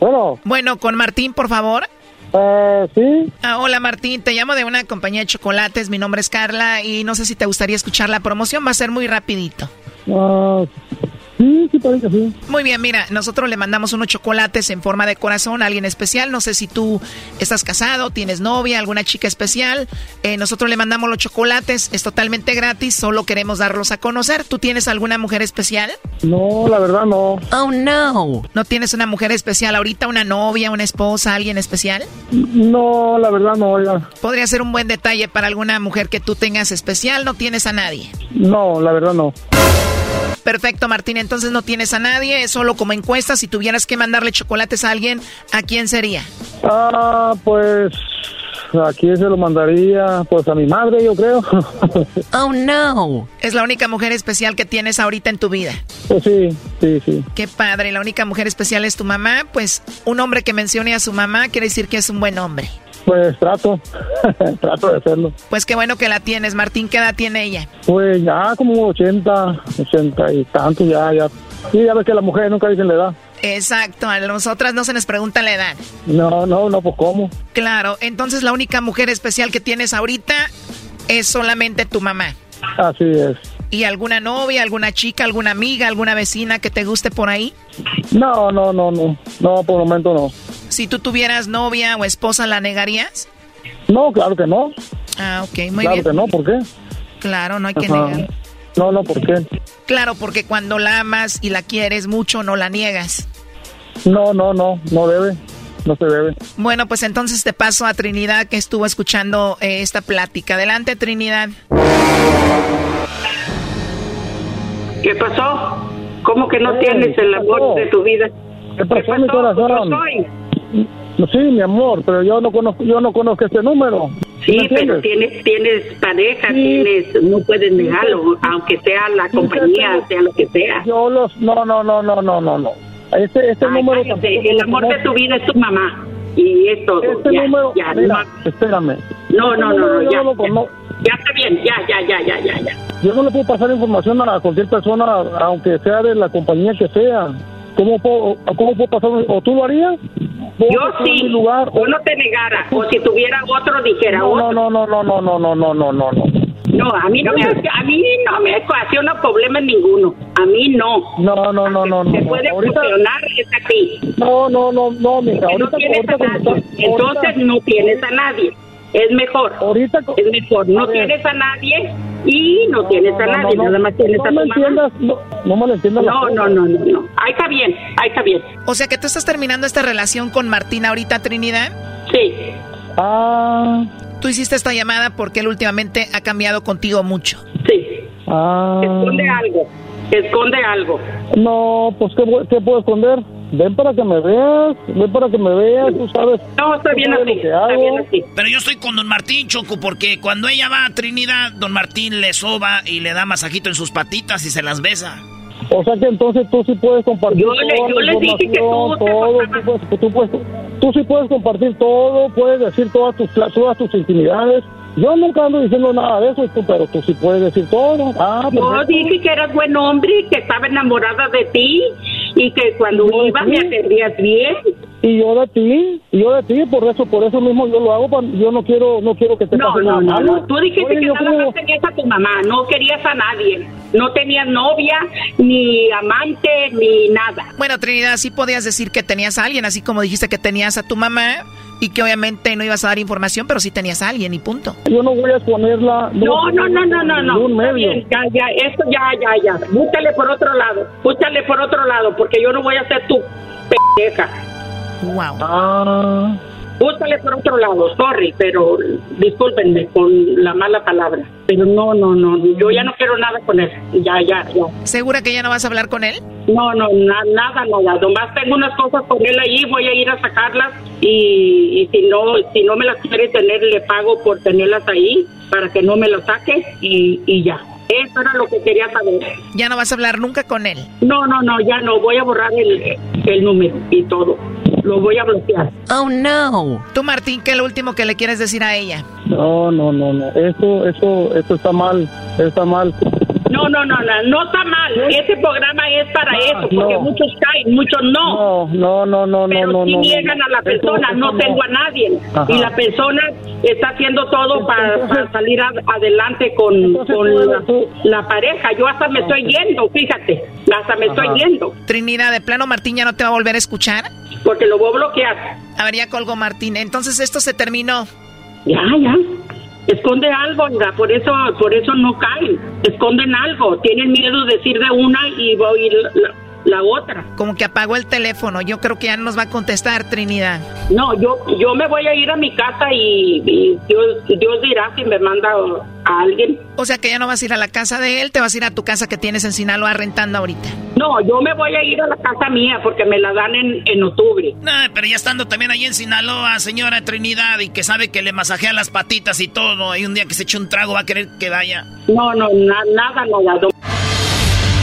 Bueno.
Bueno, con Martín, por favor.
Uh, sí.
Ah, hola Martín, te llamo de una compañía de chocolates, mi nombre es Carla y no sé si te gustaría escuchar la promoción, va a ser muy rapidito.
Uh, Sí, sí, parece que sí.
Muy bien, mira, nosotros le mandamos unos chocolates en forma de corazón a alguien especial. No sé si tú estás casado, tienes novia, alguna chica especial. Eh, nosotros le mandamos los chocolates, es totalmente gratis, solo queremos darlos a conocer. ¿Tú tienes alguna mujer especial?
No, la verdad no.
Oh, no. ¿No tienes una mujer especial ahorita, una novia, una esposa, alguien especial?
No, la verdad no, oiga.
Podría ser un buen detalle para alguna mujer que tú tengas especial, no tienes a nadie.
No, la verdad no.
Perfecto, Martín. Entonces no tienes a nadie, es solo como encuesta. Si tuvieras que mandarle chocolates a alguien, ¿a quién sería?
Ah, pues ¿A quién se lo mandaría? Pues a mi madre, yo creo. [LAUGHS]
oh, no. ¿Es la única mujer especial que tienes ahorita en tu vida?
Pues sí, sí, sí.
Qué padre, la única mujer especial es tu mamá. Pues un hombre que mencione a su mamá quiere decir que es un buen hombre.
Pues trato, [LAUGHS] trato de hacerlo.
Pues qué bueno que la tienes, Martín. ¿Qué edad tiene ella?
Pues ya como 80, 80 y tanto, ya, ya. Sí, ya ves que las mujeres nunca dicen la edad.
Exacto, a nosotras no se nos pregunta la edad.
No, no, no, pues cómo.
Claro, entonces la única mujer especial que tienes ahorita es solamente tu mamá.
Así es.
¿Y alguna novia, alguna chica, alguna amiga, alguna vecina que te guste por ahí?
No, no, no, no. No, por el momento no.
Si tú tuvieras novia o esposa, ¿la negarías?
No, claro que no.
Ah, ok, muy
bien. Claro que no, ¿por qué?
Claro, no hay que negar.
No, no, ¿por qué?
Claro, porque cuando la amas y la quieres mucho, no la niegas.
No, no, no, no debe. No se debe.
Bueno, pues entonces te paso a Trinidad que estuvo escuchando eh, esta plática. Adelante, Trinidad.
¿Qué pasó? ¿Cómo que no tienes el amor de tu vida?
¿Qué pasó, mi corazón? Sí, mi amor, pero yo no conozco, yo no conozco este número.
Sí, pero tienes, tienes pareja, tienes, no puedes negarlo, aunque sea la compañía, sea lo que sea.
Yo los, no, no, no, no, no, no, no. Este, este número.
el amor de tu vida es tu mamá y es todo.
Este
ya,
número,
ya,
mira, espérame.
No, no,
Este
no, no, ya,
no
está bien, ya, ya, ya, ya, ya, ya.
Yo no le puedo pasar información a cualquier persona, aunque sea de la compañía que sea. ¿Cómo puedo, cómo puedo pasar? ¿O tú lo harías?
Yo sí, lugar, yo no te negara, o si tuviera otro dijera
no,
otro.
No, no, no, no, no, no, no, no, no, no.
No, a mí no me, a mí no me ocasiona problema ninguno. A mí no.
No, no, no, no, no.
Se puede
ahorita,
funcionar es a ti.
No, no, no, no, mija. Ahorita,
no tienes
ahorita
a nadie. Entonces no tienes a nadie. Es mejor.
Ahorita
es mejor. No
a
tienes a nadie y no, tienes a
no,
nadie.
no,
Nada más tienes
no
a tu mamá.
entiendas, no, no me lo entiendas.
No, no, no, no, no. Ahí está bien, ahí está bien.
O sea que tú estás terminando esta relación con Martín ahorita, Trinidad.
Sí.
Ah.
Tú hiciste esta llamada porque él últimamente ha cambiado contigo mucho.
Sí.
Ah.
Esconde algo. Esconde algo.
No, pues ¿qué, qué puedo esconder? Ven para que me veas, ven para que me veas, tú sabes.
No, está bien así, está bien así.
Pero yo estoy con don Martín, Choco, porque cuando ella va a Trinidad, don Martín le soba y le da masajito en sus patitas y se las besa.
O sea que entonces tú sí puedes compartir
Yo le-
toda
yo
la
le dije que tú
todo, tú, puedes, tú, puedes- tú sí puedes compartir todo, puedes decir todas tus, todas tus intimidades. Yo nunca ando diciendo nada de eso, pero tú sí puedes decir todo. Ah,
Yo
perfecto.
dije que eras buen hombre, que estaba enamorada de ti y que cuando ibas me atendías bien.
Y yo de ti, y yo de ti, por eso, por eso mismo yo lo hago, pa- yo no quiero, no quiero que te
No,
pase
no,
nada
no,
malo.
no. Tú dijiste
Oye,
que nada
creo-
más tenías a tu mamá, no querías a nadie. No tenías novia, ni amante, ni nada.
Bueno, Trinidad, sí podías decir que tenías a alguien, así como dijiste que tenías a tu mamá y que obviamente no ibas a dar información, pero sí tenías a alguien y punto.
Yo no voy a exponerla.
No, no, no, no, no, no.
medio.
bien, ya, ya, esto ya, ya, ya. Búscale por otro lado. Búscale por otro lado, porque yo no voy a ser tu pendeja.
Wow.
Ah.
Búscale por otro lado, sorry, pero discúlpenme con la mala palabra. Pero no, no, no, yo ya no quiero nada con él. Ya, ya, ya.
¿Segura que ya no vas a hablar con él?
No, no, na- nada, nada. Nomás tengo unas cosas con él ahí, voy a ir a sacarlas y, y si no si no me las quiere tener, le pago por tenerlas ahí para que no me las saque y, y ya. Eso era lo que quería saber.
Ya no vas a hablar nunca con él.
No, no, no, ya no. Voy a borrar el, el número y todo. Lo voy a bloquear.
Oh, no. Tú, Martín, ¿qué es lo último que le quieres decir a ella?
No, no, no, no. Eso, eso, eso está mal, está mal.
No, no, no, no, no está mal. Ese programa es para eso, porque
no.
muchos caen, muchos no.
No, no, no, no,
Pero
no,
si
no.
niegan a la persona, no tengo a nadie.
Ajá.
Y la persona está haciendo todo para, para salir a- adelante con, con la, la pareja. Yo hasta me estoy yendo, fíjate. Hasta me estoy yendo,
Trinidad, de plano, Martín ya no te va a volver a escuchar.
porque lo voy a bloquear.
A ver, ya colgó Martín. Entonces esto se terminó.
Ya, ya. Esconde algo, por eso, por eso no caen. Esconden algo. Tienen miedo de decir de una y voy la, otra.
Como que apagó el teléfono. Yo creo que ya no nos va a contestar, Trinidad.
No, yo, yo me voy a ir a mi casa y, y Dios, Dios dirá si me manda a alguien.
O sea que ya no vas a ir a la casa de él, te vas a ir a tu casa que tienes en Sinaloa rentando ahorita.
No, yo me voy a ir a la casa mía porque me la dan en, en octubre.
No, pero ya estando también ahí en Sinaloa, señora Trinidad, y que sabe que le masajea las patitas y todo, y un día que se eche un trago va a querer que vaya.
No, no, na- nada, nada. don-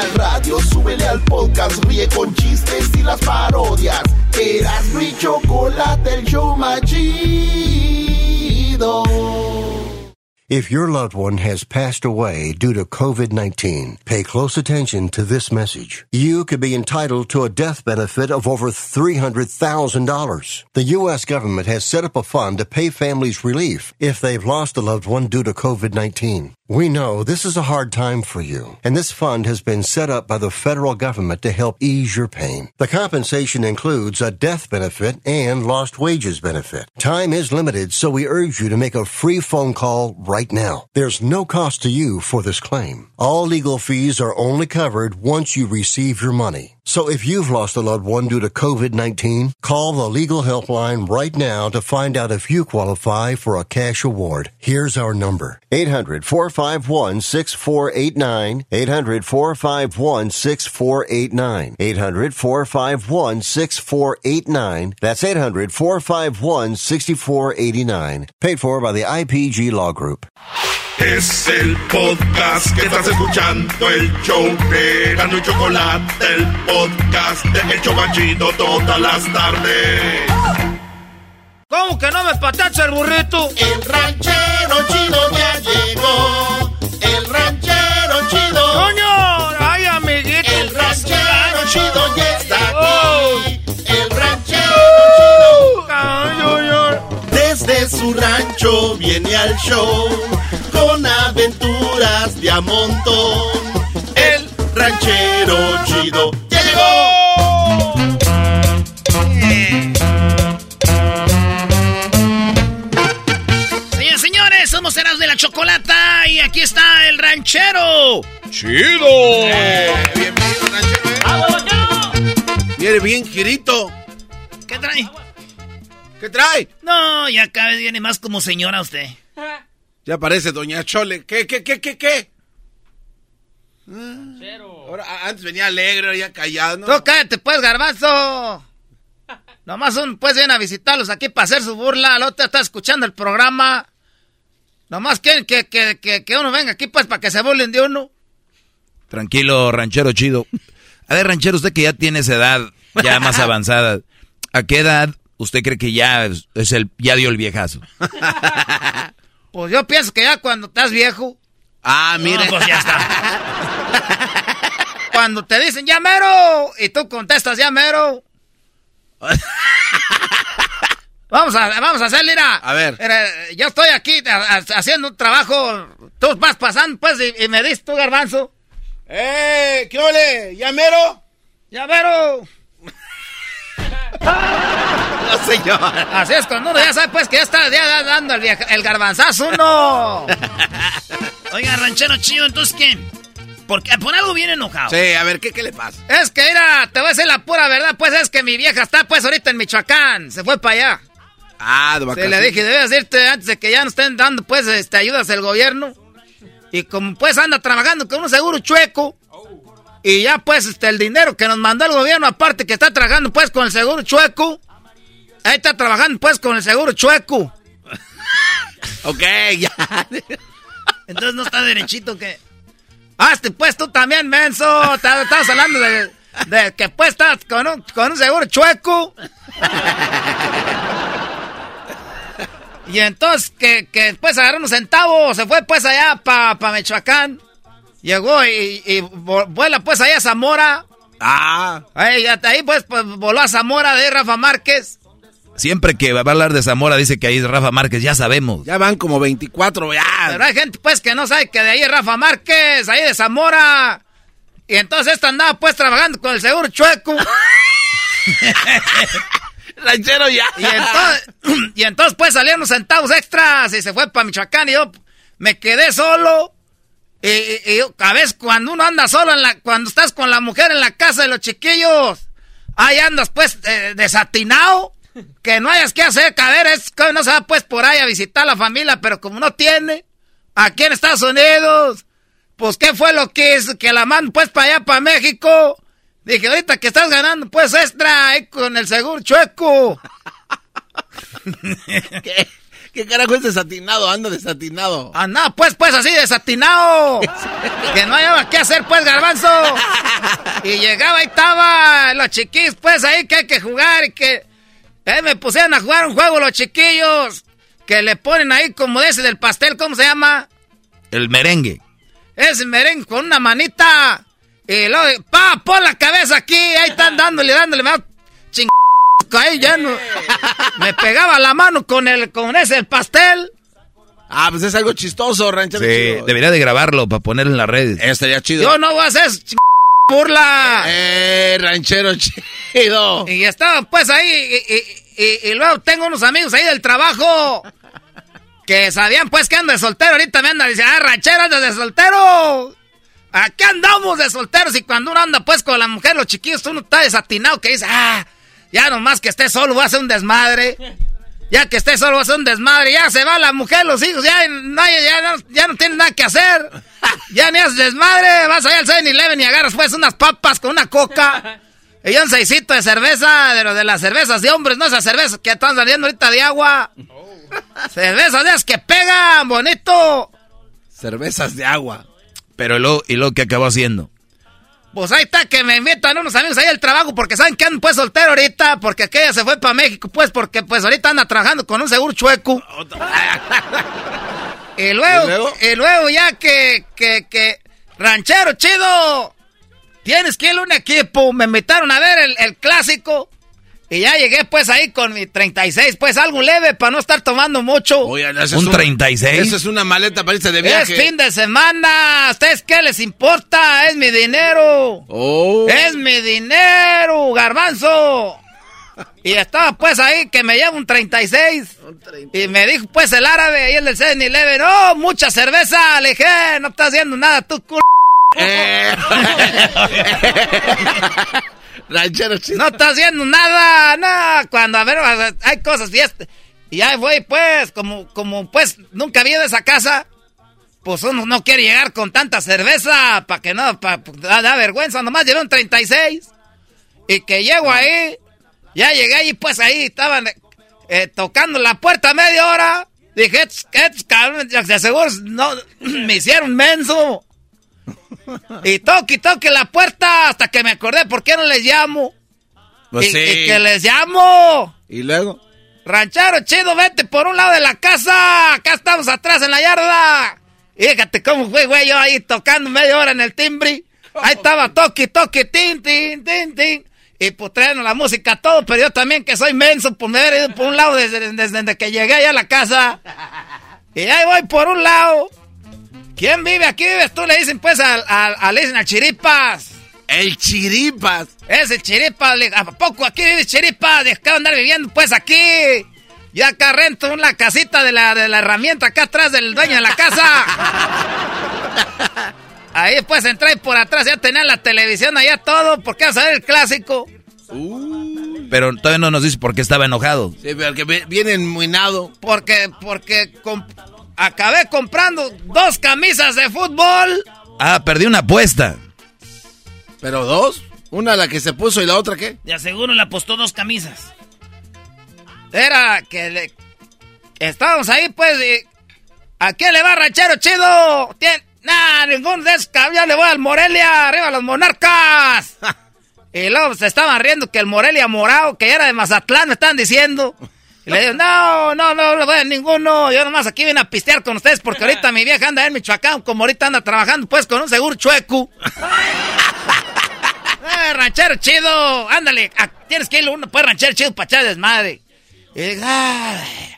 al radio, súbele al podcast, ríe con chistes y las parodias. Eras mi chocolate, el show más chido.
If your loved one has passed away due to COVID-19, pay close attention to this message. You could be entitled to a death benefit of over $300,000. The U.S. government has set up a fund to pay families relief if they've lost a loved one due to COVID-19. We know this is a hard time for you, and this fund has been set up by the federal government to help ease your pain. The compensation includes a death benefit and lost wages benefit. Time is limited, so we urge you to make a free phone call right now. There's no cost to you for this claim. All legal fees are only covered once you receive your money. So if you've lost a loved one due to COVID-19, call the legal helpline right now to find out if you qualify for a cash award. Here's our number. 800-451-6489. 800-451-6489. 800-451-6489. That's 800-451-6489. Paid for by the IPG Law Group.
Es el podcast que estás escuchando, el show de Gano y Chocolate, el podcast de El Chobachito todas las tardes.
¿Cómo que no me patacha el burrito?
El ranchero chido ya llegó. El ranchero chido.
¡Coño!
desde su rancho viene al show con aventuras de a. El ranchero chido ya llegó.
Señores, señores, somos Eras de la Chocolata y aquí está el ranchero.
¡Chido!
Bienvenido, ranchero. Eh. ¡Vámonos, Viene bien, Girito.
¿Qué trae?
¿Qué trae?
No, ya cada vez viene más como señora usted.
Ya parece Doña Chole. ¿Qué, qué, qué, qué, qué? Cero. Ahora, antes venía alegre, ya callado. ¿no?
Tú cállate, pues, garbanzo. Nomás un, pues, viene a visitarlos aquí para hacer su burla. El otro está escuchando el programa. Nomás quieren que, que, que, que uno venga aquí, pues, para que se burlen de uno.
Tranquilo, ranchero chido. A ver, ranchero, usted que ya tiene esa edad ya más [LAUGHS] avanzada, ¿a qué edad usted cree que ya es el ya dio el viejazo? [LAUGHS]
Pues yo pienso que ya cuando estás viejo.
Ah, mire.
No, pues ya está. [LAUGHS] cuando te dicen ya mero y tú contestas ya mero. [LAUGHS] vamos a, vamos a hacer, mira.
A ver.
Mira, yo estoy aquí a- a- haciendo un trabajo. Tú vas pasando, pues, y, y me dices tú, garbanzo.
¡Eh! ¿Qué ole? ¿Ya mero?
¡Ya mero!
No, señor.
Así es, cuando uno ya sabe, pues, que ya está ya dando el, el garbanzazo, uno. [LAUGHS]
Oiga, ranchero chido, entonces ¿qué? Porque por algo viene enojado.
Sí, a ver, ¿qué, qué le pasa?
Es que, mira, te voy a decir la pura verdad, pues, es que mi vieja está, pues, ahorita en Michoacán. Se fue para allá.
Ah, de vacaciones.
le dije, debes irte antes de que ya nos estén dando, pues, este, ayudas del gobierno. Y como, pues, anda trabajando con un seguro chueco. Y ya, pues, este, el dinero que nos mandó el gobierno, aparte que está trabajando, pues, con el seguro chueco. Ahí está trabajando, pues, con el seguro chueco. [LAUGHS]
Ok, ya.
Entonces no está derechito que...
Hazte, pues, tú también, menso. Estás hablando de, de que, pues, estás con un, con un seguro chueco. Y entonces, que, que después agarró unos centavos, se fue, pues, allá para pa Michoacán. Llegó y, y vuela, pues, allá a Zamora.
Ah.
Ahí, hasta ahí, pues, pues, voló a Zamora de ahí Rafa Márquez.
Siempre que va a hablar de Zamora dice que ahí es Rafa Márquez, ya sabemos.
Ya van como 24, ya.
Pero hay gente, pues, que no sabe que de ahí es Rafa Márquez, ahí de Zamora. Y entonces esta andaba, pues, trabajando con el seguro chueco. [LAUGHS]
Ranchero ya.
Y entonces, [CLEARS THROAT] y entonces, pues, salieron los centavos extras y se fue para Michoacán y yo me quedé solo. Y, y- y yo, a veces cuando uno anda solo, en la, cuando estás con la mujer en la casa de los chiquillos, ahí andas, pues, eh, desatinado. Que no hayas que hacer, que a es que no se va, pues, por ahí a visitar la familia, pero como no tiene, aquí en Estados Unidos, pues, ¿qué fue lo que hizo? Que la mando, pues, para allá, para México. Dije, ahorita que estás ganando, pues, extra, ahí con el seguro chueco. [LAUGHS]
¿Qué, ¿Qué carajo es desatinado? Anda desatinado.
Anda, pues, pues, así desatinado. [LAUGHS] que no había qué hacer, pues, garbanzo. Y llegaba, ahí estaba, los chiquillos, pues, ahí que hay que jugar y que... Ahí me pusieron a jugar un juego los chiquillos. Que le ponen ahí como de ese del pastel, ¿cómo se llama?
El merengue.
Ese merengue con una manita. Y luego, pa, pon la cabeza aquí. Ahí están dándole, dándole. Me, ching... ahí ya no. [LAUGHS] Me pegaba la mano con el, con ese el pastel.
Ah, pues es algo chistoso, ranchero
Sí,
chido.
debería de grabarlo para ponerlo en las redes.
Estaría chido.
Yo no voy a hacer burla.
Eh, ranchero chido.
Y estaban pues ahí, y, y- y- y luego tengo unos amigos ahí del trabajo que sabían pues que ando de soltero. Ahorita me andan diciendo, ah, ranchero, andas de soltero. Aquí andamos de solteros y cuando uno anda pues con la mujer, los chiquillos, uno está desatinado que dice, ah, ya nomás que esté solo voy a hacer un desmadre. Ya que esté solo voy a hacer un desmadre. Ya se va la mujer, los hijos, ya no, ya no, ya no tienen nada que hacer. Ya ni haces desmadre, vas allá al 7-Eleven y agarras pues unas papas con una coca. Y un seisito de cerveza, de de las cervezas de hombres, no esas cervezas que están saliendo ahorita de agua. Cervezas de esas que pegan, bonito.
Cervezas de agua.
Pero lo, y lo que acabó haciendo.
Pues ahí está que me invitan unos amigos ahí al trabajo porque saben que ando pues soltero ahorita, porque aquella se fue para México, pues porque pues ahorita anda trabajando con un seguro chueco. [LAUGHS] y luego, y luego, ya que, que, que, ranchero chido, tienes que ir a un equipo, me invitaron a ver el, el clásico. Y ya llegué pues ahí con mi 36, pues algo leve para no estar tomando mucho.
Oigan, ese
¿Un
es
36?
Eso es una maleta para irse de
Es
viaje.
fin de semana. ¿A ustedes qué les importa? Es mi dinero.
Oh.
Es mi dinero, garbanzo. Y estaba pues ahí que me lleva un 36. Y me dijo pues el árabe ahí el del 7-Eleven, oh, mucha cerveza. Le dije, "Eh, no estás haciendo nada, tú culo.
Eh. [LAUGHS] Ranchero chido.
No estás haciendo nada, no. Cuando, a ver, hay cosas, fiesta. Y ahí voy, pues, como, como, pues, nunca había de esa casa. Pues uno no quiere llegar con tanta cerveza, para que no, pa, da, da vergüenza. Nomás llevé un 36. Y que llego ahí, ya llegué ahí, pues ahí estaban eh, tocando la puerta media hora. Dije, "Estos- estos cabrones, ya de seguro no, [CLEARS THROAT] me hicieron menso. Y toque toque la puerta hasta que me acordé por qué no les llamo.
Pues
y,
sí.
y que les llamo.
Y luego.
Ranchero chido, vete por un lado de la casa. Acá estamos atrás en la yarda. Fíjate cómo fue, güey, yo ahí tocando media hora en el timbre. Ahí estaba toque, toque, tin, tin, tin, tin. Y pues traen la música todo, pero yo también que soy menso por me haber ido por un lado desde, desde, desde que llegué allá a la casa. Y ahí voy por un lado. ¿Quién vive aquí? ¿Vives tú? Le dicen pues al, al, al- le dicen al Chiripas.
El Chiripas.
Es el Chiripas. le- ¿A poco aquí vive Chiripas? De acá andar viviendo pues aquí. Yo acá rento una casita de la, de la herramienta acá atrás del dueño de la casa. [LAUGHS] Ahí pues entré por atrás, ya tenía la televisión allá todo, porque vas a ver el clásico.
Pero todavía no nos dice por qué estaba enojado.
Sí, pero que vi- viene enmuinado.
Porque, porque com- acabé comprando dos camisas de fútbol.
Ah, perdí una apuesta.
¿Pero dos? Una la que se puso y la otra qué?
De aseguro le apostó dos camisas.
Era que le... Estábamos ahí pues y... ¿A quién le va ranchero chido? ¿Tien? Nah, ningún de esos cabrones, yo le voy al Morelia, arriba los monarcas. [LAUGHS] y luego se estaban riendo que el Morelia morado, que era de Mazatlán, me estaban diciendo. Y le digo, no, no, no le voy a ninguno. Yo nomás aquí vine a pistear con ustedes porque ahorita mi vieja anda en Michoacán, como ahorita anda trabajando pues con un seguro chueco. [LAUGHS] Eh, ranchero chido, ándale, a- tienes que ir uno pues ranchero chido para echar desmadre. Y "Ay".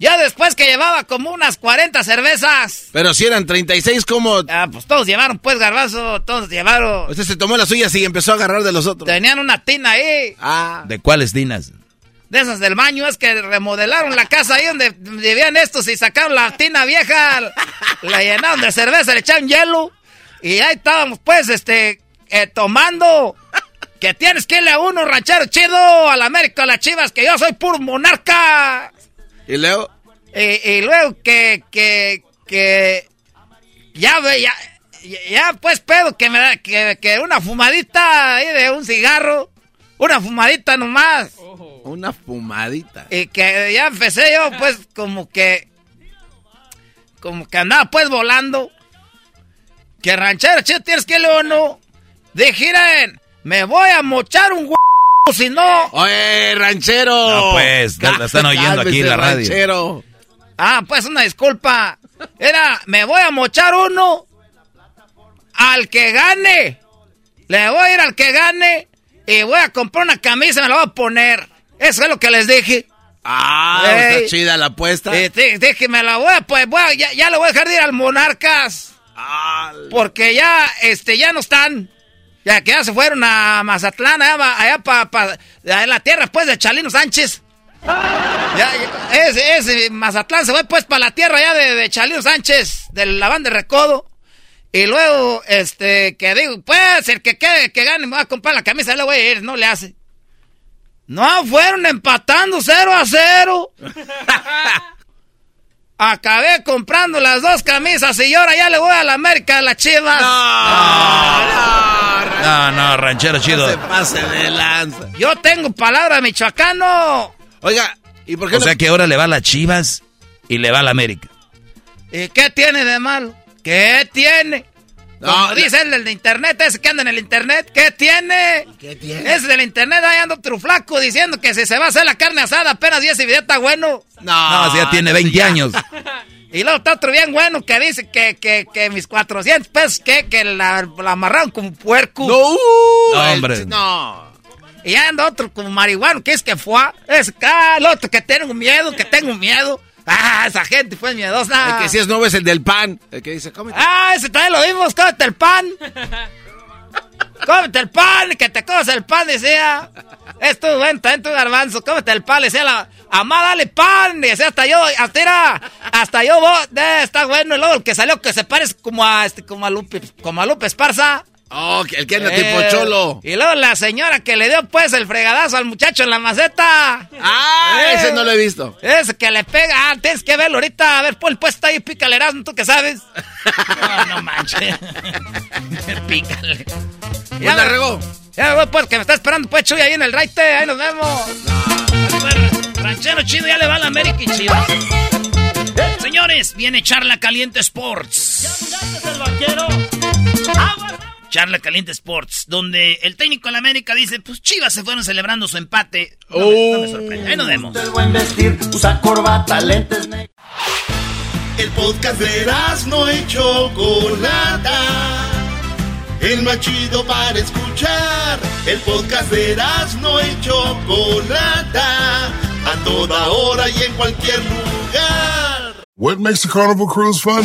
Ya después que llevaba como unas 40 cervezas.
Pero si eran 36, ¿cómo?
Ah, pues todos llevaron pues garbazo, todos llevaron.
Usted se tomó las suyas y empezó a agarrar de los otros.
Tenían una tina ahí.
Ah.
¿De cuáles dinas?
De esas del baño, es que remodelaron la casa ahí donde vivían estos y sacaron la tina vieja, la llenaron de cerveza, le echaron hielo. Y ahí estábamos pues, este, eh, tomando. Que tienes que irle a uno, ranchero chido, a la América, a las chivas, que yo soy puro monarca.
Y luego.
Y, y luego que, que, que, ya ve, ya, ya pues pedo que me da, que, que una fumadita ahí de un cigarro, una fumadita nomás.
Una fumadita.
Y que ya empecé yo pues como que, como que andaba pues volando. Que ranchero, chido, tienes que o no. Dije, "Miren, me voy a mochar un huevo, si no.
¡Oye, ranchero!
No, pues, la están oyendo aquí en la radio.
ranchero.
Ah, pues una disculpa. Era, me voy a mochar uno al que gane. Le voy a ir al que gane y voy a comprar una camisa y me la voy a poner. Eso es lo que les dije.
Ah,
Ey.
está chida la apuesta.
Y di- dije, me la voy a, pues, voy a- ya, ya le voy a dejar de ir al Monarcas. Porque ya, este, ya no están. Ya que ya se fueron a Mazatlán, allá, va- allá para en la tierra, pues, de Chalino Sánchez. Ya, ya, ese, ese Mazatlán se fue, pues, para la tierra ya de, de Chalino Sánchez, de la banda de Recodo. Y luego, este, que digo, pues, el que quede, que gane, me va a comprar la camisa, le voy a ir, no le hace. No, fueron empatando 0 a 0. [LAUGHS] Acabé comprando las dos camisas y ahora ya le voy a la América, a las chivas.
No, no, ranchero chido.
Se pase de lanza.
Yo tengo palabra michoacano.
Oiga, ¿y por qué
O
no?
sea que ahora le va a las Chivas y le va a la América.
¿Y qué tiene de malo? ¿Qué tiene?
No,
Como
la-
dice el del de internet, ese que anda en el internet, ¿qué tiene?
¿Qué tiene?
Ese del internet ahí anda otro flaco diciendo que si se va a hacer la carne asada apenas 10 y video está bueno.
No,
No, si ya tiene 20 años.
Y luego está otro bien bueno que dice que, que, que mis 400 pesos, que, que la, la amarraron como puerco.
No,
No,
el-
hombre.
no.
Y ya anda otro como marihuano, que es que fue. Es ah, el otro que tengo miedo, que tengo miedo. Ah, esa gente fue miedosa.
El que si es nuevo es el del pan. El que dice, cómete.
Ah, ese también lo vimos, cómete el pan. cómete el pan, que te comes el pan, decía. Es tu venta, en tu garbanzo, cómete el pan, decía la amá, dale pan, decía hasta yo, hasta era, hasta yo, de, está bueno, y luego el que salió que se parece como a, este, como a Lupe, como a Lupe Esparza.
Oh, el que anda tipo eh, cholo.
Y luego la señora que le dio pues el fregadazo al muchacho en la maceta.
Ah, ese no lo he visto.
Ese que le pega, ah, tienes que verlo ahorita. A ver, pon el puesto ahí, pícale, Erasmo, tú que sabes. [LAUGHS] no, no manches. [LAUGHS] pícale.
Ya me regó.
Ya me pues, que me está esperando pues Chuy ahí en el raite. Ahí nos vemos. ranchero chido, ya le va a la América y chido.
Señores, viene Charla Caliente Sports.
¿Ya el vaquero?
Charla Caliente Sports, donde el técnico de la América dice, pues Chivas se fueron celebrando su empate. No, me, oh. sorprende. Ahí nos vemos.
usa corbata, lentes
El podcast de no hecho Chocolata. El más chido para escuchar. El podcast de no hecho Chocolata. A toda hora y en cualquier lugar.
What makes the Carnival Cruise fun?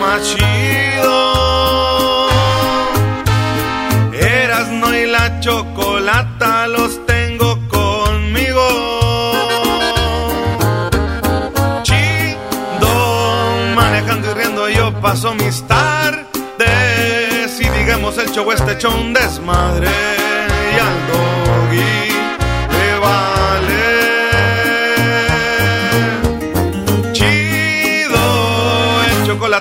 más chido. no y la chocolata los tengo conmigo. Chido, manejando y riendo yo paso mis tardes. Si digamos el show este hecho un desmadre y al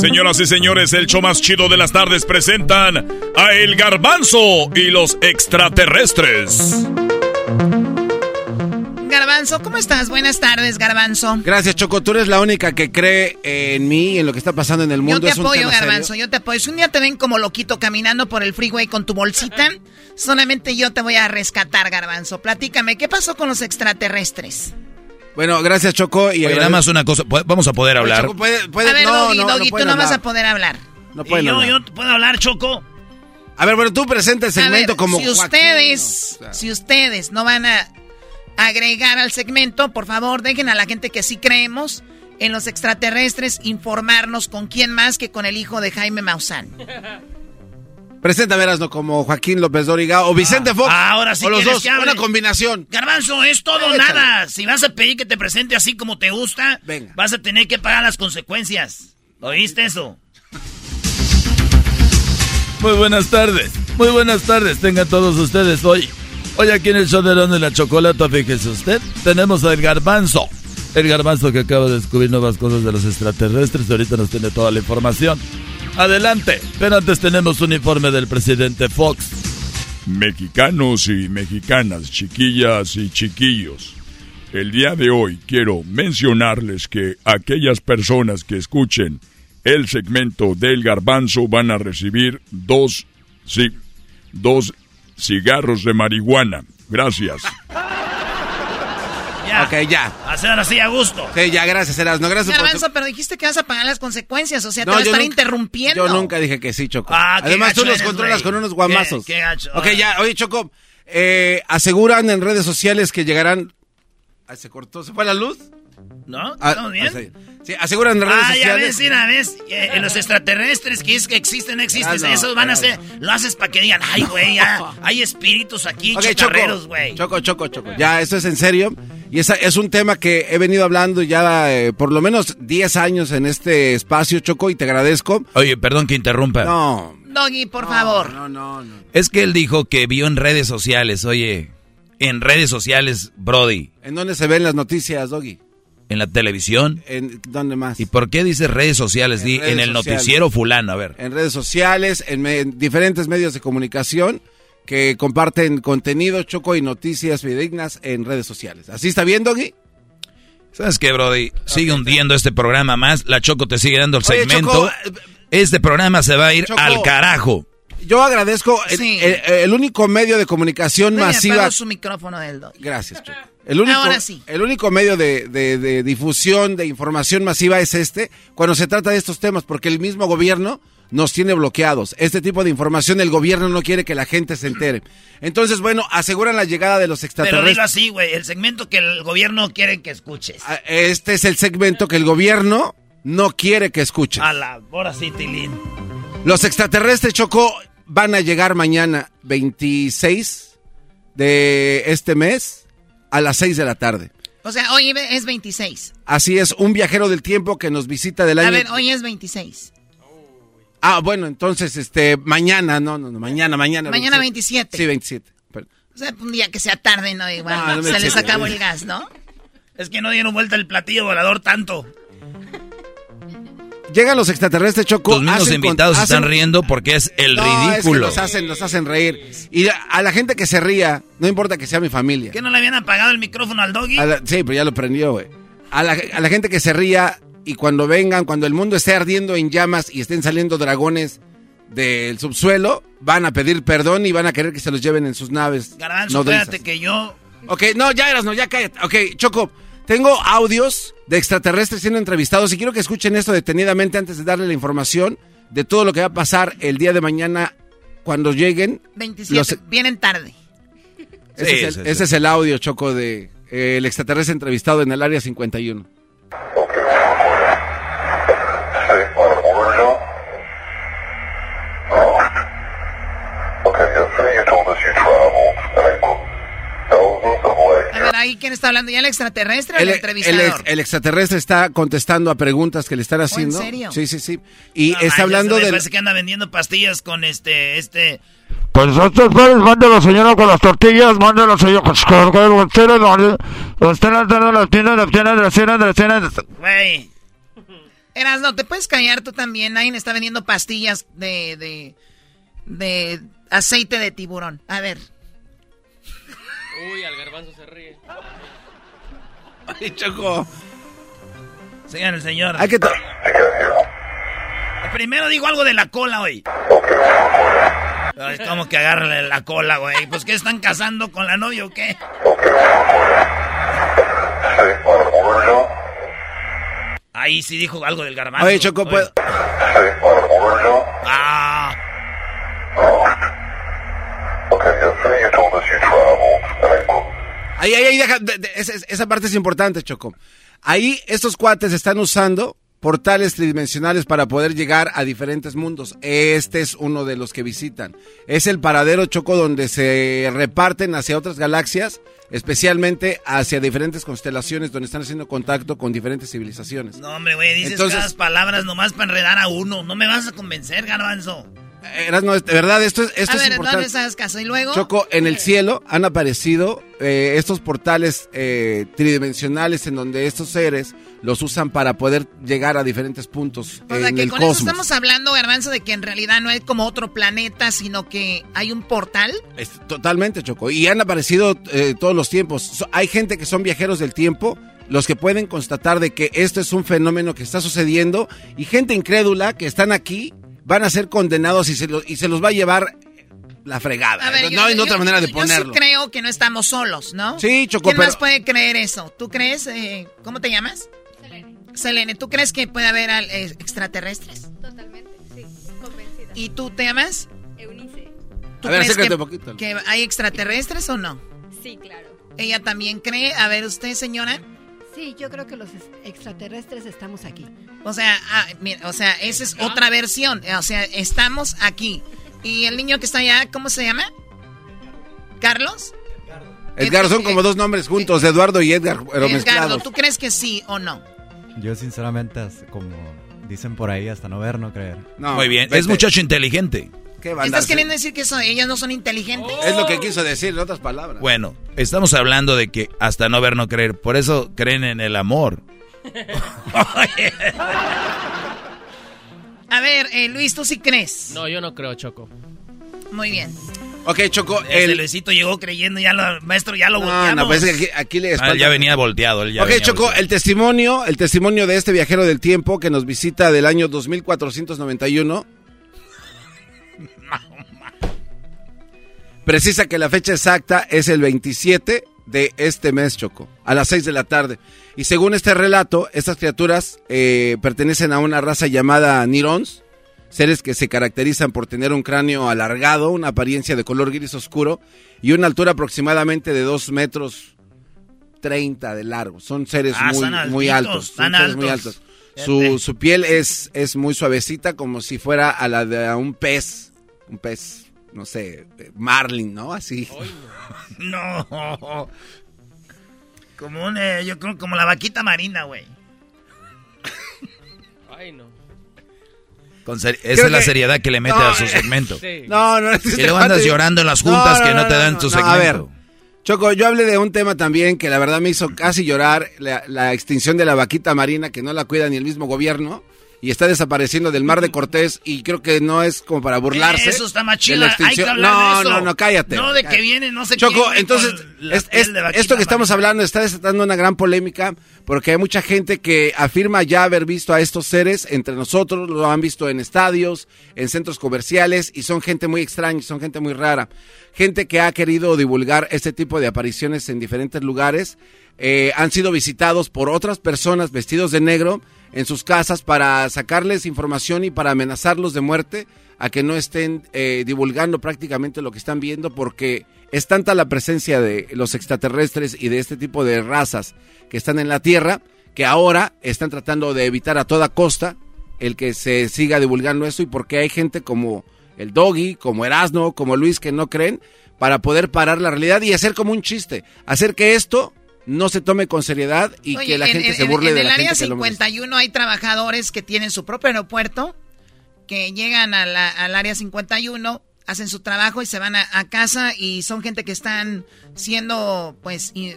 Señoras y señores, el show más chido de las tardes presentan a El Garbanzo y los extraterrestres.
Garbanzo, ¿cómo estás? Buenas tardes, Garbanzo.
Gracias, Choco. Tú eres la única que cree en mí, en lo que está pasando en el mundo.
Yo te apoyo, Garbanzo, yo te apoyo. Si un día te ven como loquito caminando por el freeway con tu bolsita, solamente yo te voy a rescatar, Garbanzo. Platícame, ¿qué pasó con los extraterrestres?
Bueno, gracias Choco. Y
nada más una cosa, vamos a poder hablar.
a ver, no, Doggy, tú no vas a poder hablar.
No puedo yo, yo puedo hablar, Choco.
A ver, bueno, tú presenta el segmento como
si ustedes, si ustedes no van a agregar al segmento, por favor, dejen a la gente que sí creemos en los extraterrestres informarnos con quién más que con el hijo de Jaime Maussan.
Presenta no como Joaquín López Dóriga o Vicente Fox.
Ah, ahora sí
o los dos, una combinación.
Garbanzo, es todo nada. Si vas a pedir que te presente así como te gusta, vas a tener que pagar las consecuencias. ¿Oíste eso?
Muy buenas tardes. Muy buenas tardes. Tengan todos ustedes hoy. Hoy aquí en el show de de la Chocolata, fíjese usted, tenemos al Garbanzo. El Garbanzo que acaba de descubrir nuevas cosas de los extraterrestres. Ahorita nos tiene toda la información. Adelante, pero antes tenemos un informe del presidente Fox.
Mexicanos y mexicanas, chiquillas y chiquillos, el día de hoy quiero mencionarles que aquellas personas que escuchen el segmento del garbanzo van a recibir dos, sí, dos cigarros de marihuana. Gracias. [LAUGHS]
Ya.
Ok, ya.
Hacer así a gusto.
Sí, ya, gracias, Erasno. Gracias
Garbanzo, pero dijiste que vas a pagar las consecuencias, o sea, te vas a estar interrumpiendo.
Yo nunca dije que sí, Choco.
Ah,
Además, tú los controlas con unos guamazos.
Qué, gacho.
Ok, ya, oye, Choco, eh, aseguran en redes sociales que llegarán... se cortó, ¿se fue la luz?
¿No? Ah, ¿Estamos bien?
Sí, aseguran en redes
ah,
sociales.
Ah, ya ves, mira, ves. Eh, en los extraterrestres que es que existen, existen. Ah, Esos van a ser. Lo haces para que digan, ay, güey, ya. [LAUGHS] Hay espíritus aquí, okay, güey.
Choco, choco, choco. Ya, esto es en serio. Y esa es un tema que he venido hablando ya eh, por lo menos 10 años en este espacio, Choco, y te agradezco.
Oye, perdón que interrumpa.
No.
Doggy, por favor.
No, no, no.
Es que él dijo que vio en redes sociales, oye, en redes sociales, Brody.
¿En dónde se ven las noticias, Doggy?
¿En la televisión?
¿En dónde más?
¿Y por qué dices redes sociales? Di, en, el noticiero fulano, a ver.
En redes sociales, en, diferentes medios de comunicación que comparten contenido, choco y noticias fidedignas en redes sociales. ¿Así está bien, Doggy?
¿Sabes qué, Brody? Sigue hundiendo este programa más. La Choco te sigue dando el segmento. Eh, este programa se va a ir al carajo.
Yo agradezco el, único medio de comunicación masiva.
su micrófono del
Gracias, Choco. El único,
Ahora sí.
el único medio de, difusión, de información masiva es este, cuando se trata de estos temas, porque el mismo gobierno nos tiene bloqueados. Este tipo de información el gobierno no quiere que la gente se entere. Entonces, bueno, aseguran la llegada de los extraterrestres. Pero
dilo así, güey, el segmento que el gobierno quiere que escuches.
Ah, este es el segmento que el gobierno no quiere que escuches.
A la, ahora sí, Tilín.
Los extraterrestres, Chocó, van a llegar mañana 26 de este mes a las 6 de la tarde.
O sea, hoy es 26.
Así es, un viajero del tiempo que nos visita del año. A
ver, hoy es 26.
Ah, bueno, entonces, este, mañana, no, no, no, mañana, mañana.
Mañana 27.
Sí, 27.
O sea, un día que sea tarde, no, igual, se les acabó el gas, ¿no?
Es que no dieron vuelta el platillo volador tanto.
Llegan los extraterrestres, Choco.
Los mismos invitados están riendo porque es el ridículo.
Es que hacen, nos hacen reír. Y a la gente que se ría, no importa que sea mi familia.
¿Que no le habían apagado el micrófono al doggy?
sí, pero ya lo prendió, güey. A la, a la gente que se ría y cuando vengan, cuando el mundo esté ardiendo en llamas y estén saliendo dragones del subsuelo, van a pedir perdón y van a querer que se los lleven en sus naves.
Garbanzo, espérate que yo...
Ok, no, ya eras, no, ya cállate. Ok, Choco, tengo audios de extraterrestres siendo entrevistados y quiero que escuchen esto detenidamente antes de darle la información de todo lo que va a pasar el día de mañana cuando lleguen.
27, vienen tarde.
Ese, es, el, audio, Choco, de eh, el extraterrestre entrevistado en el área 51.
A ver, ahí quién está hablando, ¿ya el extraterrestre o el, entrevistador?
El, extraterrestre está contestando a preguntas que le están haciendo.
¿En serio?
Sí, sí, sí. Y está hablando de.
Parece que anda vendiendo pastillas con este, este.
Pues estos padres, mándelo señora con las tortillas, mándelo señor con los Usted no las tiendas, las tiendas, las tiendas, las tiendas.
Güey. Eras, no, te puedes callar tú también. Alguien está vendiendo pastillas de, de, de aceite de tiburón. A ver.
Uy, al garbanzo se ríe. [LAUGHS]
Ay, Choco.
Señor, el señor.
Hay que...
Primero digo algo de la cola, güey. Es como que agarrarle la cola, güey. Pues, ¿qué están casando con la novia o qué? Ahí sí dijo algo del garbanzo.
Oye, Choco, pues...
Ah.
Ahí, ahí, ahí, deja, esa, parte es importante, Choco. Ahí estos cuates están usando portales tridimensionales para poder llegar a diferentes mundos. Este es uno de los que visitan. Es el paradero Choco donde se reparten hacia otras galaxias, especialmente hacia diferentes constelaciones donde están haciendo contacto con diferentes civilizaciones.
No, hombre, güey, dices Entonces, palabras nomás para enredar a uno. No me vas a convencer, garbanzo.
No, de verdad, esto es, esto
a ver,
importante.
¿dónde caso? ¿Y luego?
Choco, en el cielo han aparecido eh, estos portales eh, tridimensionales en donde estos seres los usan para poder llegar a diferentes puntos o sea, que con Eso
estamos hablando, Garbanzo, de que en realidad no es como otro planeta, sino que hay un portal.
totalmente, Choco. Y han aparecido eh, todos los tiempos. hay gente que son viajeros del tiempo los que pueden constatar de que esto es un fenómeno que está sucediendo y gente incrédula que están aquí van a ser condenados y se, y se los va a llevar la fregada. no, hay otra manera de ponerlo.
Yo sí creo que no estamos solos, ¿no?
Sí, Choco,
¿Quién más puede creer eso? ¿Tú crees? Eh, ¿Cómo te llamas? Selene. Selene, ¿tú crees que puede haber eh, extraterrestres?
Totalmente, sí, convencida.
¿Y tú te llamas?
Eunice.
¿Tú crees que, que hay extraterrestres o no?
Sí, claro.
¿Ella también cree? A ver, ¿usted, señora?
Sí, yo creo que los extraterrestres estamos aquí.
O sea, ah, mira, o sea, esa es otra versión. O sea, estamos aquí. ¿Y el niño que está allá, cómo se llama? ¿Carlos?
Edgar, son como dos nombres juntos, Eduardo y Edgar, pero
Edgardo, ¿tú crees que sí o no?
Yo sinceramente, como dicen por ahí, hasta no ver, no creer.
Muy bien, es muchacho inteligente.
¿Qué va a
¿Estás queriendo decir que eso- ellas no son inteligentes?
Es lo que quiso decir, en otras palabras.
Bueno, estamos hablando de que hasta no ver, no creer. Por eso creen en el amor. [LAUGHS]
A ver, eh, Luis, ¿tú sí crees?
No, yo no creo, Choco.
Muy bien.
Ok, Choco, el...
Luisito llegó creyendo, ya lo, maestro, ya lo
No,
volteamos.
no, pues aquí, aquí le
Ah, ya venía volteado. Él ya
ok,
venía
Choco,
volteado.
el testimonio, el testimonio de este viajero del tiempo que nos visita del año 2491. Precisa que la fecha exacta es el 27 de este mes, Choco, a las 6 de la tarde. Y según este relato, estas criaturas eh, pertenecen a una raza llamada Nirons, seres que se caracterizan por tener un cráneo alargado, una apariencia de color gris oscuro y una altura aproximadamente de 2 metros 30 de largo. Son seres
Ah,
muy, muy altos. Son
están
seres muy
altos.
altos. Su, su piel es, es muy suavecita, como si fuera a la de un pez. Un pez, no sé, marlin, ¿no? Así. [LAUGHS]
No. Como un, eh, yo creo como la vaquita marina, güey.
Ay, no.
Con ser- esa
Creo
es la
que-
seriedad que le mete
No,
a su
eh,
segmento.
Sí.
No, no.
Y luego andas llorando en las juntas que no te dan tu
no, A ver,
segmento.
Choco, yo hablé de un tema también que la verdad me hizo casi llorar, la, la extinción de la vaquita marina que no la cuida ni el mismo gobierno y está desapareciendo del mar de Cortés y creo que no es como para burlarse.
Eso está más
de
chido.
la
Hay que
extinción.
hablar
no,
de eso.
no, no, cállate.
No de que viene, no sé
Choco,
quién, güey,
entonces, es-
vaquita
esto que estamos hablando está desatando una gran polémica porque hay mucha gente que afirma ya haber visto a estos seres entre nosotros, lo han visto en estadios, en centros comerciales y son gente muy extraña, son gente muy rara. Gente que ha querido divulgar este tipo de apariciones en diferentes lugares. Eh, han sido visitados por otras personas vestidos de negro en sus casas para sacarles información y para amenazarlos de muerte a que no estén eh, divulgando prácticamente lo que están viendo porque es tanta la presencia de los extraterrestres y de este tipo de razas que están en la Tierra que ahora están tratando de evitar a toda costa el que se siga divulgando eso y porque hay gente como el Doggy, como Erasno, como Luis que no creen para poder parar la realidad y hacer como un chiste, hacer que esto no se tome con seriedad y
Oye,
que la
en-
gente
en-
se
en-
burle
en
de
el
la
área
gente que lo molesta.
51 hay trabajadores que tienen su propio aeropuerto, que llegan a la- al área 51, hacen su trabajo y se van a, a casa y son gente que están siendo, pues, y-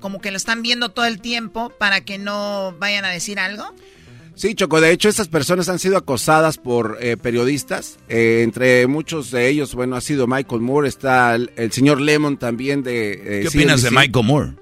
como que lo están viendo todo el tiempo para que no vayan a decir algo.
Sí, Choco, de hecho estas personas han sido acosadas por eh, periodistas, eh, entre muchos de ellos, bueno, ha sido Michael Moore, está el, el señor Lemon también de... eh,
¿Qué opinas de. Michael Moore?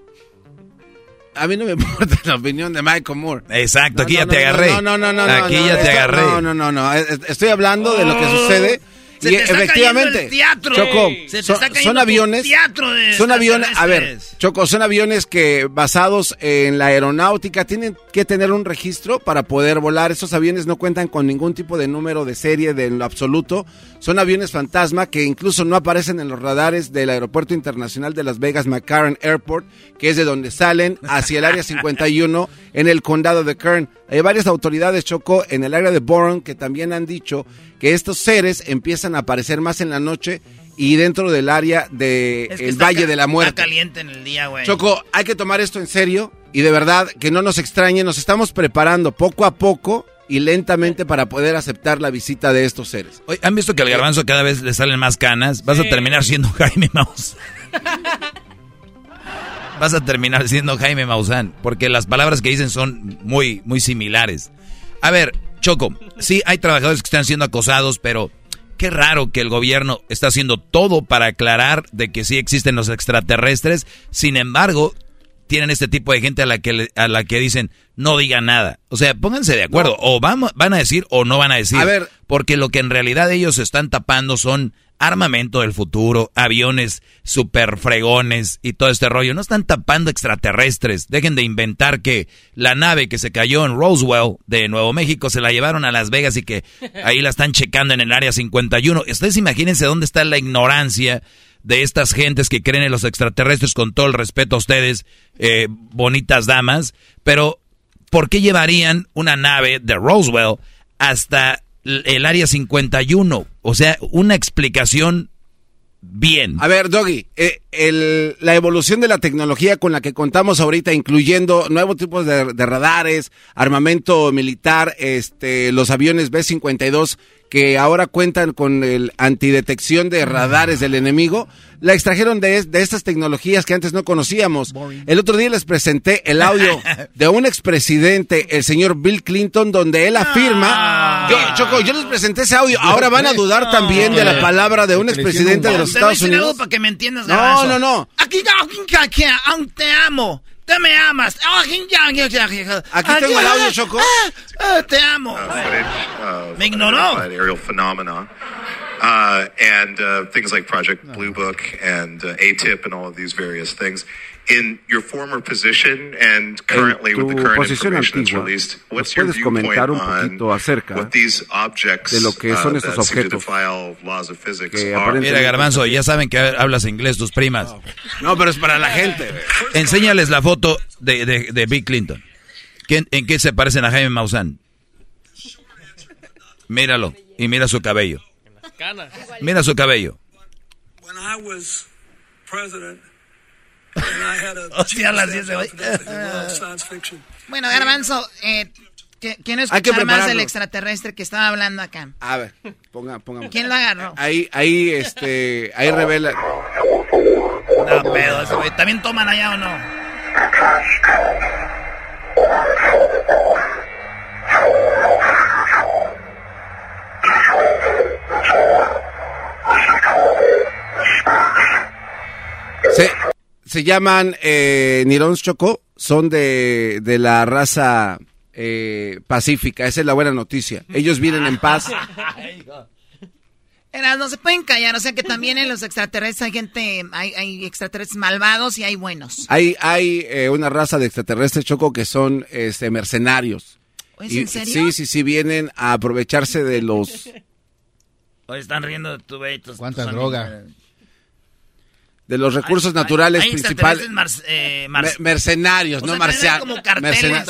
A mí no me [LAUGHS] importa la opinión de Michael Moore.
Exacto, aquí
No,
ya
no,
te agarré.
No, no, no, no.
Aquí
no,
ya te agarré.
No, no, no, no. es- Estoy hablando de lo que sucede.
Se
y
te está
efectivamente,
cayendo el teatro.
Choco,
Se te
son, aviones.
teatro de
son aviones. A ver. Choco, son aviones que basados en la aeronáutica tienen que tener un registro para poder volar. Esos aviones no cuentan con ningún tipo de número de serie de en lo absoluto. Son aviones fantasma que incluso no aparecen en los radares del Aeropuerto Internacional de Las Vegas McCarran Airport, que es de donde salen hacia el área 51 en el condado de Kern. Hay varias autoridades, Choco, en el área de Boron que también han dicho que estos seres empiezan a aparecer más en la noche y dentro del área del
Es que
el
está
Valle de la
Está
Muerte.
caliente en el día, güey.
Choco, hay que tomar esto en serio y de verdad que no nos extrañe, nos estamos preparando poco a poco y lentamente para poder aceptar la visita de estos seres.
Oye, ¿Han visto que al garbanzo cada vez le salen más canas? Vas a terminar siendo [LAUGHS] Jaime Maussan. [LAUGHS] Vas a terminar siendo Jaime Maussan, porque las palabras que dicen son muy, muy similares. A ver, Choco, sí hay trabajadores que están siendo acosados, pero qué raro que el gobierno está haciendo todo para aclarar de que sí existen los extraterrestres. Sin embargo, tienen este tipo de gente a la que le- a la que dicen no digan nada. O sea, pónganse de acuerdo. O van, van a decir o no van a decir.
A ver.
Porque lo que en realidad ellos están tapando son armamento del futuro, aviones super fregones y todo este rollo. No están tapando extraterrestres. Dejen de inventar que la nave que se cayó en Roswell de Nuevo México se la llevaron a Las Vegas y que [LAUGHS] ahí la están checando en el área 51. Ustedes imagínense dónde está la ignorancia de estas gentes que creen en los extraterrestres con todo el respeto a ustedes, eh, bonitas damas, pero ¿por qué llevarían una nave de Roswell hasta el área 51? O sea, una explicación bien.
A ver, Doggy, eh, el, la evolución de la tecnología con la que contamos ahorita, incluyendo nuevos tipos de, de radares, armamento militar, este, los aviones B-52 que ahora cuentan con el antidetección de radares del enemigo, la extrajeron de, de estas tecnologías que antes no conocíamos. El otro día les presenté el audio [LAUGHS] de un expresidente, el señor Bill Clinton, donde él afirma... Yo, Choco, yo les presenté ese audio. Ahora van a dudar también de la palabra de un expresidente de los
Te voy a
Estados
decir algo
Unidos.
para que me entiendas,
No,
Garbanzo.
no, no.
Aquí, aquí, aquí, aún te amo. Te me amas. Aquí
Aquí tengo el audio, Choco.
Te amo.
uh,
Me ignoró.
identified aerial phenomena. Uh, and uh, things like Project Blue Book and uh, ATIP and all of these various things. In your former position and currently with the
tu
current
posición
information that's released,
¿nos
what's your
puedes
viewpoint
comentar un
on
poquito acerca
what these objects
de lo que son
uh,
estos objetos
laws of physics are?
Mira, Garbanzo, ya saben que hablas inglés tus primas.
No, pero es para la gente.
Enséñales la foto de, de, de Bill Clinton. ¿Quién- ¿En qué se parecen a Jaime Maussan? Míralo. Y mira su cabello. Mira su cabello.
When I was president, [LAUGHS]
Hostia, las dice hoy.
science [LAUGHS] fiction.
Bueno, Garbanzo, eh, quiero escuchar más del extraterrestre que estaba hablando acá.
A ver, ponga, ponga.
¿Quién lo agarró?
Ahí, ahí, este, ahí revela.
No, pedo, ese güey. ¿También toman allá o no?
Se, se llaman eh, Nirons Choco, son de, de la raza eh, pacífica, esa es la buena noticia. Ellos vienen en paz. [LAUGHS]
Eras, no se pueden callar, o sea que también en los extraterrestres hay gente, hay, hay extraterrestres malvados y hay buenos.
Hay, hay eh, una raza de extraterrestres Choco que son este, mercenarios.
¿Es
Y-
en serio?
Sí, sí, sí, vienen a aprovecharse de los...
Hoy están riendo de tu beito.
¿Cuánta droga? De los recursos naturales
hay
principales.
eh,
mercenarios,
O
no
sea,
marcianos.
como carteles,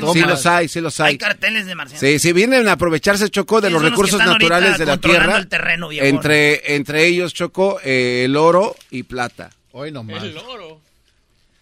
como
sí los hay, sí los hay.
Hay carteles de marcianos.
Sí, sí, vienen a aprovecharse, Choco, de
Sí,
los recursos naturales de la tierra.
el terreno, viejón.
entre, entre ellos, Choco, eh, el oro y plata.
Hoy nomás.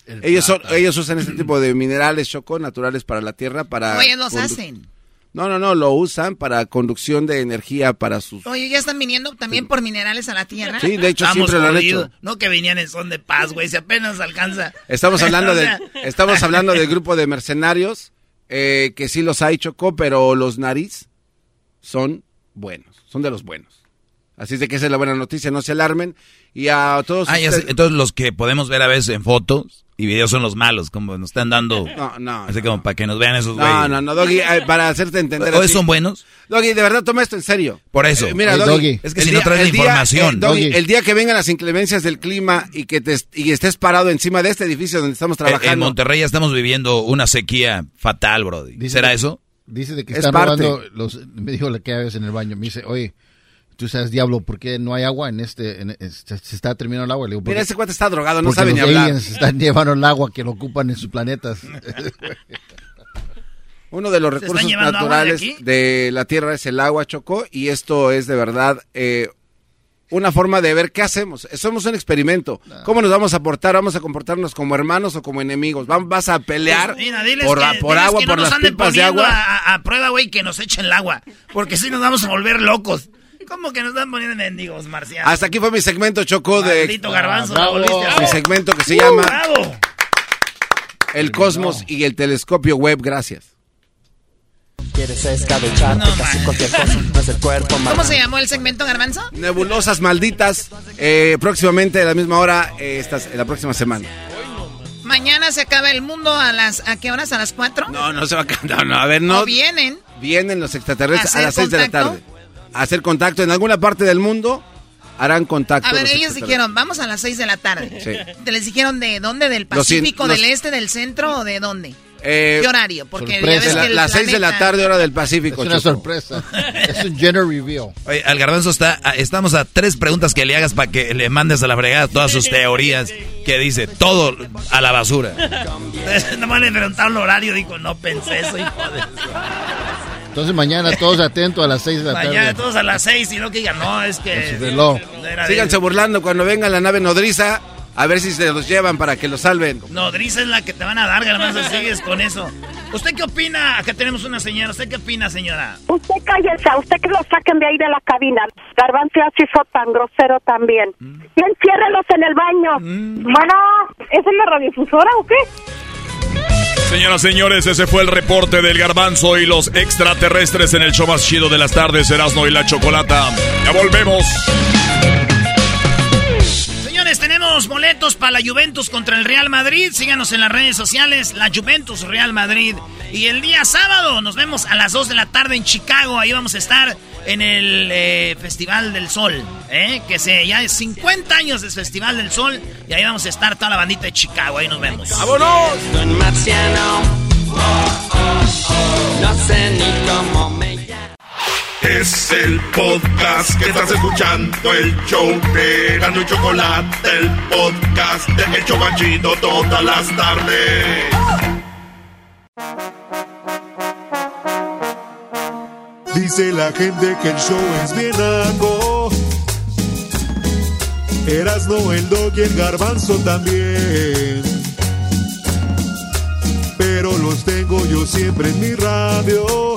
El Ellos, son, ellos usan este tipo de minerales, Choco, naturales para la tierra, para...
Oye, los hacen.
No, no, no, lo usan para conducción de energía para sus...
Oye, ya están viniendo también por minerales a la Tierra.
Sí, de hecho,
Estamos
siempre lo han hecho.
No que venían en son de paz, güey. Si apenas alcanza.
Estamos [LAUGHS] hablando de, estamos hablando del grupo de mercenarios eh, que sí los hay, Choco, pero los nariz son buenos, son de los buenos. Así es de que esa es la buena noticia, no se alarmen. Y a todos
Ah, ya sé.
ustedes-
Entonces los que podemos ver a veces en fotos y videos son los malos, como nos están dando. [LAUGHS]
No, no.
Así como para que nos vean esos güeyes.
No, no, no, Doggy, eh, para hacerte entender.
¿O
a ti.
son buenos?
Doggy, de verdad, toma esto en serio.
Por eso.
Eh, mira,
Eh,
Doggy,
Doggy. Es que
el
si no traes la información.
eh, Doggy,
Doggy.
el día que vengan las inclemencias del clima y que te, y estés parado encima de este edificio donde estamos
En- En
trabajando.
Monterrey ya estamos viviendo una sequía fatal, bro. ¿Será
que-
eso?
Dice de que
Es
están
parte.
robando los me dijo la que vez en el baño, me dice, "Oye, tú sabes diablo, ¿por qué no hay agua en este en- es- se, se está terminando el agua?" Le digo,
Mira,
"Porque-
ese cuate está drogado, no sabe ni
los
hablar.
están llevando el agua que lo ocupan en sus planetas. [LAUGHS]
Uno de los
¿Se están
recursos
de
naturales de, la tierra es el agua, Chocó, y esto es de verdad eh, una forma de ver qué hacemos. Somos un experimento. ¿Cómo nos vamos a portar? ¿Vamos a comportarnos como hermanos o como enemigos? ¿Vam- ¿Vas a pelear
Pues, Mira,
por,
que,
por
diles
agua,
que no
por
nos
las
anden
pipas de
poniendo
agua?
A, a- a prueba, güey, que nos echen el agua. Porque si nos vamos a volver locos. ¿Cómo que nos están poniendo mendigos, marcianos?
Hasta aquí fue mi segmento, Chocó, de...
Maldito garbanzo, la volviste a
Mi segmento que se
Uh,
llama
bravo.
El Cosmos y el Telescopio Web. Gracias.
Quieres escabecharte casi cualquier cosa, no es el cuerpo más.
¿Cómo se llamó el segmento, Garbanzo?
Nebulosas malditas. eh, próximamente a la misma hora, eh, estas, la próxima semana.
Mañana se acaba el mundo a las ¿a qué horas? ¿A las 4?
No, no se va a no, no, a ver, no.
¿O vienen?
Vienen los extraterrestres a
¿Hacer
las 6 de la tarde. Hacer contacto en alguna parte del mundo. Harán contacto.
A ver,
los
ellos dijeron, vamos a las 6 de la tarde.
Sí.
¿Te les dijeron de dónde? ¿Del Pacífico,
los-
del Este, del Centro o de dónde?
Eh,
¿Qué horario? Porque ya ves
La-
que el
las 6 de la
planeta-
tarde, hora del Pacífico.
Es una
Choco.
sorpresa. es un gender reveal.
Oye, al garbanzo está, a- estamos a tres preguntas que le hagas para que le mandes a la fregada todas sus teorías que dice todo a la basura. [LAUGHS]
Nomás le preguntaron el horario, dijo, no pensé eso, hijo de...
Entonces mañana todos atentos a las 6 de la
Mañana
tarde.
todos a las seis y no que digan, no, es que... No
Síganse burlando cuando venga la nave nodriza. A ver si se los llevan para que los salven.
Nodriza es la que te van a dar, garbanzo, sigues con eso. ¿Usted qué opina? Acá tenemos una señora. ¿Usted qué opina, señora?
Usted cállese, a usted que lo saquen de ahí de la cabina. Garbanzo ya se hizo tan grosero también. Y enciérrelos en el baño. Bueno, ¿es en la radiodifusora o qué?
Señoras, señores, ese fue el reporte del garbanzo y los extraterrestres en el show más chido de las tardes, Erasmo y la Chocolata. Ya volvemos.
Señores, tenemos boletos para la Juventus contra el Real Madrid. Síganos en las redes sociales, la Juventus Real Madrid. Y el día sábado nos vemos a las 2 de la tarde en Chicago. Ahí vamos a estar en el eh, Festival del Sol. ¿eh? Que se, ya es 50 años del Festival del Sol. Y ahí vamos a estar toda la bandita de Chicago. Ahí nos vemos.
¡Vámonos!
No sé ni cómo me
Es el podcast que estás escuchando, el show de y Chocolate, el podcast de El Chobachito todas las tardes.
Dice la gente que el show es bien algo. Erasno, el dog y el garbanzo también. Pero los tengo yo siempre en mi radio.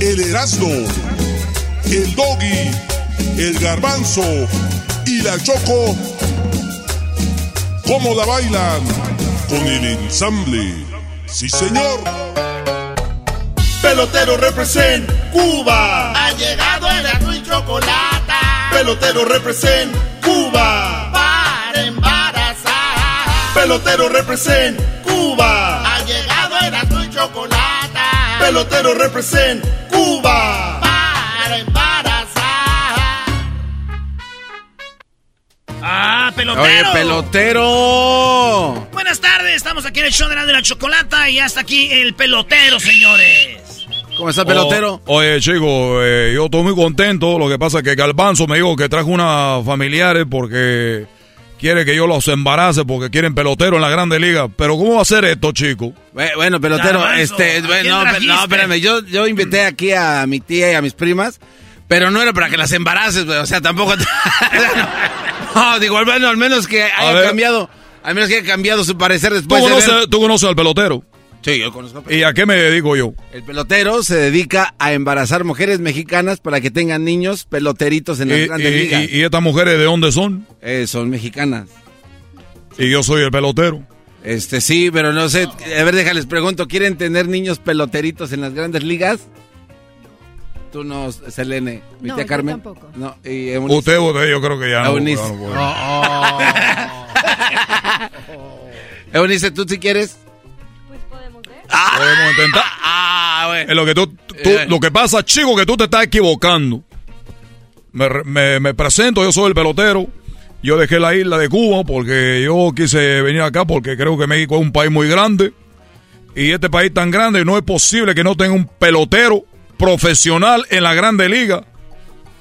el Erasmo, el Doggy, el Garbanzo y la Choco, ¿cómo la bailan? Con el ensamble. Sí, señor.
Pelotero represent Cuba.
Ha llegado el y chocolate
Pelotero represent Cuba.
para embarazar.
Pelotero represent Cuba.
Ha llegado el y chocolate
Pelotero represent Cuba.
para embarazar.
¡Ah, pelotero!
Oye, pelotero.
Buenas tardes, estamos aquí en el show de la, de la chocolata y hasta aquí el pelotero, señores.
¿Cómo está, pelotero?
Oh, oye, chico, eh, yo estoy muy contento. Lo que pasa es que Galbanzo me dijo que trajo una familiares porque quiere que yo los embarace porque quieren pelotero en la Grande Liga. Pero ¿cómo va a ser esto, chico?
Bue- Bueno, pelotero,
Garbanzo,
este,
¿a
bueno, no, no, espérame, yo, yo invité aquí a mi tía y a mis primas, pero no era para que las embaraces, güey, o sea, tampoco... [LAUGHS] no, digo, al menos, al menos que haya cambiado, al menos que haya cambiado su parecer
¿Tú
después de
conoces,
ver-
tú conoces al pelotero?
Sí, yo conozco.
¿Y a qué me dedico yo?
El pelotero se dedica a embarazar mujeres mexicanas para que tengan niños peloteritos en las
¿Y,
grandes
y-
ligas.
y- y estas mujeres de dónde son?
Eh, son mexicanas.
Y yo soy el pelotero.
Este sí, pero no sé. A ver, déjales pregunto. ¿Quieren tener niños peloteritos en las grandes ligas? Tú no, Selene. ¿Mi
No,
tía
yo
Carmen?
tampoco.
No, y Eunice.
Usted, usted, yo creo que ya no.
Eunice.
no puede. [LAUGHS]
Eunice, ¿tú sí quieres?
Podemos intentar.
Ah, bueno.
Es lo que tú, tú- lo que pasa, chico, que tú te estás equivocando. Me, re- me- me presento, yo soy el pelotero. Yo dejé la isla de Cuba porque yo quise venir acá porque creo que México es un país muy grande. Y este país tan grande, no es posible que no tenga un pelotero profesional en la Grande Liga.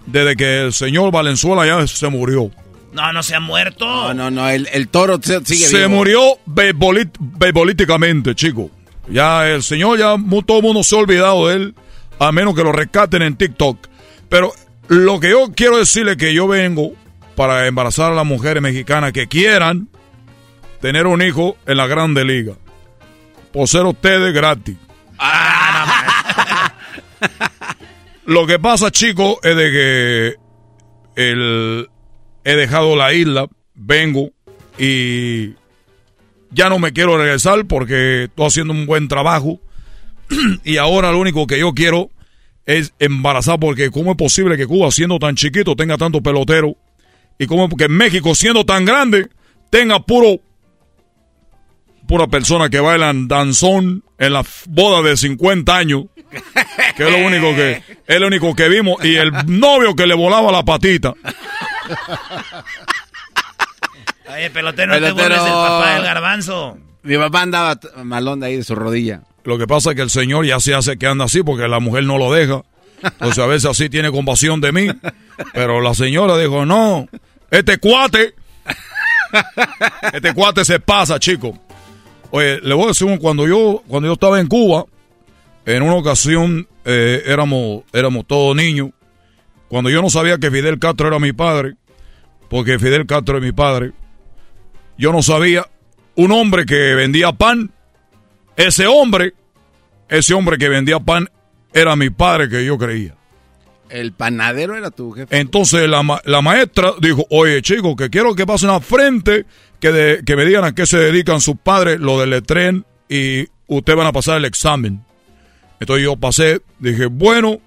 Desde que el señor Valenzuela ya se murió.
No, no se ha muerto.
No, no, no. El, el toro se- sigue
se
vivo.
murió beisbolíticamente, chico. Ya el señor, ya todo el mundo se ha olvidado de él, a menos que lo rescaten en TikTok. Pero lo que yo quiero decirle es que yo vengo para embarazar a las mujeres mexicanas que quieran tener un hijo en la Grande Liga. Por ser ustedes gratis. [LAUGHS] Lo que pasa, chicos, es de que el, he dejado la isla, vengo y ya no me quiero regresar porque estoy haciendo un buen trabajo. [CLEARS THROAT] Y ahora lo único que yo quiero es embarazar porque cómo es posible que Cuba siendo tan chiquito tenga tanto pelotero y cómo que México siendo tan grande tenga puro pura persona que bailan danzón en la boda de 50 años que es lo único que es lo único que vimos y el novio que le volaba la patita [LAUGHS]
Oye, pelotero, no te burles del papá del garbanzo.
Mi papá andaba malón de ahí de su rodilla.
Lo que pasa es que el señor ya se hace que anda así porque la mujer no lo deja. Entonces a veces así tiene compasión de mí. Pero la señora dijo, no, este cuate, este cuate se pasa, chico. Oye, le voy a decir, cuando yo, cuando yo estaba en Cuba, en una ocasión eh, éramos, éramos todos niños. Cuando yo no sabía que Fidel Castro era mi padre, porque Fidel Castro es mi padre, yo no sabía un hombre que vendía pan ese hombre, ese hombre que vendía pan, era mi padre que yo creía.
El panadero era tu jefe.
Entonces la, ma- la maestra dijo, oye chicos, que quiero que pasen al frente, que, de- que me digan a qué se dedican sus padres, lo del tren, y ustedes van a pasar el examen. Entonces yo pasé, dije, bueno,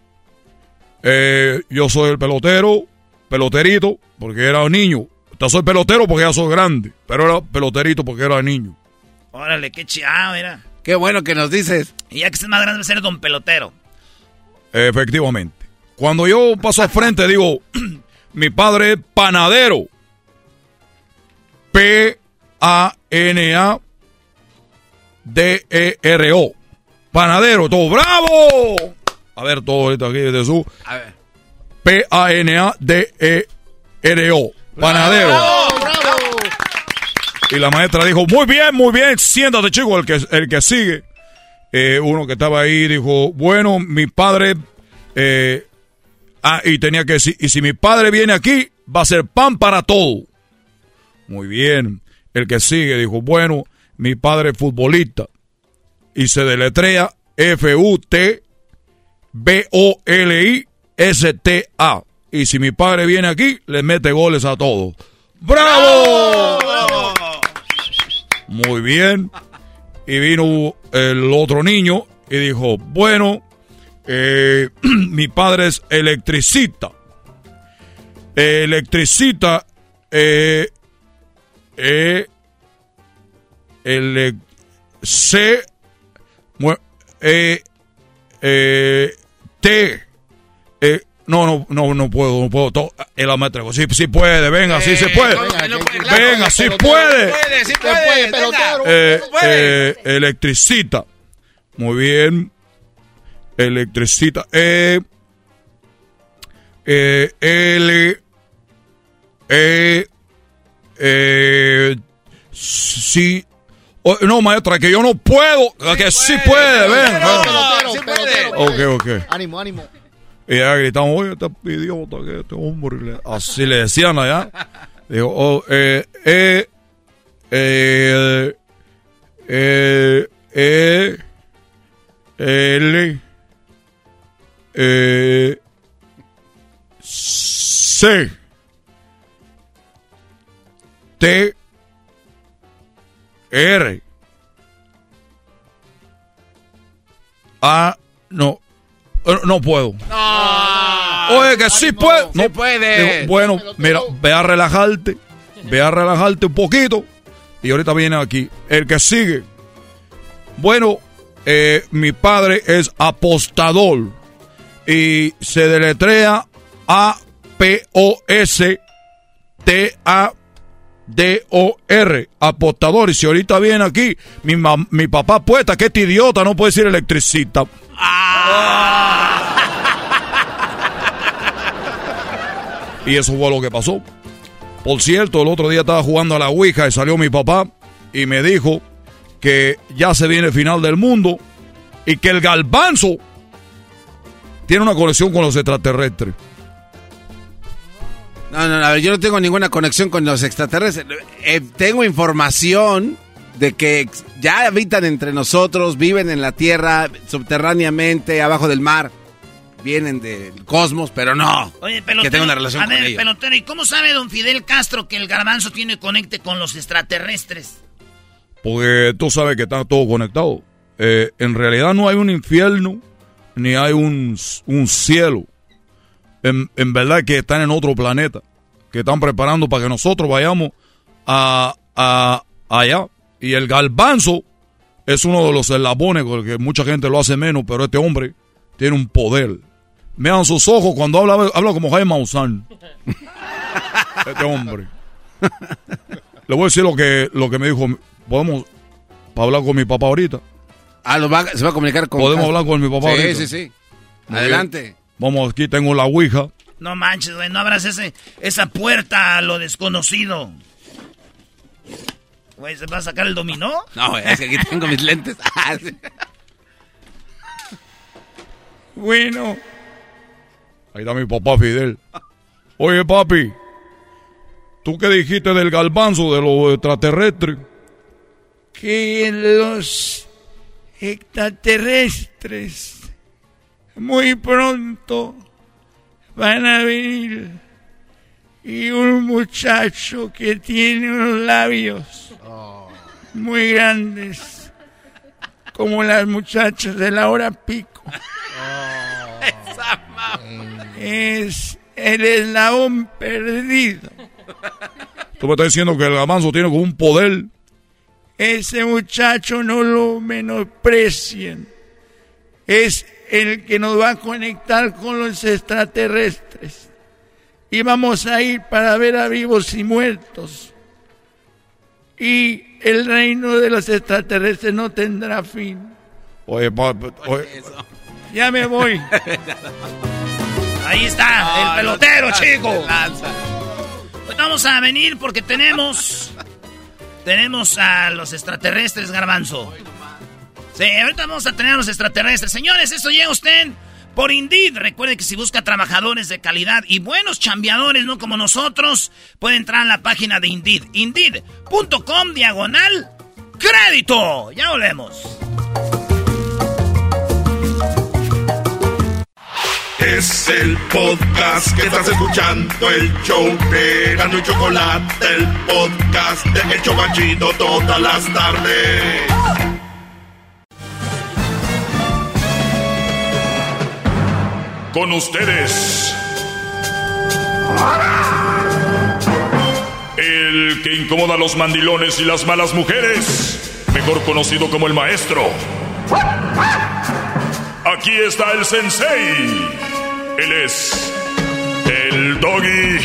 eh, yo soy el pelotero, peloterito, porque era un niño. Yo soy pelotero porque ya soy grande, pero era peloterito porque era niño.
Órale, qué chiado, mira.
Qué bueno que nos dices.
Y ya que estés más grande, vas a ser don pelotero.
Efectivamente. Cuando yo paso al frente, digo, [CLEARS THROAT] mi padre es panadero. P-A-N-A-D-E-R-O. Panadero, todo bravo. A ver, todo ahorita aquí de su.
A
P-A-N-A-D-E-R-O. Panadero. Y la maestra dijo, muy bien, muy bien, siéntate chico, el que, el que sigue. Eh, uno que estaba ahí dijo, bueno, mi padre... eh, ah, y tenía que decir, y si mi padre viene aquí, va a ser pan para todo. Muy bien. El que sigue dijo, bueno, mi padre es futbolista. Y se deletrea F-U-T-B-O-L-I-S-T-A. Y si mi padre viene aquí, le mete goles a todos. ¡Bravo! Muy bien. Y vino el otro niño y dijo, bueno, eh, [CLEARS THROAT] mi padre es electricista. Electricita, eh, eh, ele- C, eh, eh, T, eh, no, no, no, no puedo, no puedo. to- El maestra, sí, sí puede, venga, sí se puede. Venga, sí puede.
sí
puede, pelotero.
Eh, eh, electricita. Muy bien. Electricita. Eh, eh, L. Eh, eh, sí. Oh, no, maestra, que yo no puedo. que sí puede, ven. ven.
pelotero,
Ok, ok.
Ánimo, ánimo.
Y ya gritamos, oye, este idiota, que este hombre. le-". Así le decían allá. Digo, oh, eh, eh, eh, eh, eh, L, eh, C, T, R, A, no, no puedo. Oye, que sí puede. No
puede.
Digo, bueno, mira, ve a relajarte. Ve a relajarte un poquito. Y ahorita viene aquí. El que sigue. Bueno, eh, mi padre es apostador. Y se deletrea A-P-O-S-T-A-D-O-R. Apostador. Y si ahorita viene aquí, mi, mi papá puesta, que este idiota no puede decir electricista. Y eso fue lo que pasó. Por cierto, el otro día estaba jugando a la Ouija y salió mi papá y me dijo que ya se viene el final del mundo y que el galbanzo tiene una conexión con los extraterrestres.
No, no, ver, yo no tengo ninguna conexión con los extraterrestres. Eh, tengo información de que ya habitan entre nosotros, viven en la Tierra, subterráneamente, abajo del mar. Vienen del cosmos, pero no.
Oye, pelotero.
que tenga una relación
a
con ellos.
pelotero, ¿y cómo sabe don Fidel Castro que el garbanzo tiene conecte con los extraterrestres?
Porque tú sabes que está todo conectado. Eh, en realidad no hay un infierno ni hay un, un cielo. En, en verdad que están en otro planeta. Que están preparando para que nosotros vayamos a, a allá. Y el galbanzo es uno de los eslabones, porque mucha gente lo hace menos, pero este hombre tiene un poder. Vean sus ojos cuando habla, habla como Jaime Maussan. [LAUGHS] Este hombre. Le voy a decir lo que, lo que me dijo. Podemos hablar con mi papá ahorita.
Ah, lo va- se va a comunicar con...
Podemos hablar con mi papá
Sí,
ahorita.
sí, sí.
Muy
Adelante.
bien. Vamos, aquí tengo la ouija.
No manches, güey, no abras ese, esa puerta a lo desconocido. Güey, ¿se va a sacar el dominó? [LAUGHS]
No, es que aquí tengo mis lentes. [LAUGHS] Ah.
Bueno. Ahí está mi papá Fidel. Oye, papi. ¿Tú qué dijiste del galbanzo de los extraterrestres?
que los extraterrestres muy pronto van a venir y un muchacho que tiene unos labios muy grandes como las muchachas de la hora pico es el eslabón perdido
Tú me estás diciendo que el galbanzo tiene como un poder.
Ese muchacho no lo menosprecien. Es el que nos va a conectar con los extraterrestres. Y vamos a ir para ver a vivos y muertos. Y el reino de los extraterrestres no tendrá fin.
Oye, papi. Oye,
Ya me voy. [LAUGHS]
Ahí está, el
No,
pelotero,
no,
chico. Pues vamos a venir porque tenemos. Tenemos a los extraterrestres, Garbanzo. Sí, ahorita vamos a tener a los extraterrestres. Señores, esto llega usted por Indeed. Recuerde que si busca trabajadores de calidad y buenos chambeadores, no como nosotros, puede entrar a la página de Indeed. Indeed.com diagonal crédito. Ya volvemos.
Es el podcast que estás escuchando, el show de Gano y Chocolate, el podcast de El Chobachito todas las tardes. Con ustedes. El que incomoda a los mandilones y las malas mujeres, mejor conocido como el maestro. Aquí está el sensei. Él es el doggy.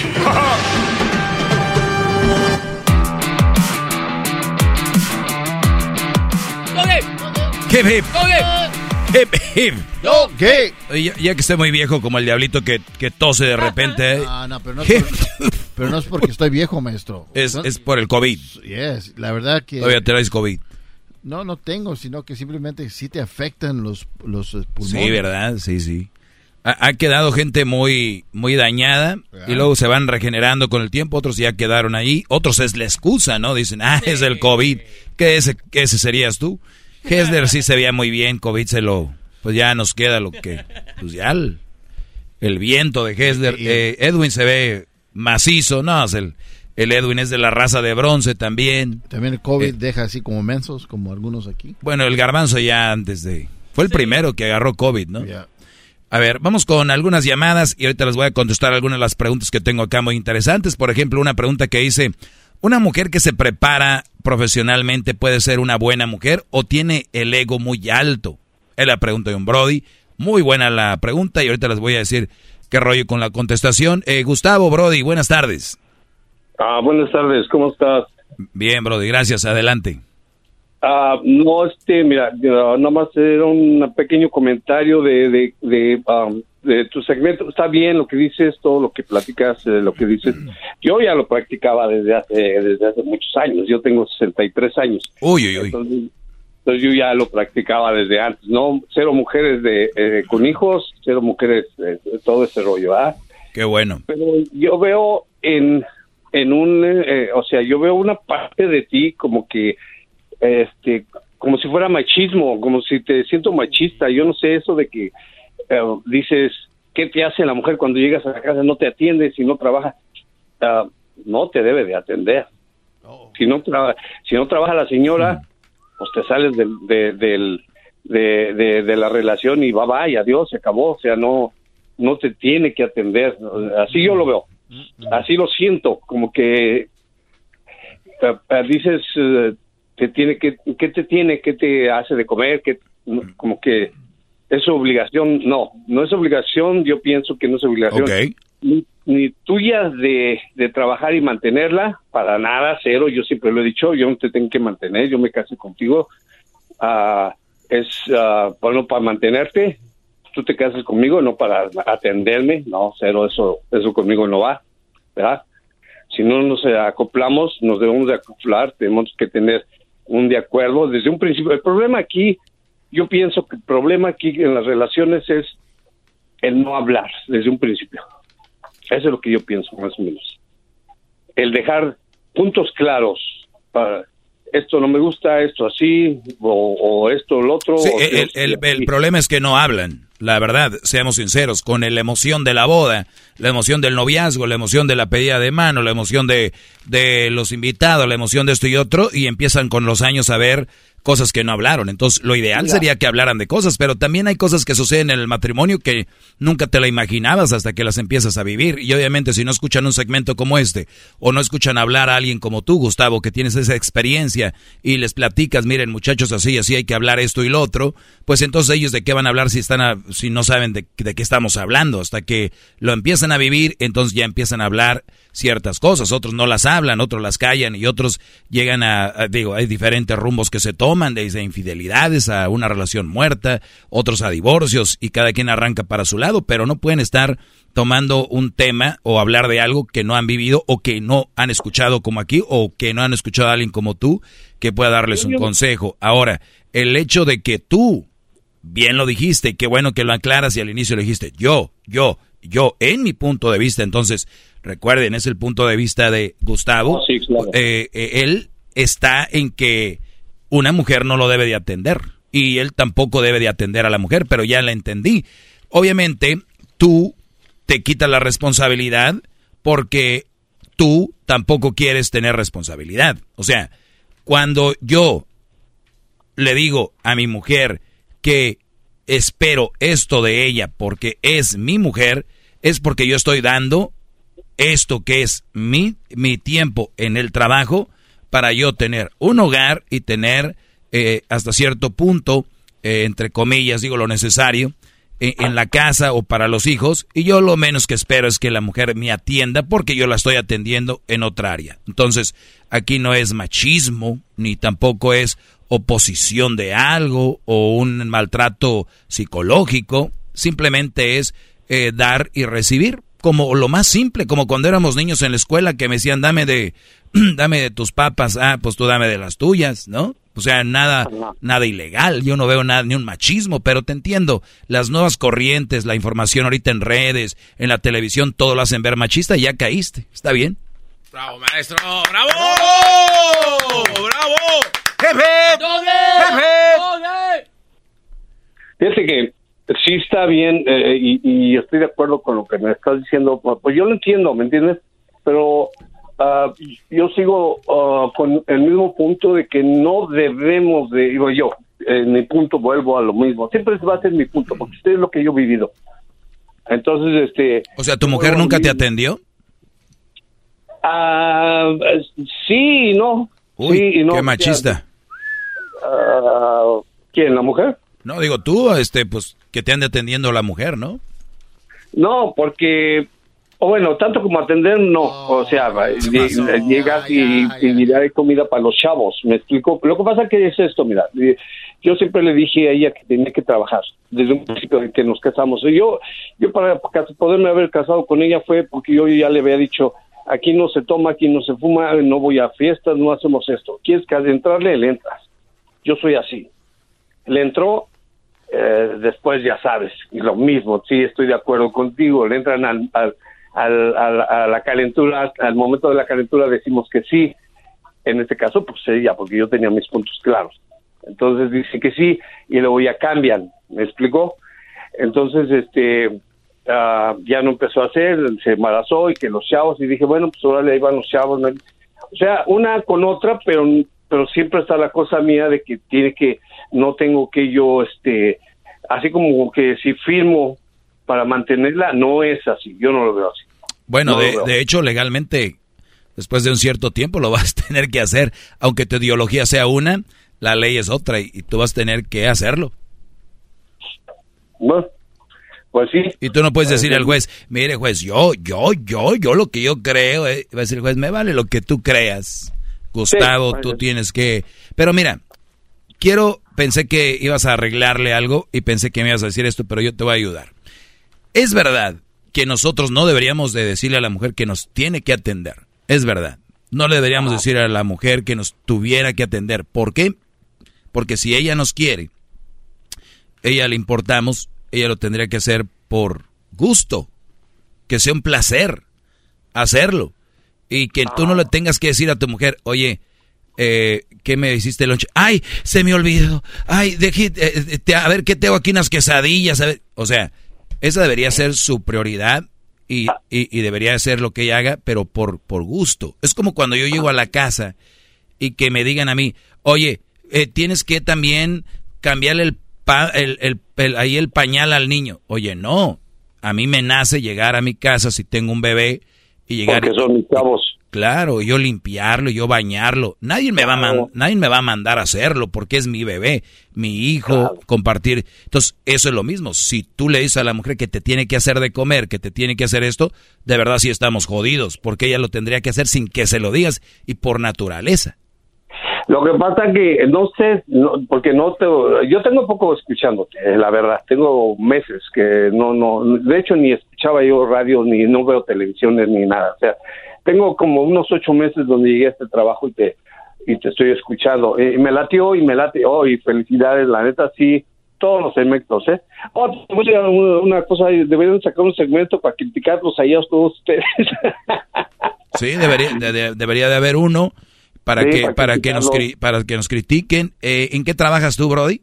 Hip, hip. Hip, hip.
¿Qué?
Oye, Ya, ya que esté muy viejo como el diablito que, que tose de repente. ¿eh?
No, no, pero no, es por- [LAUGHS] pero no es porque estoy viejo, maestro.
Es,
No-
es por el COVID.
Yes, la verdad que...
Todavía traes COVID.
No, no tengo, sino que simplemente sí te afectan los, los eh, pulmones.
Sí, ¿verdad? Sí, sí. Ha, ha quedado gente muy, muy dañada y luego se van regenerando con el tiempo. Otros ya quedaron ahí. Otros es la excusa, ¿no? Dicen, ah, es el COVID. ¿Qué ese, qué ese serías tú? [LAUGHS] Hesler sí se veía muy bien. COVID se lo... Pues ya nos queda lo que... Pues ya el, el viento de Hesler. Eh, Edwin se ve macizo. No, es el, el Edwin es de la raza de bronce también.
También el COVID
Eh.
deja así como mensos, como algunos aquí.
Bueno, el garbanzo ya antes de... Fue el primero que agarró COVID, ¿no?
Ya.
A ver, vamos con algunas llamadas y ahorita les voy a contestar algunas de las preguntas que tengo acá muy interesantes. Por ejemplo, una pregunta que dice, ¿una mujer que se prepara profesionalmente puede ser una buena mujer o tiene el ego muy alto? Es la pregunta de un Brody. Muy buena la pregunta y ahorita les voy a decir qué rollo con la contestación. Eh, Gustavo, Brody, buenas tardes.
Ah, buenas tardes, ¿cómo estás?
Bien, Brody, gracias. Adelante.
Ah, no, este, mira, yo nomás era un pequeño comentario de, de, de, um, de tu segmento. Está bien lo que dices, todo lo que platicas, eh, lo que dices. Yo ya lo practicaba desde hace, desde hace muchos años. Yo tengo 63 años.
Uy, uy, uy.
Entonces, entonces yo ya lo practicaba desde antes. No, cero mujeres de, eh, con hijos, cero mujeres, eh, todo ese rollo, ¿ah?
Qué bueno.
pero yo veo en en un eh, o sea yo veo una parte de ti como que este como si fuera machismo como si te siento machista yo no sé eso de que eh, dices qué te hace la mujer cuando llegas a la casa no te atiende si no trabaja Ah, no te debe de atender si no traba- si no trabaja la señora pues te sales de, de, de- de la relación y va bye adiós se acabó. O sea no no te tiene que atender. Así yo lo veo. Así lo siento como que eh, eh, dices eh, te tiene que qué te tiene qué te hace de comer que como que es obligación no no es obligación yo pienso que no es obligación.
Ok.
Ni- ni tuyas de, trabajar y mantenerla, para nada, cero, yo siempre lo he dicho, yo no te tengo que mantener, yo me casé contigo, ah, es ah, bueno para mantenerte, tú te casas conmigo, no para atenderme, no, cero, eso, eso conmigo no va, ¿verdad? Si no nos acoplamos, nos debemos de acoplar, tenemos que tener un de acuerdo desde un principio. El problema aquí, yo pienso que el problema aquí en las relaciones es el no hablar desde un principio. Eso es lo que yo pienso, más o menos. El dejar puntos claros para esto no me gusta, esto así, o, o esto, lo otro.
Sí,
o-
el, el- el problema es que no hablan. La verdad, seamos sinceros, con la emoción de la boda, la emoción del noviazgo, la emoción de la pedida de mano, la emoción de, de los invitados, la emoción de esto y otro, y empiezan con los años a ver cosas que no hablaron. Entonces, lo ideal sería que hablaran de cosas, pero también hay cosas que suceden en el matrimonio que nunca te la imaginabas hasta que las empiezas a vivir. Y obviamente, si no escuchan un segmento como este, o no escuchan hablar a alguien como tú, Gustavo, que tienes esa experiencia y les platicas, miren, muchachos, así, así hay que hablar esto y lo otro, pues entonces ellos de qué van a hablar si están a- si no saben de, de qué estamos hablando. Hasta que lo empiezan a vivir, entonces ya empiezan a hablar ciertas cosas. Otros no las hablan, otros las callan y otros llegan a, a- digo, hay diferentes rumbos que se toman, desde infidelidades a una relación muerta, otros a divorcios y cada quien arranca para su lado, pero no pueden estar tomando un tema o hablar de algo que no han vivido o que no han escuchado como aquí o que no han escuchado a alguien como tú que pueda darles un consejo. Ahora, el hecho de que tú bien lo dijiste, qué bueno que lo aclaras y al inicio le dijiste, yo, yo, yo, en mi punto de vista, entonces, recuerden, es el punto de vista de Gustavo, Eh, eh, él está en que una mujer no lo debe de atender y él tampoco debe de atender a la mujer, pero ya la entendí. Obviamente, tú te quitas la responsabilidad porque tú tampoco quieres tener responsabilidad. O sea, cuando yo le digo a mi mujer que espero esto de ella porque es mi mujer, es porque yo estoy dando esto que es mi, mi tiempo en el trabajo para yo tener un hogar y tener eh, hasta cierto punto, eh, entre comillas, digo lo necesario, eh, en la casa o para los hijos. Y yo lo menos que espero es que la mujer me atienda porque yo la estoy atendiendo en otra área. Entonces, aquí no es machismo, ni tampoco es oposición de algo o un maltrato psicológico. Simplemente es dar y recibir como lo más simple, como cuando éramos niños en la escuela que me decían, dame de, [CLEARS THROAT] dame de tus papas, ah, pues tú dame de las tuyas, ¿no? O sea, nada, nada ilegal, yo no veo nada, ni un machismo, pero te entiendo, las nuevas corrientes, la información ahorita en redes, en la televisión, todo lo hacen ver machista y ya caíste, ¿está bien?
Bravo, maestro, bravo.
¡Bravo!
¡Jefe!
Fíjate que sí está bien eh, y, y estoy de acuerdo con lo que me estás diciendo. Pues pues yo lo entiendo, ¿me entiendes? Pero ah, yo sigo ah, con el mismo punto de que no debemos de, digo yo, en mi punto vuelvo a lo mismo. Siempre va a ser mi punto, porque usted es lo que yo he vivido. Entonces, este...
O sea, ¿tu mujer nunca te atendió?
Ah, sí y no.
Uy,
sí y no.
qué machista.
¿Quién, la mujer?
No, digo tú, este, pues, que te ande atendiendo la mujer, ¿no?
No, porque, o bueno, tanto como atender, no. o sea, lle- llegas y, y hay comida para los chavos, ¿me explico? Lo que pasa que es esto, mira, eh, yo siempre le dije a ella que tenía que trabajar, desde un principio de que nos casamos. Y yo, yo para poderme haber casado con ella fue porque yo ya le había dicho, aquí no se toma, aquí no se fuma, no voy a fiestas, no hacemos esto. ¿Quieres que entrarle? Le entras. Yo soy así. Le entró, eh, después ya sabes, y lo mismo, sí, estoy de acuerdo contigo, le entran al, al- al- a la calentura, al momento de la calentura decimos que sí, en este caso, pues ella, porque yo tenía mis puntos claros. Entonces dice que sí, y luego ya cambian, ¿me explicó? Entonces, este, ah, ya no empezó a hacer, se embarazó y que los chavos, y dije, bueno, pues ahora le iban los chavos. ¿no? O sea, una con otra, pero, pero siempre está la cosa mía de que tiene que, no tengo que yo, este, así como que si firmo para mantenerla, no es así, yo no lo veo así.
Bueno,
No
de,
veo.
de hecho, legalmente, después de un cierto tiempo lo [LAUGHS] vas a tener que hacer. Aunque tu ideología sea una, la ley es otra y, y tú vas a tener que hacerlo.
Bueno, Pues sí.
Y tú no puedes decir al juez, mire juez, yo, yo, yo, yo lo que yo creo, eh. va a decir el juez, me vale lo que tú creas. Gustavo,
Sí,
tú tienes que... Pero mira, quiero, pensé que ibas a arreglarle algo y pensé que me ibas a decir esto, pero yo te voy a ayudar. Es verdad que nosotros no deberíamos de decirle a la mujer que nos tiene que atender. Es verdad. No le deberíamos decir a la mujer que nos tuviera que atender. ¿Por qué? Porque si ella nos quiere, ella le importamos, ella lo tendría que hacer por gusto, que sea un placer hacerlo. Y que tú no le tengas que decir a tu mujer, oye, eh, ¿qué me hiciste el lunch? Ay, se me olvidó. Ay, dejé, eh, te- a ver, ¿qué tengo aquí? Unas quesadillas. A ver. O sea, esa debería ser su prioridad y, y- debería ser lo que ella haga, pero por, por gusto. Es como cuando yo llego a la casa y que me digan a mí, oye, eh, tienes que también cambiarle el, pa- el, el- ahí el pañal al niño. Oye, no, a mí me nace llegar a mi casa si tengo un bebé y llegar...
Porque son mis chavos.
Claro, yo limpiarlo, yo bañarlo. Nadie me va a man- nadie me va a mandar a hacerlo porque es mi bebé, mi hijo, compartir. Entonces, eso es lo mismo. Si tú le dices a la mujer que te tiene que hacer de comer, que te tiene que hacer esto, de verdad sí estamos jodidos, porque ella lo tendría que hacer sin que se lo digas y por naturaleza.
Lo que pasa que no sé, no- porque no te, yo tengo poco escuchándote, eh, la verdad, tengo meses que no, no, de hecho ni escuchaba yo radio, ni no veo televisiones, ni nada, o sea, tengo como unos ocho meses donde llegué a este trabajo y te, y te estoy escuchando, Eh, y me latió y me late, oh, y felicidades, la neta, sí, todos los segmentos, ¿eh? Oh, te voy a una, una cosa, deberían sacar un segmento para criticarlos allá a todos ustedes. [LAUGHS]
Sí, debería de, de- debería de haber uno para
Sí,
que
para
para que nos para que nos critiquen. Eh, ¿En qué trabajas tú, Brody?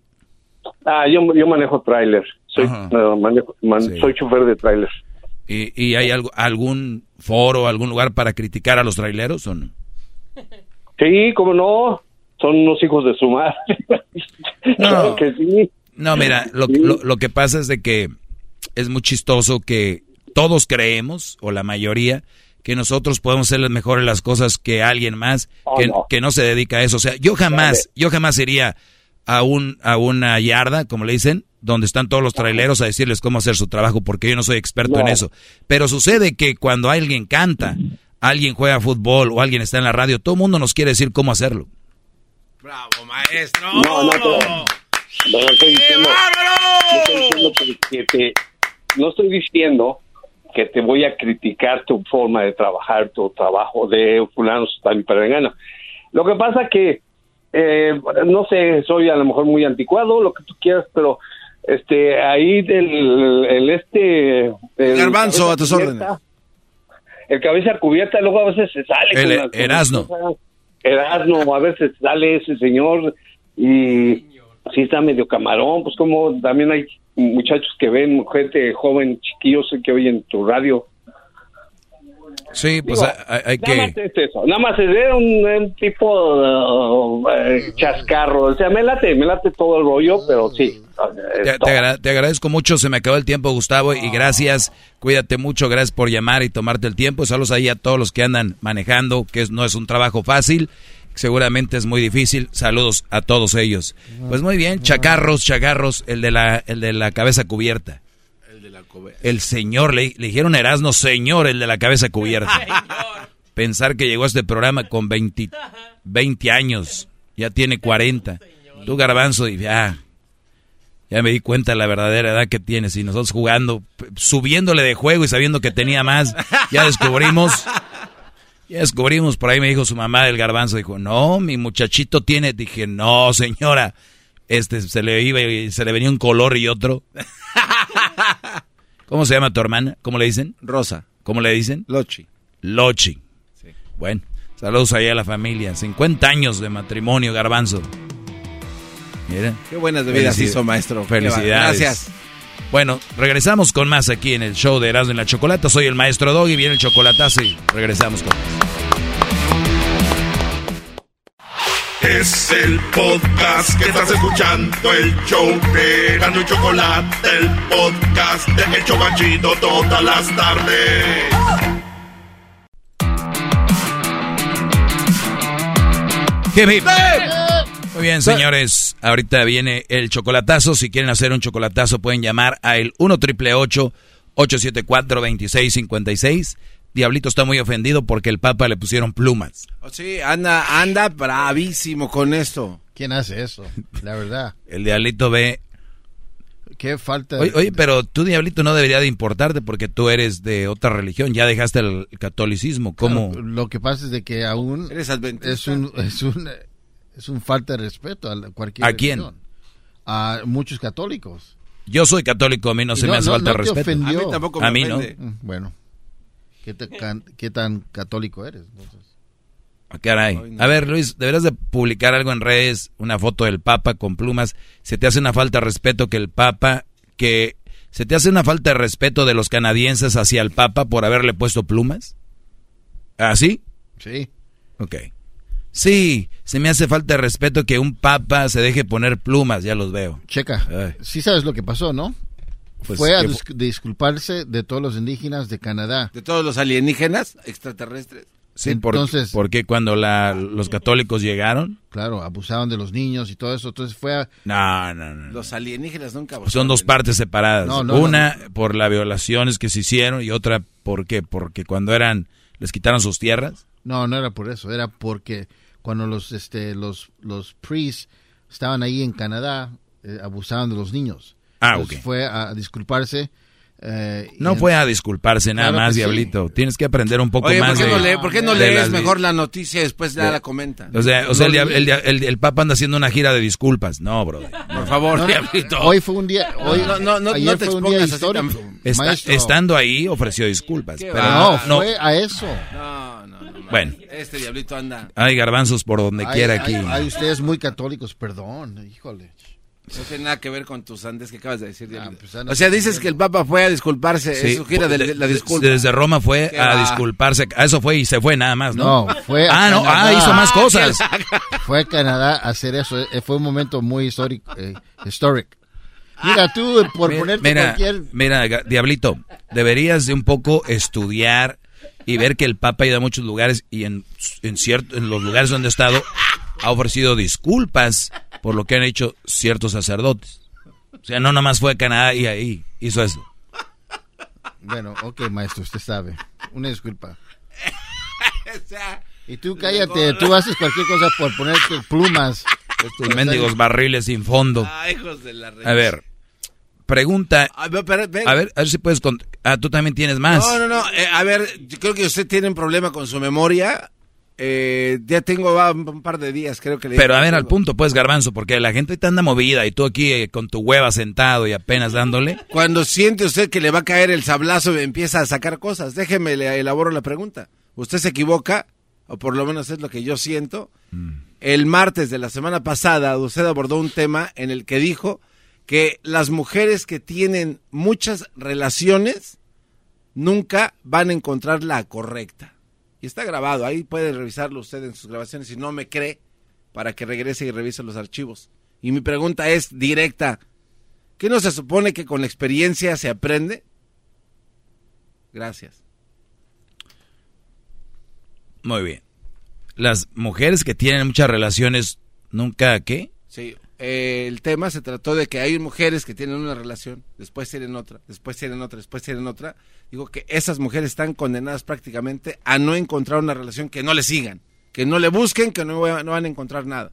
ah, yo, yo manejo tráiler, soy, no, manejo- man- soy chofer de tráiler.
¿Y, y hay algo, algún foro, algún lugar para criticar a los traileros o no?
Sí, cómo no, son unos hijos de su madre. [LAUGHS] Claro que sí.
No, mira, lo, lo- lo que pasa es de que es muy chistoso que todos creemos, o la mayoría, que nosotros podemos hacer mejores las cosas que alguien más
Oh,
que,
no.
que no se dedica a eso. O sea, yo jamás, yo jamás iría a un a una yarda, como le dicen, donde están todos los traileros a decirles cómo hacer su trabajo, porque yo no soy experto en eso. Pero sucede que cuando alguien canta, alguien juega fútbol o alguien está en la radio, todo el mundo nos quiere decir cómo hacerlo.
Bravo, maestro.
No, no, pero- no estoy diciendo, no estoy diciendo que, te, no estoy diciendo que te voy a criticar tu forma de trabajar, tu trabajo de fulano, tal y perengano. Lo que pasa que, eh, no sé, soy a lo mejor muy anticuado, lo que tú quieras, pero este, ahí del el este... el
Garbanzo, a tus órdenes.
El cabeza cubierta luego a veces se sale.
El
con
Erasno.
cosas. Erasno, a veces sale ese señor y sí está medio camarón, pues como también hay muchachos que ven, gente joven, chiquillos que oyen tu radio.
Sí, pues
Digo,
hay, hay
Nada más es eso, nada más es de un, un tipo uh, chascarro, o sea, me late, me late todo el rollo, pero sí.
Te, te agra- te agradezco mucho, se me acabó el tiempo, Gustavo, y gracias, cuídate mucho, gracias por llamar y tomarte el tiempo. Saludos ahí a todos los que andan manejando, que es- no es un trabajo fácil, seguramente es muy difícil. Saludos a todos ellos. Pues muy bien, chacarros, chacarros, el de la, el de la cabeza cubierta. El señor, le, le dijeron Erasmo, señor, el de la cabeza cubierta. [LAUGHS] Pensar que llegó a este programa con 20, 20 años, ya tiene 40. Tú, Garbanzo, y ya, ya me di cuenta de la verdadera edad que tienes. Y nosotros jugando, subiéndole de juego y sabiendo que tenía más, ya descubrimos. Ya descubrimos, por ahí me dijo su mamá del garbanzo, dijo, no, mi muchachito tiene, dije, no, señora, este se le iba y se le venía un color y otro. [LAUGHS] ¿Cómo se llama tu hermana? ¿Cómo le dicen?
Rosa.
¿Cómo le dicen?
Lochi.
Lochi. Bueno, saludos ahí a la familia. 50 años de matrimonio, garbanzo. Mira.
Qué buenas bebidas hizo, maestro.
Felicidades.
Gracias.
Bueno, regresamos con más aquí en el show de Erasmo y la Chocolata. Soy el maestro Doggy, viene el chocolatazo y regresamos con más.
Es el podcast que estás escuchando, el show de Gano y Chocolate, el podcast de El Chobachito todas las tardes.
Hip, hip. Muy bien, señores. Ahorita viene el chocolatazo. Si quieren hacer un chocolatazo, pueden llamar a el 1 triple 874 2656 Diablito está muy ofendido porque el Papa le pusieron plumas.
Oh, sí, anda, anda bravísimo con esto.
¿Quién hace eso? La verdad. [LAUGHS]
El Diablito ve...
Qué falta...
Oye, oye, pero tú, Diablito, no debería de importarte porque tú eres de otra religión. Ya dejaste el catolicismo. ¿Cómo?
Claro, lo que pasa es de que aún...
¿Eres adventista?
Es un, es un, es un falta de respeto a cualquier
¿A quién?
religión. A muchos católicos.
Yo soy católico, a mí no
Y
se me hace falta respeto.
ofendió.
A mí tampoco me
A mí no.
ofende.
Mm, Bueno. ¿Qué, te- can- qué tan católico eres? entonces?
Ah, Caray. A ver, Luis, deberás de publicar algo en redes, una foto del Papa con plumas. Se te hace una falta de respeto que el Papa, que se te hace una falta de respeto de los canadienses hacia el Papa por haberle puesto plumas. ¿Ah, sí?
Sí.
Ok. Sí, se me hace falta de respeto que un Papa se deje poner plumas, ya los veo.
Checa.
Ay.
Sí sabes lo que pasó, ¿no?
Pues,
Fue a
¿qué
dis- disculparse de todos los indígenas de Canadá.
¿De todos los alienígenas extraterrestres?
Sí, por-
Entonces-
porque cuando la, los católicos llegaron,
Claro, abusaban de los niños y todo eso. Entonces fue a...
no, no, no.
Los alienígenas nunca...
Son dos partes separadas.
No, no,
Una por las violaciones que se hicieron y otra por qué, porque cuando eran les quitaron sus tierras.
No, no era por eso. Era porque cuando los, este, los, los priests estaban ahí en Canadá, eh, abusaban de los niños.
Ah, ok.
Fue a disculparse. eh,
No
en-
fue a disculparse nada
Claro
más,
sí.
diablito. Tienes que aprender un poco
Oye, ¿por
más
qué
de.
no, lee- ¿por qué no lees
las
mejor la noticia y después ya
de-
la comenta?
O sea, o sea, el,
No
el el- el Papa anda haciendo una gira de disculpas. No, bro.
Por favor, diablito.
Hoy fue un día. Hoy,
No, no, no,
ayer
no te
fue un día histórico.
Está- estando ahí ofreció disculpas.
Qué
Pero
No,
no,
fue a eso.
No, no, no.
Bueno.
Este diablito anda...
Hay garbanzos por donde quiera aquí.
ay, ustedes muy católicos, perdón. Híjole.
No tiene nada que ver con tus andes que acabas de decir.
Ah, pues, anda
o sea, dices que el Papa fue a disculparse
Sí,
en su gira de,
de-
la disculpa.
Desde Roma fue
Qué
a
va.
disculparse. A eso fue y se fue nada más, ¿no?
No, fue a
Ah, no,
Canadá.
ah, hizo más cosas. [LAUGHS]
Fue a Canadá a hacer eso. eh, Fue un momento muy histórico. Eh, historic. Mira, tú, por
Mira,
ponerte
mira,
cualquier...
mira, Diablito, deberías de un poco estudiar y ver que el Papa ha ido a muchos lugares y en, en, cierto, en los lugares donde ha estado ha ofrecido disculpas por lo que han hecho ciertos sacerdotes. O sea, no nomás fue a Canadá y ahí hizo eso.
Bueno, ok, maestro, usted sabe. Una disculpa. [LAUGHS] Y tú cállate, tú haces cualquier cosa por ponerte plumas. [LAUGHS]
Estos mendigos barriles sin fondo.
Ah, hijos de la.
A ver, pregunta.
A ver, pero-.
A ver, a ver si puedes... cont- Ah, tú también tienes más.
No, no, no. eh, a ver, yo creo que usted tiene un problema con su memoria. Eh, ya tengo va, un, par de días, creo que le
Pero a ver, al punto, pues, Garbanzo, porque la gente te anda movida y tú aquí eh, con tu hueva sentado y apenas dándole.
Cuando siente usted que le va a caer el sablazo y empieza a sacar cosas, déjeme, le elaboro la pregunta. Usted se equivoca, o por lo menos es lo que yo siento. El martes de la semana pasada, usted abordó un tema en el que dijo que las mujeres que tienen muchas relaciones nunca van a encontrar la correcta. Y está grabado, ahí puede revisarlo usted en sus grabaciones si no me cree, para que regrese y revise los archivos. Y mi pregunta es directa. ¿Qué no se supone que con la experiencia se aprende? Gracias.
Muy bien. Las mujeres que tienen muchas relaciones, ¿nunca qué?
Sí, eh, el tema se trató de que hay mujeres que tienen una relación, después tienen otra, después tienen otra, después tienen otra. Digo que esas mujeres están condenadas prácticamente a no encontrar una relación que no le sigan, que no le busquen, que no, no van a encontrar nada.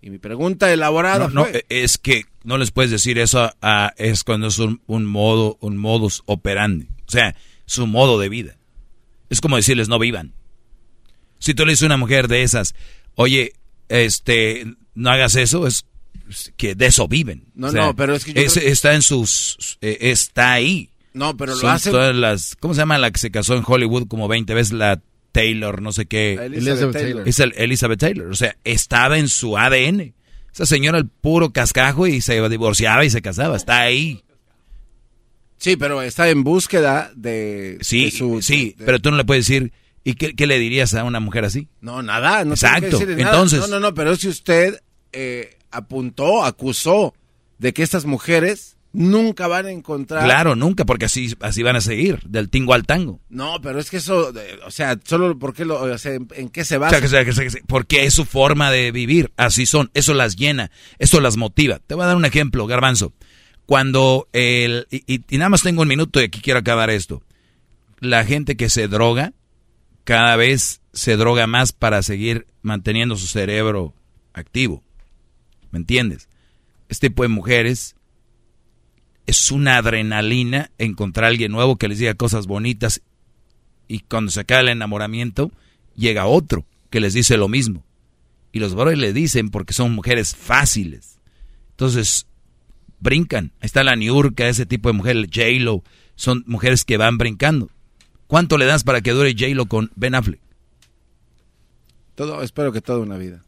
Y mi pregunta elaborada
No,
fue,
eh, es que no les puedes decir eso a, es cuando es un, un modo, un modus operandi. O sea, su modo de vida. Es como decirles no vivan. Si tú le dices a una mujer de esas, oye, este, no hagas eso, es que de eso viven.
No,
O sea,
no, pero es que yo
es-
creo que-
está en sus, eh, está ahí.
No, pero lo
Son
hace-
todas las, ¿cómo se llama la que se casó en Hollywood como 20 veces? La Taylor, no sé qué.
Elizabeth Elizabeth Taylor.
Es el Elizabeth Taylor. O sea, estaba en su ADN. Esa señora el puro cascajo y se divorciaba y se casaba. Está ahí.
sí, pero está en búsqueda de...
Sí,
de su-
sí,
de-
pero tú no le puedes decir. ¿Y qué, qué le dirías a una mujer así?
No, nada, no que
Exacto.
nada.
Entonces,
No, no, no, pero si usted eh, apuntó, acusó de que estas mujeres nunca van a encontrar.
Claro, nunca, porque así, así van a seguir, del tingo al tango.
No, pero es que eso, o sea, solo porque lo, o sea, ¿en, en qué se
O
basa?
sea, que porque es su forma de vivir, así son, eso las llena, eso las motiva. Te voy a dar un ejemplo, Garbanzo. Cuando el, y, y- y nada más tengo un minuto y aquí quiero acabar esto. La gente que se droga, cada vez se droga más para seguir manteniendo su cerebro activo. ¿Me entiendes? Este tipo de mujeres es una adrenalina encontrar a alguien nuevo que les diga cosas bonitas y cuando se acaba el enamoramiento llega otro que les dice lo mismo. Y los brothers le dicen porque son mujeres fáciles. Entonces, brincan. Ahí está la Niurka, ese tipo de mujer, J-Lo. Son mujeres que van brincando. ¿Cuánto le das para que dure J-Lo con Ben Affleck?
Todo, espero que toda una vida.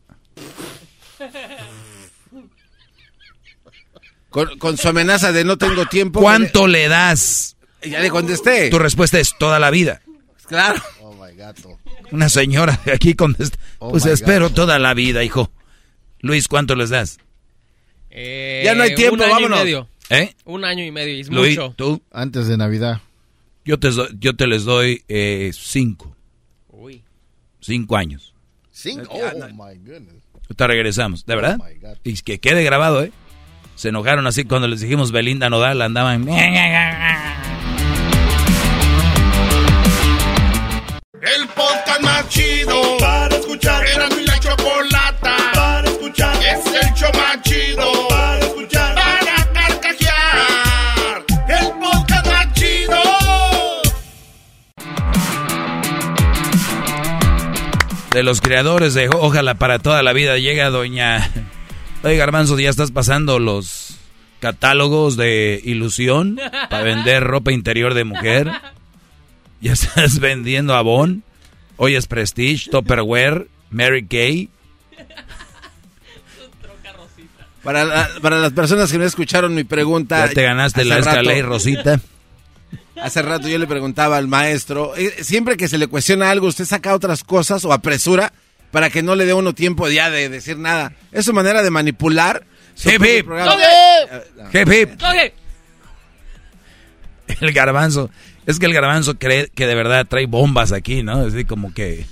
Con, con su amenaza de no tengo tiempo.
¿Cuánto le das?
Ya le contesté.
Tu respuesta es toda la vida.
Claro.
Oh my gato.
Una señora de aquí contesta.
Oh
pues espero toda la vida, hijo. Luis, ¿cuánto les das?
Eh,
Ya no hay tiempo,
un año
vámonos.
Y medio.
¿Eh?
Un año y medio, es
Luis,
mucho.
tú.
Antes de Navidad.
Yo te, yo te les doy eh, cinco.
Uy.
Cinco años.
Cinco. Oh my goodness.
Ahorita regresamos, ¿de verdad?
Oh my God.
y que quede grabado, ¿eh? Se enojaron así cuando les dijimos Belinda Nodal, andaban...
El podcast más chido para escuchar. Era mi la chocolata para escuchar. Es el show más chido para escuchar. Para carcajear. El podcast más chido.
De los creadores de Ojalá para toda la vida llega doña... Oye, Garbanzo, ya estás pasando los catálogos de ilusión para vender ropa interior de mujer. Ya estás vendiendo Avon. Hoy es Prestige, Tupperware, Mary Kay.
Para, la- para las personas que no escucharon mi pregunta.
Ya te ganaste la escalera Rosita.
Hace rato yo le preguntaba al maestro, eh, siempre que se le cuestiona algo, ¿usted saca otras cosas o apresura para que no le dé uno tiempo ya de decir nada? Es su manera de manipular.
Hip,
propio
hip. hip. El garbanzo. Es que el garbanzo cree que de verdad trae bombas aquí, ¿no? Así como que...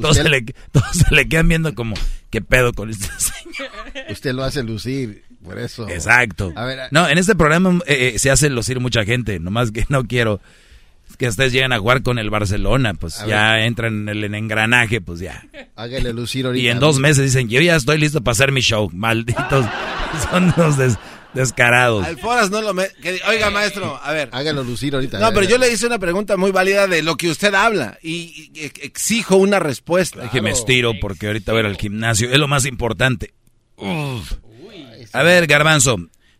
Todos se, le, todos se le quedan viendo como, ¿qué pedo con este [LAUGHS] señor?
Usted lo hace lucir, por eso.
Exacto.
A ver, a-
No, en este programa eh, eh, se hace lucir mucha gente, nomás que no quiero que ustedes lleguen a jugar con el Barcelona, pues
A
ya entran en el engranaje, pues ya.
hágale lucir ahorita.
Y en dos meses dicen, yo ya estoy listo para hacer mi show. Malditos, [LAUGHS] son los des- descarados.
Al Foras no lo me... que- oiga, maestro, a ver.
Hágalo lucir ahorita.
No, pero yo le hice una pregunta muy válida de lo que usted habla y, y exijo una respuesta.
Que me estiro porque ahorita voy a ir al gimnasio. Es lo más importante. Uf. A ver, Garbanzo,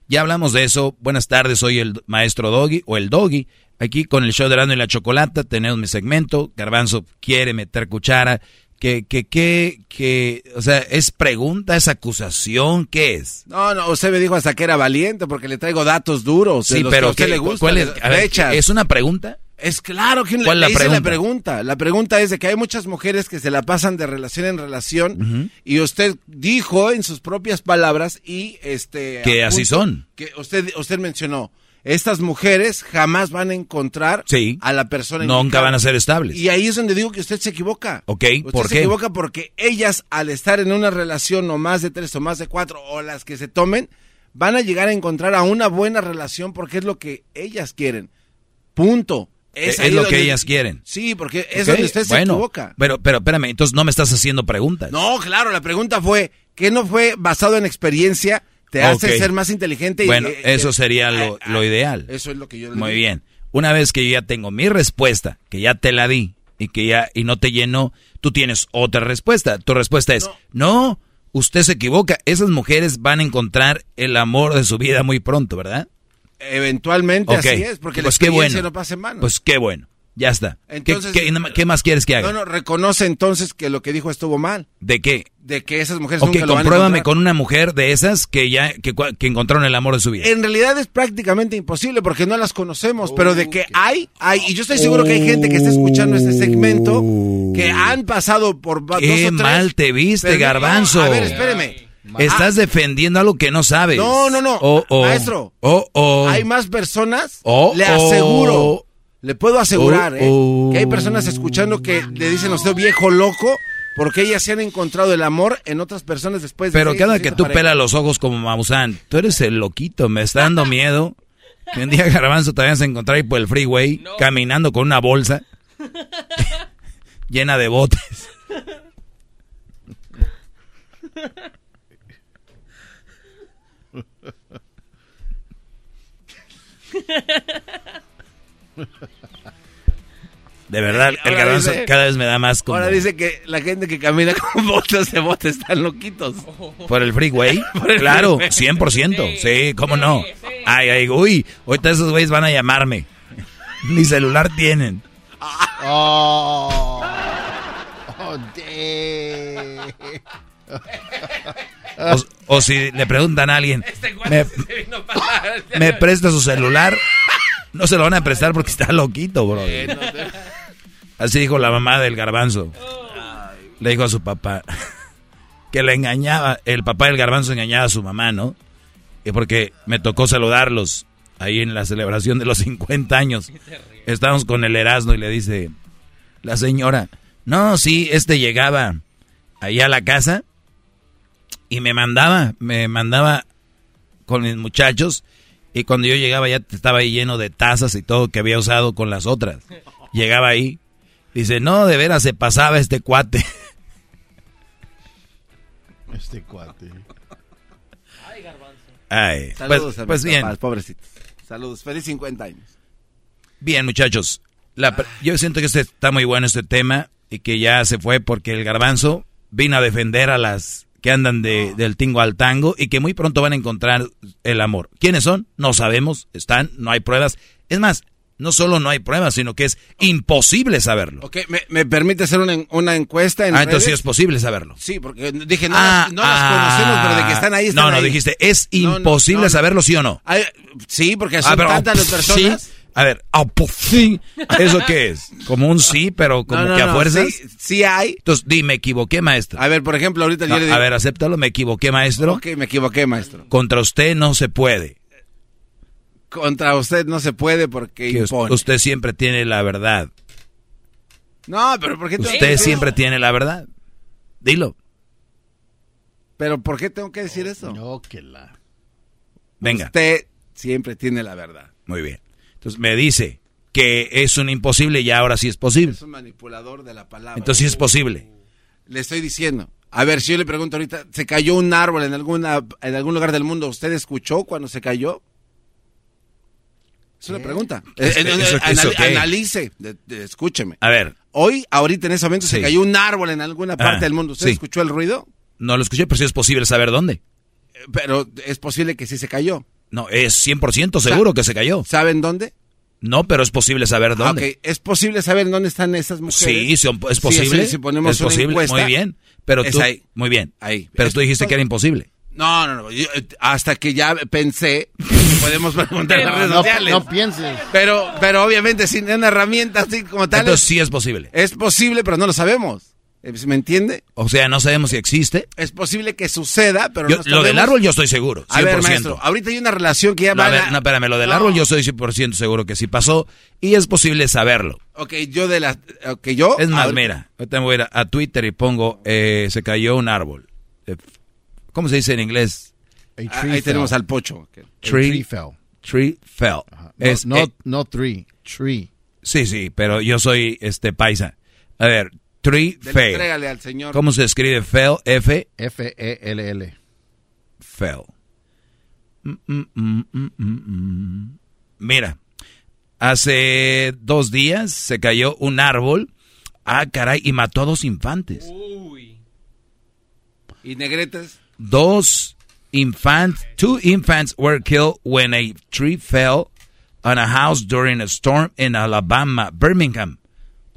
ya hablamos de eso. Buenas tardes, soy el maestro Doggy o el Doggy. Aquí con el show de Rando y la Chocolata tenemos mi segmento. Garbanzo quiere meter cuchara. Que, que, que, que, o sea, ¿es pregunta, es acusación? ¿Qué es?
No, no, usted me dijo hasta que era valiente porque le traigo datos duros.
Sí,
los
pero
que a usted
¿qué-
le gusta.
¿cuál es? A ver. ¿Es una pregunta?
Es claro que
¿Cuál
le,
la pregunta?
la pregunta. La pregunta es de que hay muchas mujeres que se la pasan de relación en relación y usted dijo en sus propias palabras y este
Que así son.
Que usted usted mencionó estas mujeres jamás van a encontrar
Sí.
a la persona
Nunca
indicada.
van a ser estables.
Y ahí es donde digo que usted se equivoca.
Ok,
Usted
¿por
se
qué?
equivoca porque ellas, al estar en una relación o más de tres o más de cuatro o las que se tomen, van a llegar a encontrar a una buena relación porque es lo que ellas quieren. Punto.
Es,
ahí
lo que ellas quieren.
Sí, porque es donde usted se
bueno,
equivoca.
Pero, pero espérame, entonces no me estás haciendo preguntas.
No, claro, la pregunta fue, ¿qué no fue basado en experiencia? Te hace ser más inteligente. y-
Bueno,
eh,
eso
eh,
sería lo,
ah,
lo ideal.
Eso es lo que yo le
Muy
digo.
bien. Una vez que yo ya tengo mi respuesta, que ya te la di y que ya y no te llenó, tú tienes otra respuesta. Tu respuesta es, no, usted se equivoca. Esas mujeres van a encontrar el amor de su vida muy pronto, ¿verdad?
Eventualmente así es, porque
Pues
la
qué
experiencia
bueno.
no pasa en vano.
Pues qué bueno. Ya está. ¿Qué-
Entonces-
qué, qué más quieres que haga?
No, no, reconoce entonces que lo que dijo estuvo mal.
¿De qué?
De que esas mujeres
Ok,
nunca lo van a
compruébame con una mujer de esas que ya que, encontraron el amor de su vida.
En realidad es prácticamente imposible porque no las conocemos, pero de que hay, hay. Y yo estoy seguro que hay gente que está escuchando este segmento que han pasado por
Qué
dos o tres.
mal te viste,
Pero no,
garbanzo.
A ver, espéreme.
Estás defendiendo algo que no sabes.
No, no, no.
Oh, oh.
Maestro.
Oh, oh.
Hay más personas. Le aseguro. Le puedo asegurar,
Oh,
¿eh?
oh.
Que hay personas escuchando que le dicen a usted viejo loco porque ellas se han encontrado el amor en otras personas después de
Pero cada que tú
parejas.
pelas los ojos como Maussan, tú eres el loquito, me está dando miedo. Que un día Garbanzo te vayas a encontrar ahí por el freeway, caminando con una bolsa llena de botes. [LAUGHS] [LAUGHS] De verdad, el garbanzo
dice-
cada vez me da más como
Ahora dice que la gente que camina [LAUGHS] con botas de bote están loquitos.
por el freeway. [LAUGHS]
Por el
claro,
freeway.
100%. Sí, cómo no. Ay, ay, uy, ahorita esos güeyes van a llamarme. Ni celular tienen.
Oh, oh.
O, o si le preguntan a alguien,
Este
me,
se vino para-
me presta su celular, no se lo van a prestar porque está loquito, bro.
Eh,
Así dijo la mamá del garbanzo. Le dijo a su papá [LAUGHS] que le engañaba, el papá del garbanzo engañaba a su mamá, ¿no? Y porque me tocó saludarlos ahí en la celebración de los 50 años. Estábamos con el Erasmo y le dice la señora, no, sí, este llegaba ahí a la casa y me mandaba, me mandaba con mis muchachos y cuando yo llegaba ya estaba ahí lleno de tazas y todo que había usado con las otras. Llegaba ahí, dice, no, de veras se pasaba este cuate. [LAUGHS]
Este cuate.
Ay, pues,
Saludos a
pues bien,
papás, pobrecitos. Saludos, feliz 50 años.
bien muchachos. La yo siento que este está muy bueno este tema y que ya se fue porque el garbanzo vino a defender a las que andan de, del tingo al tango y que muy pronto van a encontrar el amor. ¿Quiénes son? No sabemos, están, no hay pruebas. Es más, no solo no hay pruebas, sino que es imposible saberlo.
Ok, ¿me, me permite hacer una, una encuesta en
Ah, entonces sí
redes?
es posible saberlo.
Sí, porque dije, no,
Ah,
las, no las
ah.
conocemos, pero de que están ahí, están
No, no,
ahí.
dijiste, es
No,
imposible
no,
saberlo, ¿sí o no?
Ay, sí, porque son
Ah, pero,
tantas las
sí. A ver, sí. ¿Eso qué es? Como un sí, pero como
No, no,
que a
no,
fuerzas.
Sí, sí hay.
Entonces, di, me equivoqué, maestro.
A ver, por ejemplo, ahorita yo le digo.
a ver, acéptalo, me equivoqué, maestro.
Ok, me equivoqué, maestro.
Contra usted no se puede.
Contra usted no se puede porque impone.
usted siempre tiene la verdad.
No, pero ¿por qué tengo que
Usted siempre tiene la verdad. Dilo.
Pero ¿por qué tengo que decir eso?
No, que la.
Venga.
Usted siempre tiene la verdad.
Muy bien. Entonces me dice que es un imposible y ahora sí es posible.
Es un manipulador de la palabra.
Entonces sí es posible.
Le estoy diciendo. A ver, si yo le pregunto ahorita, ¿se cayó un árbol en alguna en algún lugar del mundo? ¿Usted escuchó cuando se cayó? Es una pregunta. Eh,
¿Eso-
eh,
eso-
anal- analice, de- de- escúcheme.
A ver,
Hoy, ahorita en ese momento, se cayó un árbol en alguna parte
Ah,
del mundo. ¿Usted
sí.
escuchó el ruido?
no lo escuché, pero sí es posible saber dónde.
Eh, Pero es posible que sí se cayó.
No, es 100% seguro que se cayó.
¿Saben dónde?
No, pero es posible saber
Ah,
dónde.
ok. ¿Es posible saber dónde están esas mujeres?
Sí, son- es
Sí,
posible.
sí, si ponemos
es
una
posible,
encuesta,
muy bien. Pero
es
tú,
ahí.
muy bien.
Ahí.
Pero
Es-
tú dijiste que era imposible.
No, no, no. yo, eh, hasta que ya pensé, podemos preguntar en las redes
No,
sociales.
no pienses.
Pero, pero obviamente sin una herramienta así como tal.
Entonces sí es posible.
Es posible, pero no lo sabemos. Eh, ¿Me entiende?
O sea, no sabemos si existe.
Es posible que suceda, pero
Yo-
no
lo del árbol yo estoy seguro, 100%.
A ver, maestro, ahorita hay una relación que ya
No,
va
a ver, no, espérame, lo del árbol yo estoy 100% seguro que sí pasó y es posible saberlo.
Ok, yo de la... Ok, yo...
Es más,
ahorita-
mira, ahorita me voy a ir a, Twitter y pongo, eh, se cayó un árbol. Eh, ¿Cómo se dice en inglés?
A
Ah,
tree
ahí tenemos
fell.
al pocho. ok.
A
Tree,
tree fell.
tree fell.
No,
Es,
no,
eh,
no three. Tree.
sí, sí, pero yo soy este paisa. A ver, tree
al señor.
¿Cómo se escribe fell? F,
F-E-L-L.
fell. Mm, mm, mm, mm, mm. Mira, hace dos días se cayó un árbol. Ah, caray, y mató a dos infantes.
Uy.
¿Y negretes?
Dos infants, two infants were killed when a tree fell on a house during a storm in Alabama, Birmingham.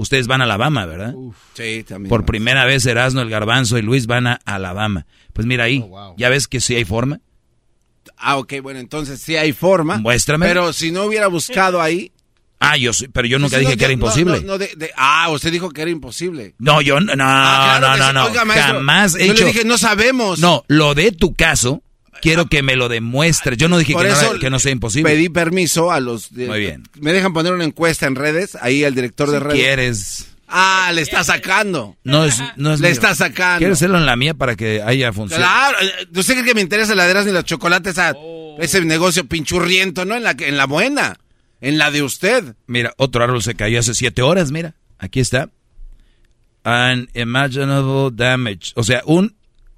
Ustedes van a Alabama, ¿verdad?
Sí, también.
Por primera vez Erasmo, el Garbanzo y Luis van a Alabama. Pues mira ahí,
Oh, wow.
ya ves que sí hay forma.
Ah, ok, bueno, entonces sí hay forma.
Muéstrame.
Pero si no hubiera buscado ahí,
Ah, yo sí, pero yo nunca
Sí,
dije
no,
que era
yo- no,
imposible.
no, no, de- de- ah, usted dijo que era imposible.
No, yo no, no,
Ah, claro
no, no,
sí.
no,
Oiga, maestro,
jamás he
yo le
hecho.
dije, no sabemos.
No, lo de tu caso, quiero que me lo demuestres. Yo no dije
Por
que no,
eso
era- que no sea imposible.
Pedí permiso a los...
Muy bien.
¿Me dejan poner una encuesta en redes? Ahí el director de redes.
quieres.
Ah, le está sacando.
No es, no es
Le
mío.
está sacando.
¿Quieres hacerlo en la mía para que haya función?
Claro, eh, ¿usted cree que me interesa la de y los chocolates a ese negocio pinchurriento, no? En la, en la buena, en la de usted.
Mira, otro árbol se cayó hace siete horas, mira. Aquí está. Unimaginable damage. O sea, un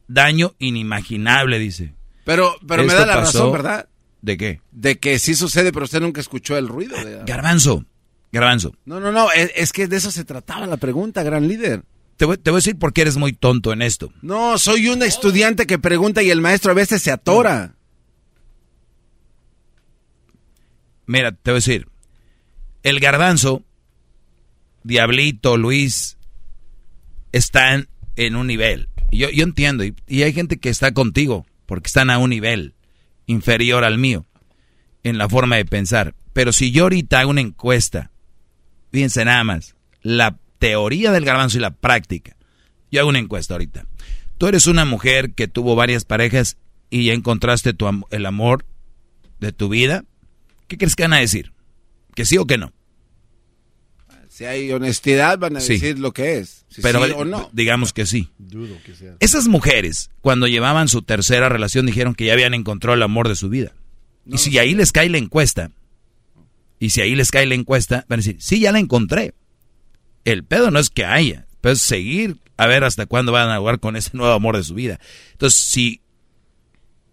daño inimaginable, dice.
Pero, pero me da la razón, ¿verdad?
¿De qué?
De que sí sucede, pero usted nunca escuchó el ruido. de-
Garbanzo. Garbanzo.
No, no, no, es, es que de eso se trataba la pregunta, gran líder.
Te voy, te voy a decir por qué eres muy tonto en esto.
No, soy un estudiante que pregunta y el maestro a veces se atora.
Mira, te voy a decir. El garbanzo, Diablito, Luis, están en un nivel. Yo, yo entiendo. Y, y hay gente que está contigo porque están a un nivel inferior al mío en la forma de pensar. Pero si yo ahorita hago una encuesta, fíjense nada más, la teoría del garbanzo y la práctica. Yo hago una encuesta ahorita. Tú eres una mujer que tuvo varias parejas y ya encontraste tu el amor de tu vida. ¿Qué crees que van a decir? ¿Que sí o que no?
Si hay honestidad, van a
Sí.
decir lo que es. Si
Pero
sí o no.
digamos que sí.
Dudo que sea.
Esas mujeres, cuando llevaban su tercera relación, dijeron que ya habían encontrado el amor de su vida. y si ahí les cae la encuesta, y si ahí les cae la encuesta, van a decir, sí, ya la encontré. El pedo no es que haya, pero es seguir a ver hasta cuándo van a jugar con ese nuevo amor de su vida. Entonces, si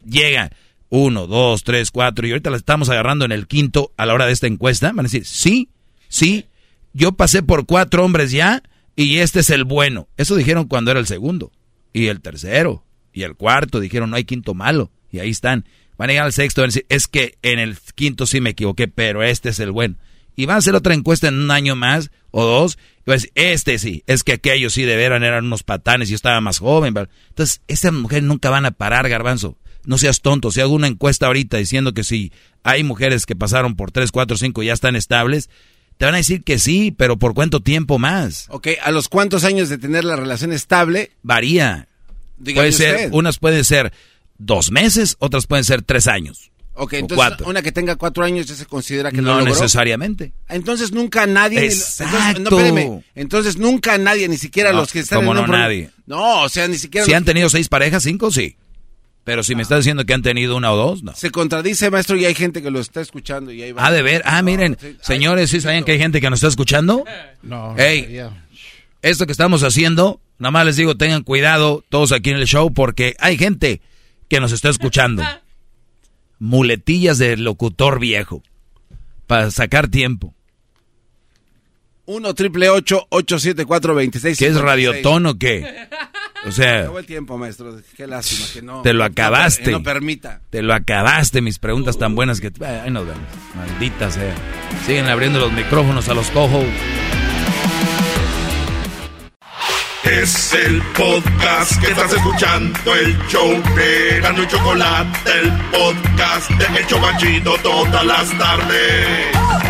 llega uno, dos, tres, cuatro, y ahorita la estamos agarrando en el quinto a la hora de esta encuesta, van a decir, sí, sí, yo pasé por cuatro hombres ya, y este es el bueno. Eso dijeron cuando era el segundo, y el tercero, y el cuarto, dijeron, no hay quinto malo, y ahí están. Van a llegar al sexto, es que en el quinto sí me equivoqué, pero este es el bueno. Y van a hacer otra encuesta en un año más o dos, y van a decir, este sí, es que aquellos sí de veras eran unos patanes y yo estaba más joven. Entonces, esas mujeres nunca van a parar, garbanzo. No seas tonto, si hago una encuesta ahorita diciendo que si hay mujeres que pasaron por tres, cuatro, cinco y ya están estables, te van a decir que sí, pero ¿por cuánto tiempo más?
Ok, ¿a los cuántos años de tener la relación estable?
Varía.
Dígame
Puede ser,
usted.
unas pueden ser dos meses, otras pueden ser tres años.
Ok, entonces
cuatro.
una que tenga cuatro años ya se considera que
No
logró.
necesariamente.
Entonces nunca nadie...
Exacto.
Entonces, no, espéreme. Entonces nunca nadie, ni siquiera
No,
los que están
¿cómo
en
no nadie?
No, o sea, ni siquiera...
Si
los-
han tenido seis parejas, cinco, sí. Pero si me estás diciendo que han tenido una o dos, no.
Se contradice, maestro, y hay gente que lo está escuchando y ahí va.
Ah, de ver. Ah, miren, señores, ¿sí saben que hay gente que nos está escuchando?
No.
Ey,
ya.
esto que estamos haciendo, nada más les digo, tengan cuidado todos aquí en el show porque hay gente que nos está escuchando. [LAUGHS] Muletillas de locutor viejo. Para sacar tiempo.
1 triple 874 26
¿Qué es radiotón o qué? [LAUGHS] O sea,
Acabó el tiempo, maestro. Qué lástima que no.
te lo acabaste.
No, permita.
Te lo acabaste, mis preguntas tan buenas que... Ahí nos vemos. Maldita sea. Siguen abriendo los micrófonos a los cojos.
Es el podcast que estás escuchando, el show de Gano y Chocolate, el podcast de El Chobachito todas las tardes.